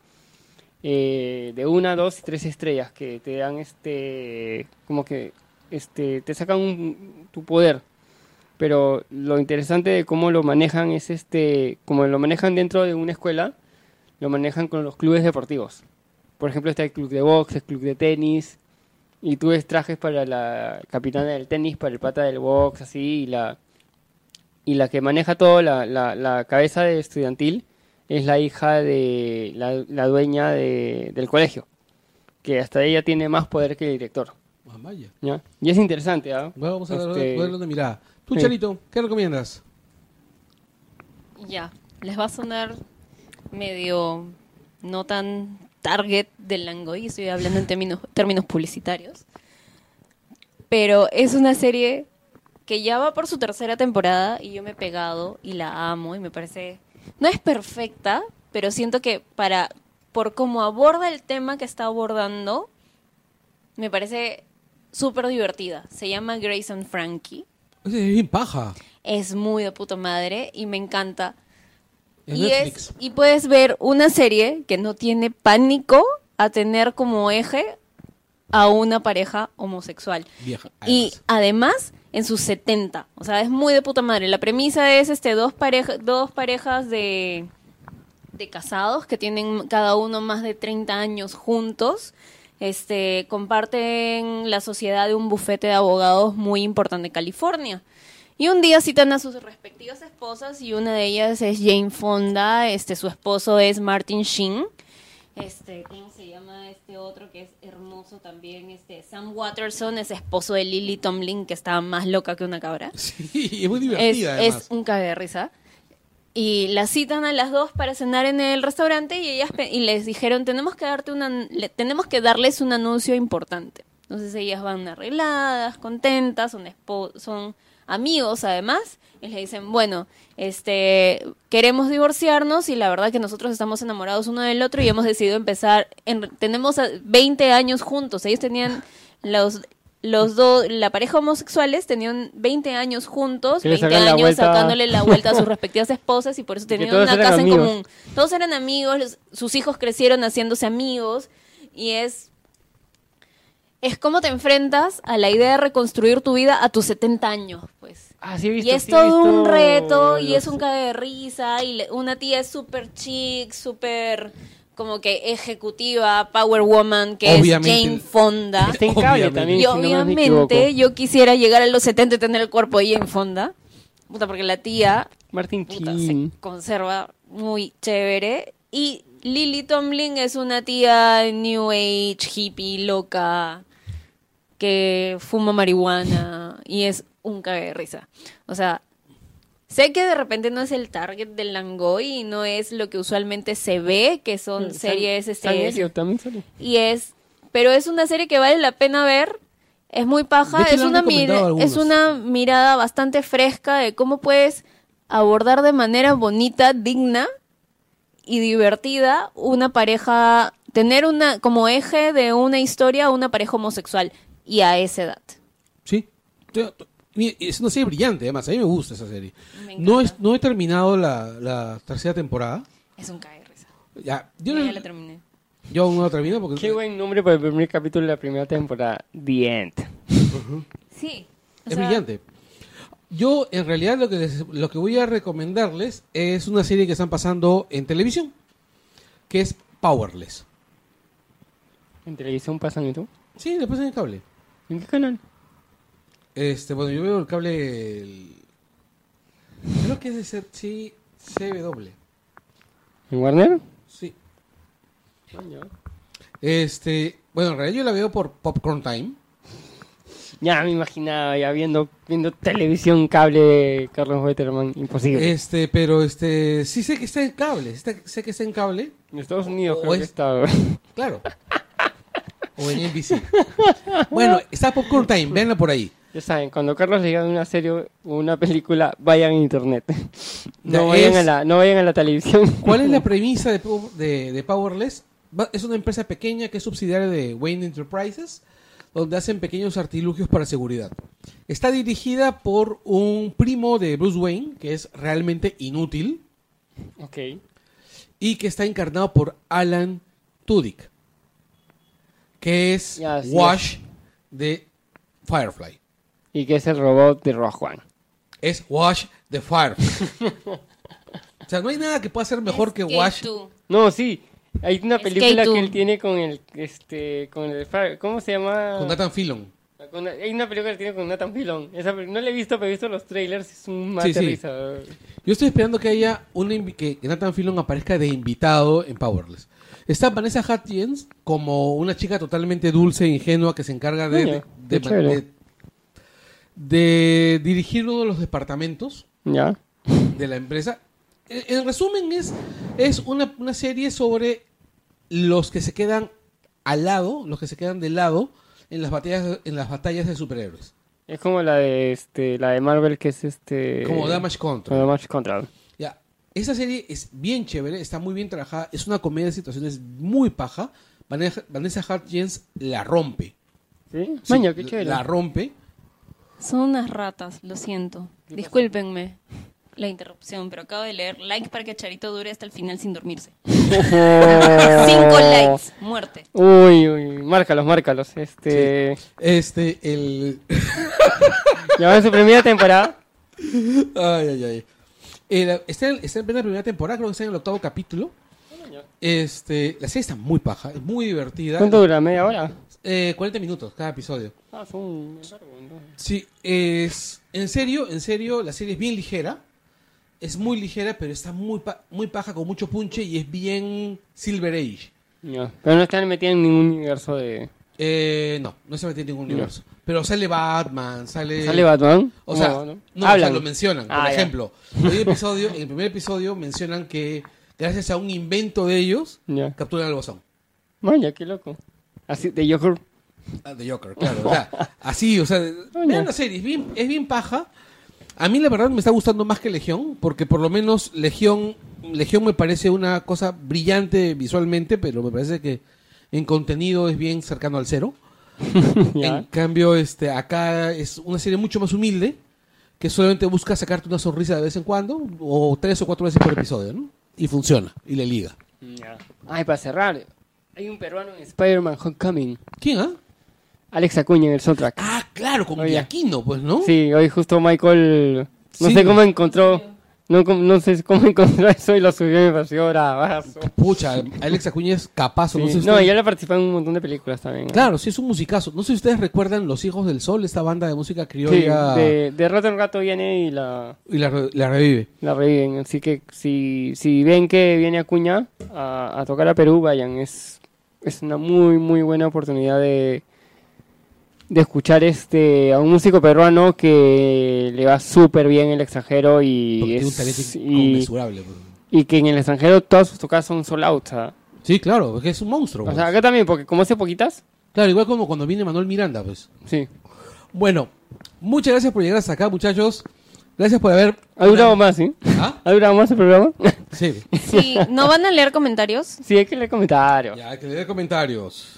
eh, de una, dos y tres estrellas, que te dan este, como que, este, te sacan tu poder. Pero lo interesante de cómo lo manejan es este, como lo manejan dentro de una escuela, lo manejan con los clubes deportivos. Por ejemplo, está el club de box, el club de tenis, y tú ves trajes para la capitana del tenis, para el pata del box, así, y la, y la que maneja todo, la, la, la cabeza de estudiantil, es la hija de la, la dueña de- del colegio, que hasta ella tiene más poder que el director. Ah, vaya. ¿ya? Y es interesante, ¿ah? Bueno, vamos a Este, darle una mirada. Tú, sí. Charito, ¿qué recomiendas? Ya, les va a sonar medio no tan target del Langoy, estoy hablando en términos, términos publicitarios. Pero es una serie que ya va por su tercera temporada y yo me he pegado y la amo y me parece... No es perfecta, pero siento que para por cómo aborda el tema que está abordando, me parece súper divertida. Se llama Grace and Frankie. Es bien paja. Es muy de puta madre y me encanta. Es y, es, y puedes ver una serie que no tiene pánico a tener como eje a una pareja homosexual. Vieja. Y además. además en sus 70. O sea, es muy de puta madre. La premisa es este dos, pareja, dos parejas de, de casados que tienen cada uno más de 30 años juntos. Este, comparten la sociedad de un bufete de abogados muy importante en California. Y un día citan a sus respectivas esposas y una de ellas es Jane Fonda, este su esposo es Martin Sheen. Este, ¿cómo se llama este otro que es hermoso también? Este Sam Watterson es esposo de Lily Tomlin que está más loca que una cabra. Sí, es muy divertida, es un cague de risa. Y las citan a las dos para cenar en el restaurante y ellas y les dijeron tenemos que darte una le- tenemos que darles un anuncio importante. Entonces ellas van arregladas, contentas, son son amigos además, y le dicen, bueno, este queremos divorciarnos y la verdad que nosotros estamos enamorados uno del otro y hemos decidido empezar en- tenemos a- 20 años juntos. Ellos tenían los los dos, la pareja homosexuales tenían 20 años juntos, Que le 20 sacan la años sacándole la vuelta a sus respectivas esposas y por eso tenían una casa en común. Todos eran amigos, los- sus hijos crecieron haciéndose amigos y es es como te enfrentas a la idea de reconstruir tu vida a tus 70 años, pues. Ah, sí he visto, Y es sí he todo un visto reto y los- es un cague de risa y le- una tía es súper chic, súper como que ejecutiva, power woman, que Obviamente. es Jane Fonda. Está en cable Obviamente. también, Y si no me obviamente equivoco. yo quisiera llegar a los 70 y tener el cuerpo de Jane Fonda. Puta, porque la tía Martin puta, se conserva muy chévere. Y Lily Tomlin es una tía New Age, hippie, loca, que fuma marihuana y es un cague de risa. O sea, sé que de repente no es el target del Langoy y no es lo que usualmente se ve, que son San- series San este, Elliot también sale. y es pero es una serie que vale la pena ver es muy paja es una es una mirada bastante fresca de cómo puedes abordar de manera bonita digna y divertida una pareja tener una como eje de una historia una pareja homosexual y a esa edad Sí. Es una serie brillante, además. A mí me gusta esa serie. Me No, es, no he terminado la, la tercera temporada. es un risa Ya, yo, no- ya la terminé yo aún no la termino porque... Qué buen nombre para el primer capítulo de la primera temporada. The End. sí o Es sea, brillante. Yo, en realidad, lo que, les- lo que voy a recomendarles es una serie que están pasando en televisión, que es Powerless. ¿En televisión pasan y tú? Sí, le pasan en el cable. ¿En qué canal? Este, bueno, yo veo el cable... el- Creo que es de C- sí, CW. ¿En Warner? Sí. Este, bueno, en realidad yo la veo por Popcorn Time. Ya me imaginaba, ya viendo, viendo televisión, cable, Carlos Wetterman, imposible. Este, pero este, sí sé que está en cable, está- sé que está en cable, en Estados Unidos o creo que es- está. claro. o en NBC. Bueno, está Popcorn Time, véanla por ahí. Ya saben, cuando Carlos le diga una serie o una película, vayan a internet. Ya, No vayan, es- a la, no vayan a la televisión. ¿Cuál es la premisa de, Pow- de- de Powerless? Va- Es una empresa pequeña que es subsidiaria de Wayne Enterprises, donde hacen pequeños artilugios para seguridad. Está dirigida por un primo de Bruce Wayne, que es realmente inútil, Ok. y que está encarnado por Alan Tudyk, que es Wash de Firefly. Y que es el robot de Rogue One. Es Wash de Firefly. o sea, no hay nada que pueda ser mejor que Wash. tú. No, sí. Hay una película que él tiene con el, este, con el, ¿cómo se llama? Con Nathan Fillon. Con- hay una película que tiene con Nathan Fillon. Esa, no la he visto, pero he visto los trailers. Es un mate Sí, sí. risa. Yo estoy esperando que haya un invi- que, Nathan Fillon aparezca de invitado en Powerless. Está Vanessa Hudgens como una chica totalmente dulce e ingenua que se encarga de, de, dirigir uno de los departamentos Ya. de la empresa. En, en resumen, es, es una, una serie sobre los que se quedan al lado, los que se quedan de lado en las batallas, en las batallas de superhéroes. Es como la de este, la de Marvel que es este. Como Damage Control. como Damage Control. Ya, esa serie es bien chévere, está muy bien trabajada, es una comedia de situaciones muy paja. Vanessa, Vanessa Hudgens la rompe. ¿Sí? Sí, Maño, qué chévere. La rompe. Son unas ratas, lo siento. Discúlpenme la interrupción, pero acabo de leer like para que Charito dure hasta el final sin dormirse. Cinco likes, muerte. Uy, uy, márcalos, márcalos. Este. Este, el. Ya va en su primera temporada. ay, ay, ay. El- está, en- está en plena primera temporada, creo que está en el octavo capítulo. Este, la serie está muy paja, es muy divertida. ¿Cuánto dura? ¿Media hora? Eh, 40 minutos cada episodio. Ah, son. Sí, es. En serio, en serio, la serie es bien ligera. Es muy ligera, pero está muy, pa- muy paja, con mucho punche y es bien Silver Age. Ya. Pero no están metidos en ningún universo de. Eh, no, no se mete en ningún No. universo. Pero sale Batman, sale. ¿Sale Batman? O sea, No, no, ¿no? o sea, lo mencionan. Por Ah, ya. ejemplo, en el, episodio, en el primer episodio mencionan que gracias a un invento de ellos Ya. capturan al bosón. Vaya, qué loco. Así, de Joker. Ah, de Joker, claro. O sea, así, o sea, vean la serie, es bien, es bien paja. A mí la verdad me está gustando más que Legión, porque por lo menos Legión, Legión me parece una cosa brillante visualmente, pero me parece que en contenido es bien cercano al cero. En cambio, este, acá es una serie mucho más humilde, que solamente busca sacarte una sonrisa de vez en cuando, o tres o cuatro veces por episodio, ¿no? Y funciona, y le liga. Ya. Ay, para cerrar, hay un peruano en Spider-Man Homecoming. ¿Quién, ah? Alex Acuña en el soundtrack. Ah, claro, con Oye. Pues, ¿no? Sí, hoy justo Michael. No Sí. sé cómo encontró. No, no sé cómo encontró eso y lo subió y me pareció bravazo. Pucha, Alex Acuña es capazo. no Sí. sé si No, ya le participó en un montón de películas también. ¿no? Claro, sí es un musicazo. No sé si ustedes recuerdan Los Hijos del Sol, esta banda de música Sí, criolla, de, de rato en rato viene y la, y la revive. la reviven. Así que si, si ven que viene Acuña a, a tocar a Perú, vayan. Es, es una muy, muy buena oportunidad de, de escuchar este a un músico peruano que le va súper bien en el extranjero y, Porque tiene un es- talento y, inconmensurable. y que en el extranjero todas sus tocadas son sold out. ¿sabes? Sí, claro, porque es un monstruo. O pues. sea, acá también, porque como hace poquitas, Claro, igual como cuando viene Manuel Miranda, pues. sí. Bueno, muchas gracias por llegar hasta acá, muchachos. Gracias por haber... Ha durado más, ¿sí? ¿Ah? ¿Ha durado más el programa? Sí. Sí, ¿no van a leer comentarios? sí, hay que leer comentarios. Ya, hay que leer comentarios.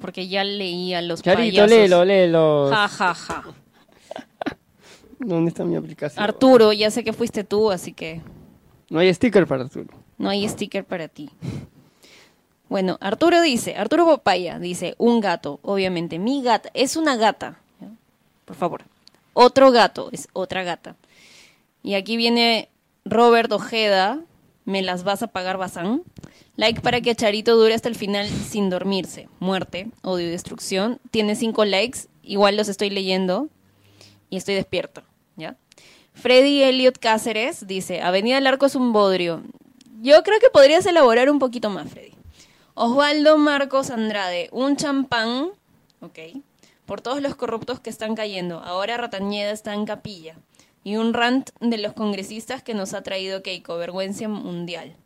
Porque ya leí a los Charito, payasos. léelo, léelo. Ja, ja, ja. ¿Dónde está mi aplicación? Arturo, ya sé que fuiste tú, así que No hay sticker para Arturo. no hay sticker para ti. Bueno, Arturo dice, Arturo Papaya dice, un gato, obviamente, mi gata, es una gata, ¿ya? por favor. Otro gato, es otra gata. Y aquí viene Robert Ojeda, me las vas a pagar, Bazán. Like para que Charito dure hasta el final sin dormirse. Muerte, odio y destrucción. Tiene cinco likes, igual los estoy leyendo y estoy despierto, ¿ya? Freddy Elliot Cáceres dice, Avenida del Arco es un bodrio. Yo creo que podrías elaborar un poquito más, Freddy. Osvaldo Marcos Andrade, un champán, ok, por todos los corruptos que están cayendo. Ahora Ratañeda está en capilla. Y un rant de los congresistas que nos ha traído Keiko, vergüenza mundial.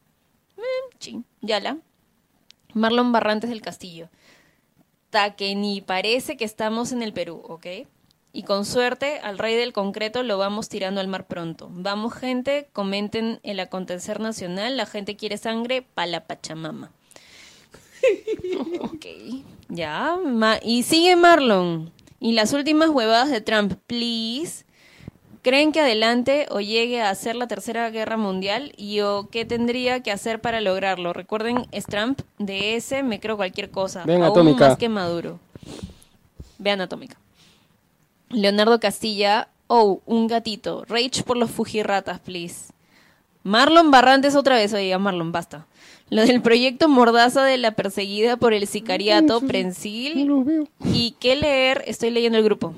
Eh, sí, yala. Marlon Barrantes del Castillo. Ta que ni parece que estamos en el Perú, ¿ok? Y con suerte, al rey del concreto lo vamos tirando al mar pronto. Vamos, gente, comenten el acontecer nacional. La gente quiere sangre pa' la Pachamama. ok, ya. ma- y sigue Marlon. Y las últimas huevadas de Trump, please. ¿Creen que adelante o llegue a hacer la tercera guerra mundial? ¿Y o qué tendría que hacer para lograrlo? Recuerden, es Trump, de ese me creo cualquier cosa. Ven, aún Atómica. más que Maduro. Vean Atómica. Leonardo Castilla, oh, un gatito. Rage por los fujirratas, please. Marlon Barrantes otra vez, oiga, Marlon, basta. Lo del proyecto Mordaza de la perseguida por el sicariato No Prensil. lo veo. Y qué leer, estoy leyendo el grupo.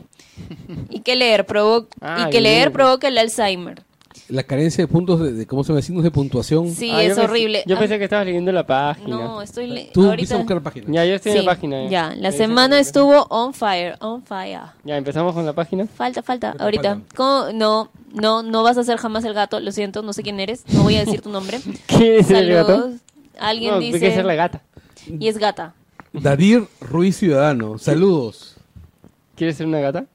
Y qué leer, provo Ah, y que leer provoca el Alzheimer. La carencia de puntos, de, de- ¿cómo se llama? Signos de puntuación. Sí, Ah, es horrible. Yo Ah, pensé que estabas leyendo la página. No, estoy le- Tú ahorita. a buscar la página. Ya, yo estoy en la página. ya, la Ya dice semana estuvo on fire, on fire. Ya, empezamos con la página. Falta, falta, ahorita. ¿Cómo? No, no, no vas a ser jamás el gato, lo siento, no sé quién eres, no voy a decir tu nombre. ¿Quién es el gato? Alguien No, dice... hay que ser la gata. Y es gata. Dadir Ruiz Ciudadano, saludos. ¿Quieres ser una gata?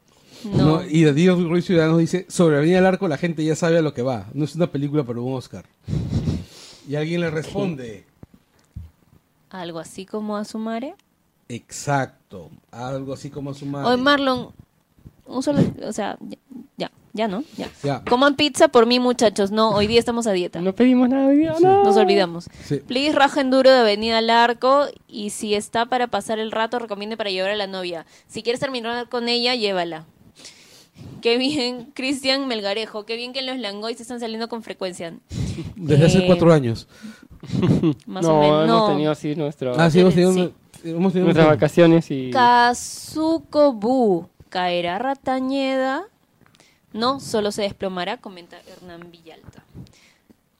No. Y Dadir Ruiz Ciudadano dice, sobre Avenida del Arco la gente ya sabe a lo que va. No es una película para un Oscar. Y alguien le responde, Algo así como a su madre. exacto, algo así como su madre. Hoy Marlon, un solo, o sea, ya, ¿no? Ya. Ya. Coman pizza por mí, muchachos. No, hoy día estamos a dieta. No pedimos nada hoy día, no. Nos olvidamos. Sí. Please, raja enduro de Avenida al Arco. Y si está para pasar el rato, recomiende para llevar a la novia. Si quieres terminar con ella, llévala. Qué bien, Cristian Melgarejo. Qué bien que los Langoys están saliendo con frecuencia. Desde hace Eh, cuatro años. Más no, o menos. hemos No. tenido así nuestro, Ah, sí, hemos tenido, sí. hemos tenido nuestras vacaciones y... Kazuko Bu. ¿Caerá Ratañeda? No, solo se desplomará, comenta Hernán Villalta.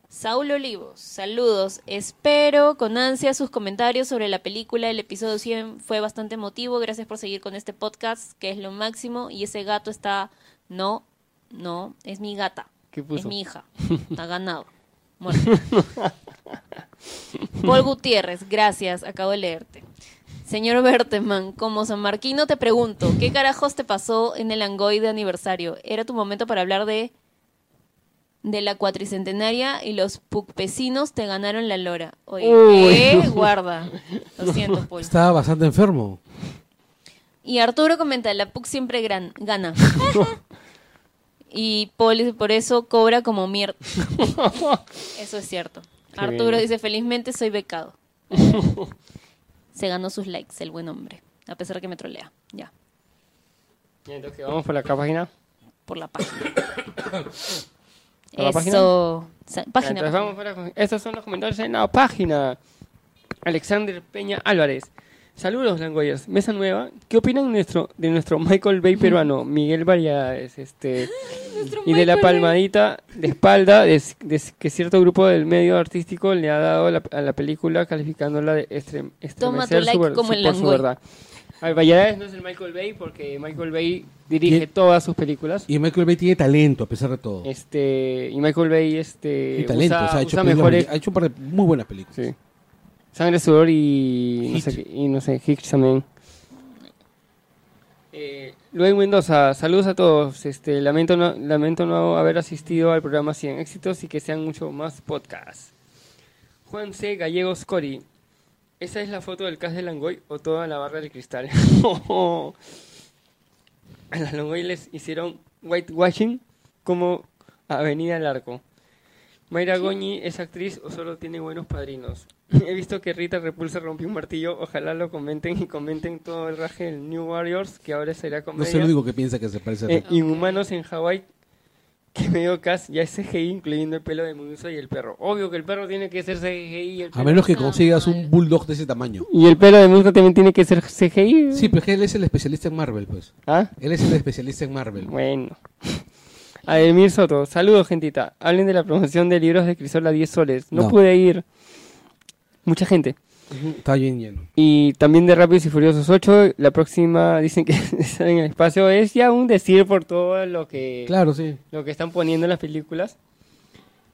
Saulo Olivos, saludos. Espero con ansia sus comentarios sobre la película. El episodio 100 fue bastante emotivo. Gracias por seguir con este podcast, que es lo máximo. Y ese gato está... No, no, es mi gata. ¿Qué puso? Es mi hija. Está ganado. Muerto. Paul Gutiérrez, gracias. Acabo de leerte. Señor Berteman, como San Marquino te pregunto, ¿qué carajos te pasó en el Angoy de aniversario? Era tu momento para hablar de de la cuatricentenaria y los pucpecinos te ganaron la lora. Oye. ¿qué? Guarda. Lo siento, Paul. Estaba bastante enfermo. Y Arturo comenta, la PUC siempre gran, gana. y Paul por eso cobra como mierda. Eso es cierto. Qué Arturo bien. dice, felizmente soy becado. Se ganó sus likes, el buen hombre. A pesar de que me trolea. Ya, Entonces, vamos por la página. por la página. ¿Por la página? Eso. Sa- Página. Entonces, vamos por la- Estos son los comentarios en la página. Alexander Peña Álvarez. Saludos, Langoyers. Mesa nueva. ¿Qué opinan nuestro, de nuestro Michael Bay peruano, Miguel Variedades? Este, y de la palmadita de espalda de, de que cierto grupo del medio artístico le ha dado la- a la película calificándola de extrem, Toma tu estremecer like su como su- el por su verdad. A ver, Valladares no es el Michael Bay porque Michael Bay dirige todas sus películas. Y Michael Bay tiene talento, a pesar de todo. Este, y Michael Bay este, talento, usa, o sea, ha hecho, usa mejores ha hecho un par de muy buenas películas. Sí. Sangre, sudor y no sé, y no sé, Hicks también. Eh, Luis Mendoza, saludos a todos. Este, lamento no, lamento no haber asistido al programa 100 éxitos y que sean mucho más podcasts. Juan C. Gallegos Cori. ¿Esa es la foto del cast de Langoy o toda la barra del cristal? a las Langoy les hicieron whitewashing como Avenida del Mayra Goñi es actriz o solo tiene buenos padrinos. He visto que Rita Repulsa rompió un martillo. Ojalá lo comenten y comenten todo el raje del New Warriors, que ahora será No comedia. soy el único que piensa que se parece a Eh, Rick. Inhumanos en Hawái, que medio cast ya es CGI, incluyendo el pelo de Medusa y el perro. Obvio que el perro tiene que ser CGI. Y el A pelo, menos que consigas un bulldog de ese tamaño. y el pelo de Medusa también tiene que ser CGI. Sí, pero es que él es el especialista en Marvel, pues. ¿Ah? Él es el especialista en Marvel. Bueno. Ademir Soto, saludos gentita. Hablen de la promoción de libros de Crisol a 10 soles. No, No. pude ir. Mucha gente. Está bien lleno. Y también de Rápidos y Furiosos 8. La próxima dicen que está en el espacio. Es ya un decir por todo lo que, Claro, sí. lo que están poniendo en las películas.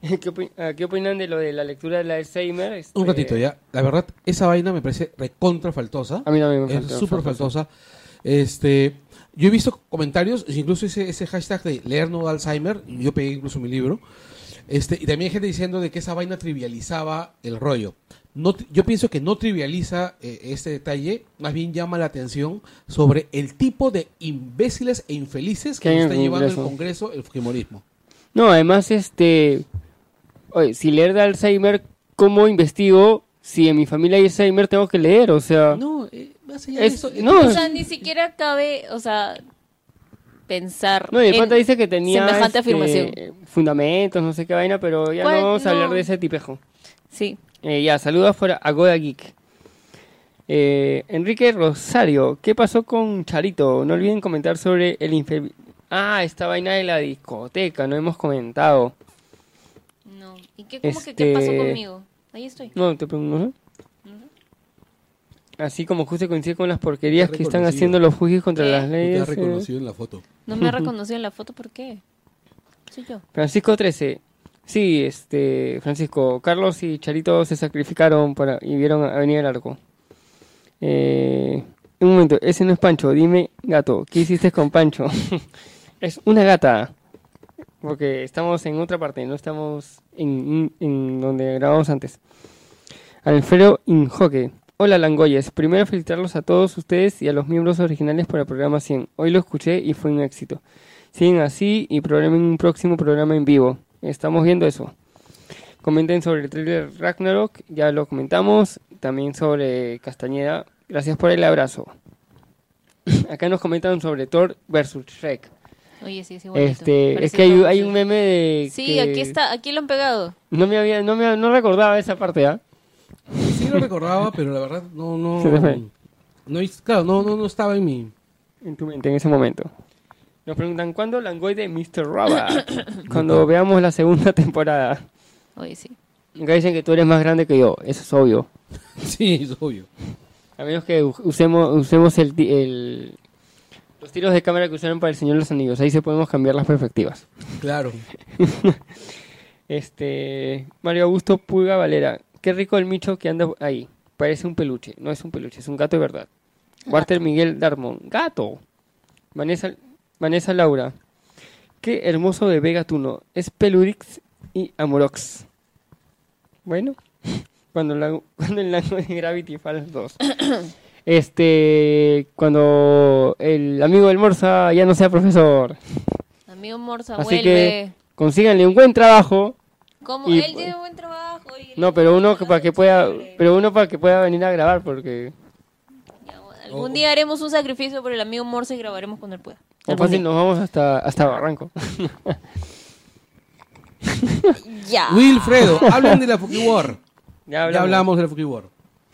¿Qué, ah, qué opinan de lo de la lectura del Alzheimer? Este, Un ratito ya. La verdad, esa vaina me parece recontra faltosa. A mí también me Es súper faltosa. Este, yo he visto comentarios, incluso ese, ese hashtag de leer no Alzheimer, yo pegué incluso mi libro. Este, y también hay gente diciendo de que esa vaina trivializaba el rollo. No, yo pienso que no trivializa eh, este detalle, más bien llama la atención sobre el tipo de imbéciles e infelices que está el llevando el Congreso. Congreso el Fujimorismo. No, además, este. Oye, si leer de Alzheimer, ¿cómo investigo? Si en mi familia hay Alzheimer, tengo que leer, o sea. No, eh, más allá Es- de eso, no, O sea, ni siquiera cabe, o sea, pensar. No, y el pata dice que tenía semejante este, afirmación. fundamentos, no sé qué vaina, pero ya no vamos a hablar de ese tipejo. Sí. Eh, ya, saludos por Agoda Geek. Eh, Enrique Rosario, ¿qué pasó con Charito? No olviden comentar sobre el infe- Ah, esta vaina de la discoteca, no hemos comentado. No. ¿Y qué, cómo que qué pasó Este- conmigo? Ahí estoy. No, te pregunto, ¿no? Así como justo coincide con las porquerías Te ha que están haciendo los fujis contra ¿Qué? las Te leyes. has eh. reconocido en la foto. No me ha reconocido en la foto, ¿por qué? Soy yo. Francisco 13. Sí, este, Francisco, Carlos y Charito se sacrificaron para y vieron a Avenida del Arco. Eh, un momento, ese no es Pancho, dime gato, ¿qué hiciste con Pancho? es una gata. Porque estamos en otra parte, no estamos en, donde grabamos antes. Alfredo Injoque. Hola Langoyes, primero felicitarlos a todos ustedes y a los miembros originales por el programa 100. Hoy lo escuché y fue un éxito. Siguen así y programen un próximo programa en vivo. Estamos viendo eso. Comenten sobre el trailer Ragnarok, ya lo comentamos. También sobre Castañeda. Gracias por el abrazo. Acá nos comentan sobre Thor versus Shrek. Oye, sí, sí, bonito. Este, es que hay, un meme de Sí, que aquí está, aquí lo han pegado. No me había, no me no recordaba esa parte, ¿ah? Sí lo recordaba, pero la verdad no, no, no, claro, no, no, no estaba en mi, en tu mente en ese momento. Nos preguntan ¿cuándo Langoy de Mr. Robot? Cuando veamos la segunda temporada. Oye, sí. Acá dicen que tú eres más grande que yo, eso es obvio. sí, es obvio. A menos que usemos, usemos el, el- los tiros de cámara que usaron para el Señor de los Anillos. Ahí se podemos cambiar las perspectivas. Claro. Este Mario Augusto Pulga Valera. Qué rico el micho que anda ahí. Parece un peluche. No es un peluche, es un gato de verdad. Walter Miguel Darmon. Gato. Vanessa, Vanessa Laura. Qué hermoso bebé gatuno. Es Pelurix y Amorox. Bueno. Cuando, la, cuando el lago de Gravity Falls 2. Este, cuando el amigo del Morsa ya no sea profesor. Amigo Morsa, Así vuelve. que consíganle un buen trabajo. Como él tiene buen trabajo. y- No, pero uno que para que pueda, pero uno para que pueda venir a grabar porque Algún día haremos un sacrificio por el amigo Morsa y grabaremos cuando él pueda. o fácil nos vamos hasta hasta Barranco. Ya. Wilfredo, hablen de la Fukiwar. ya Ya hablamos de la Fukiwar.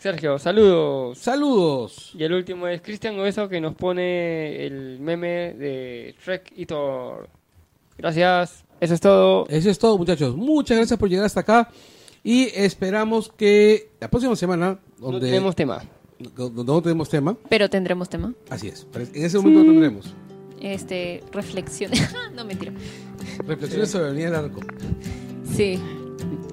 Sergio, saludos. Saludos. Y el último es Cristian Obeso que nos pone el meme de Trek y Thor. Gracias. Eso es todo. Eso es todo, muchachos. Muchas gracias por llegar hasta acá. Y esperamos que la próxima semana, No donde tenemos tema. no tenemos tema, Pero tendremos tema. así es. En ese momento lo tendremos. Este, reflexión. no, mentira. Reflexiones sobre la Avenida del Arco. Sí.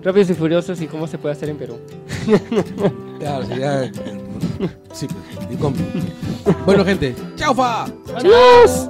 Rápidos y furiosos y cómo se puede hacer en Perú. Claro, sería. Sí, pues, y compro. Bueno, gente. ¡Chao, fa! ¡Adiós!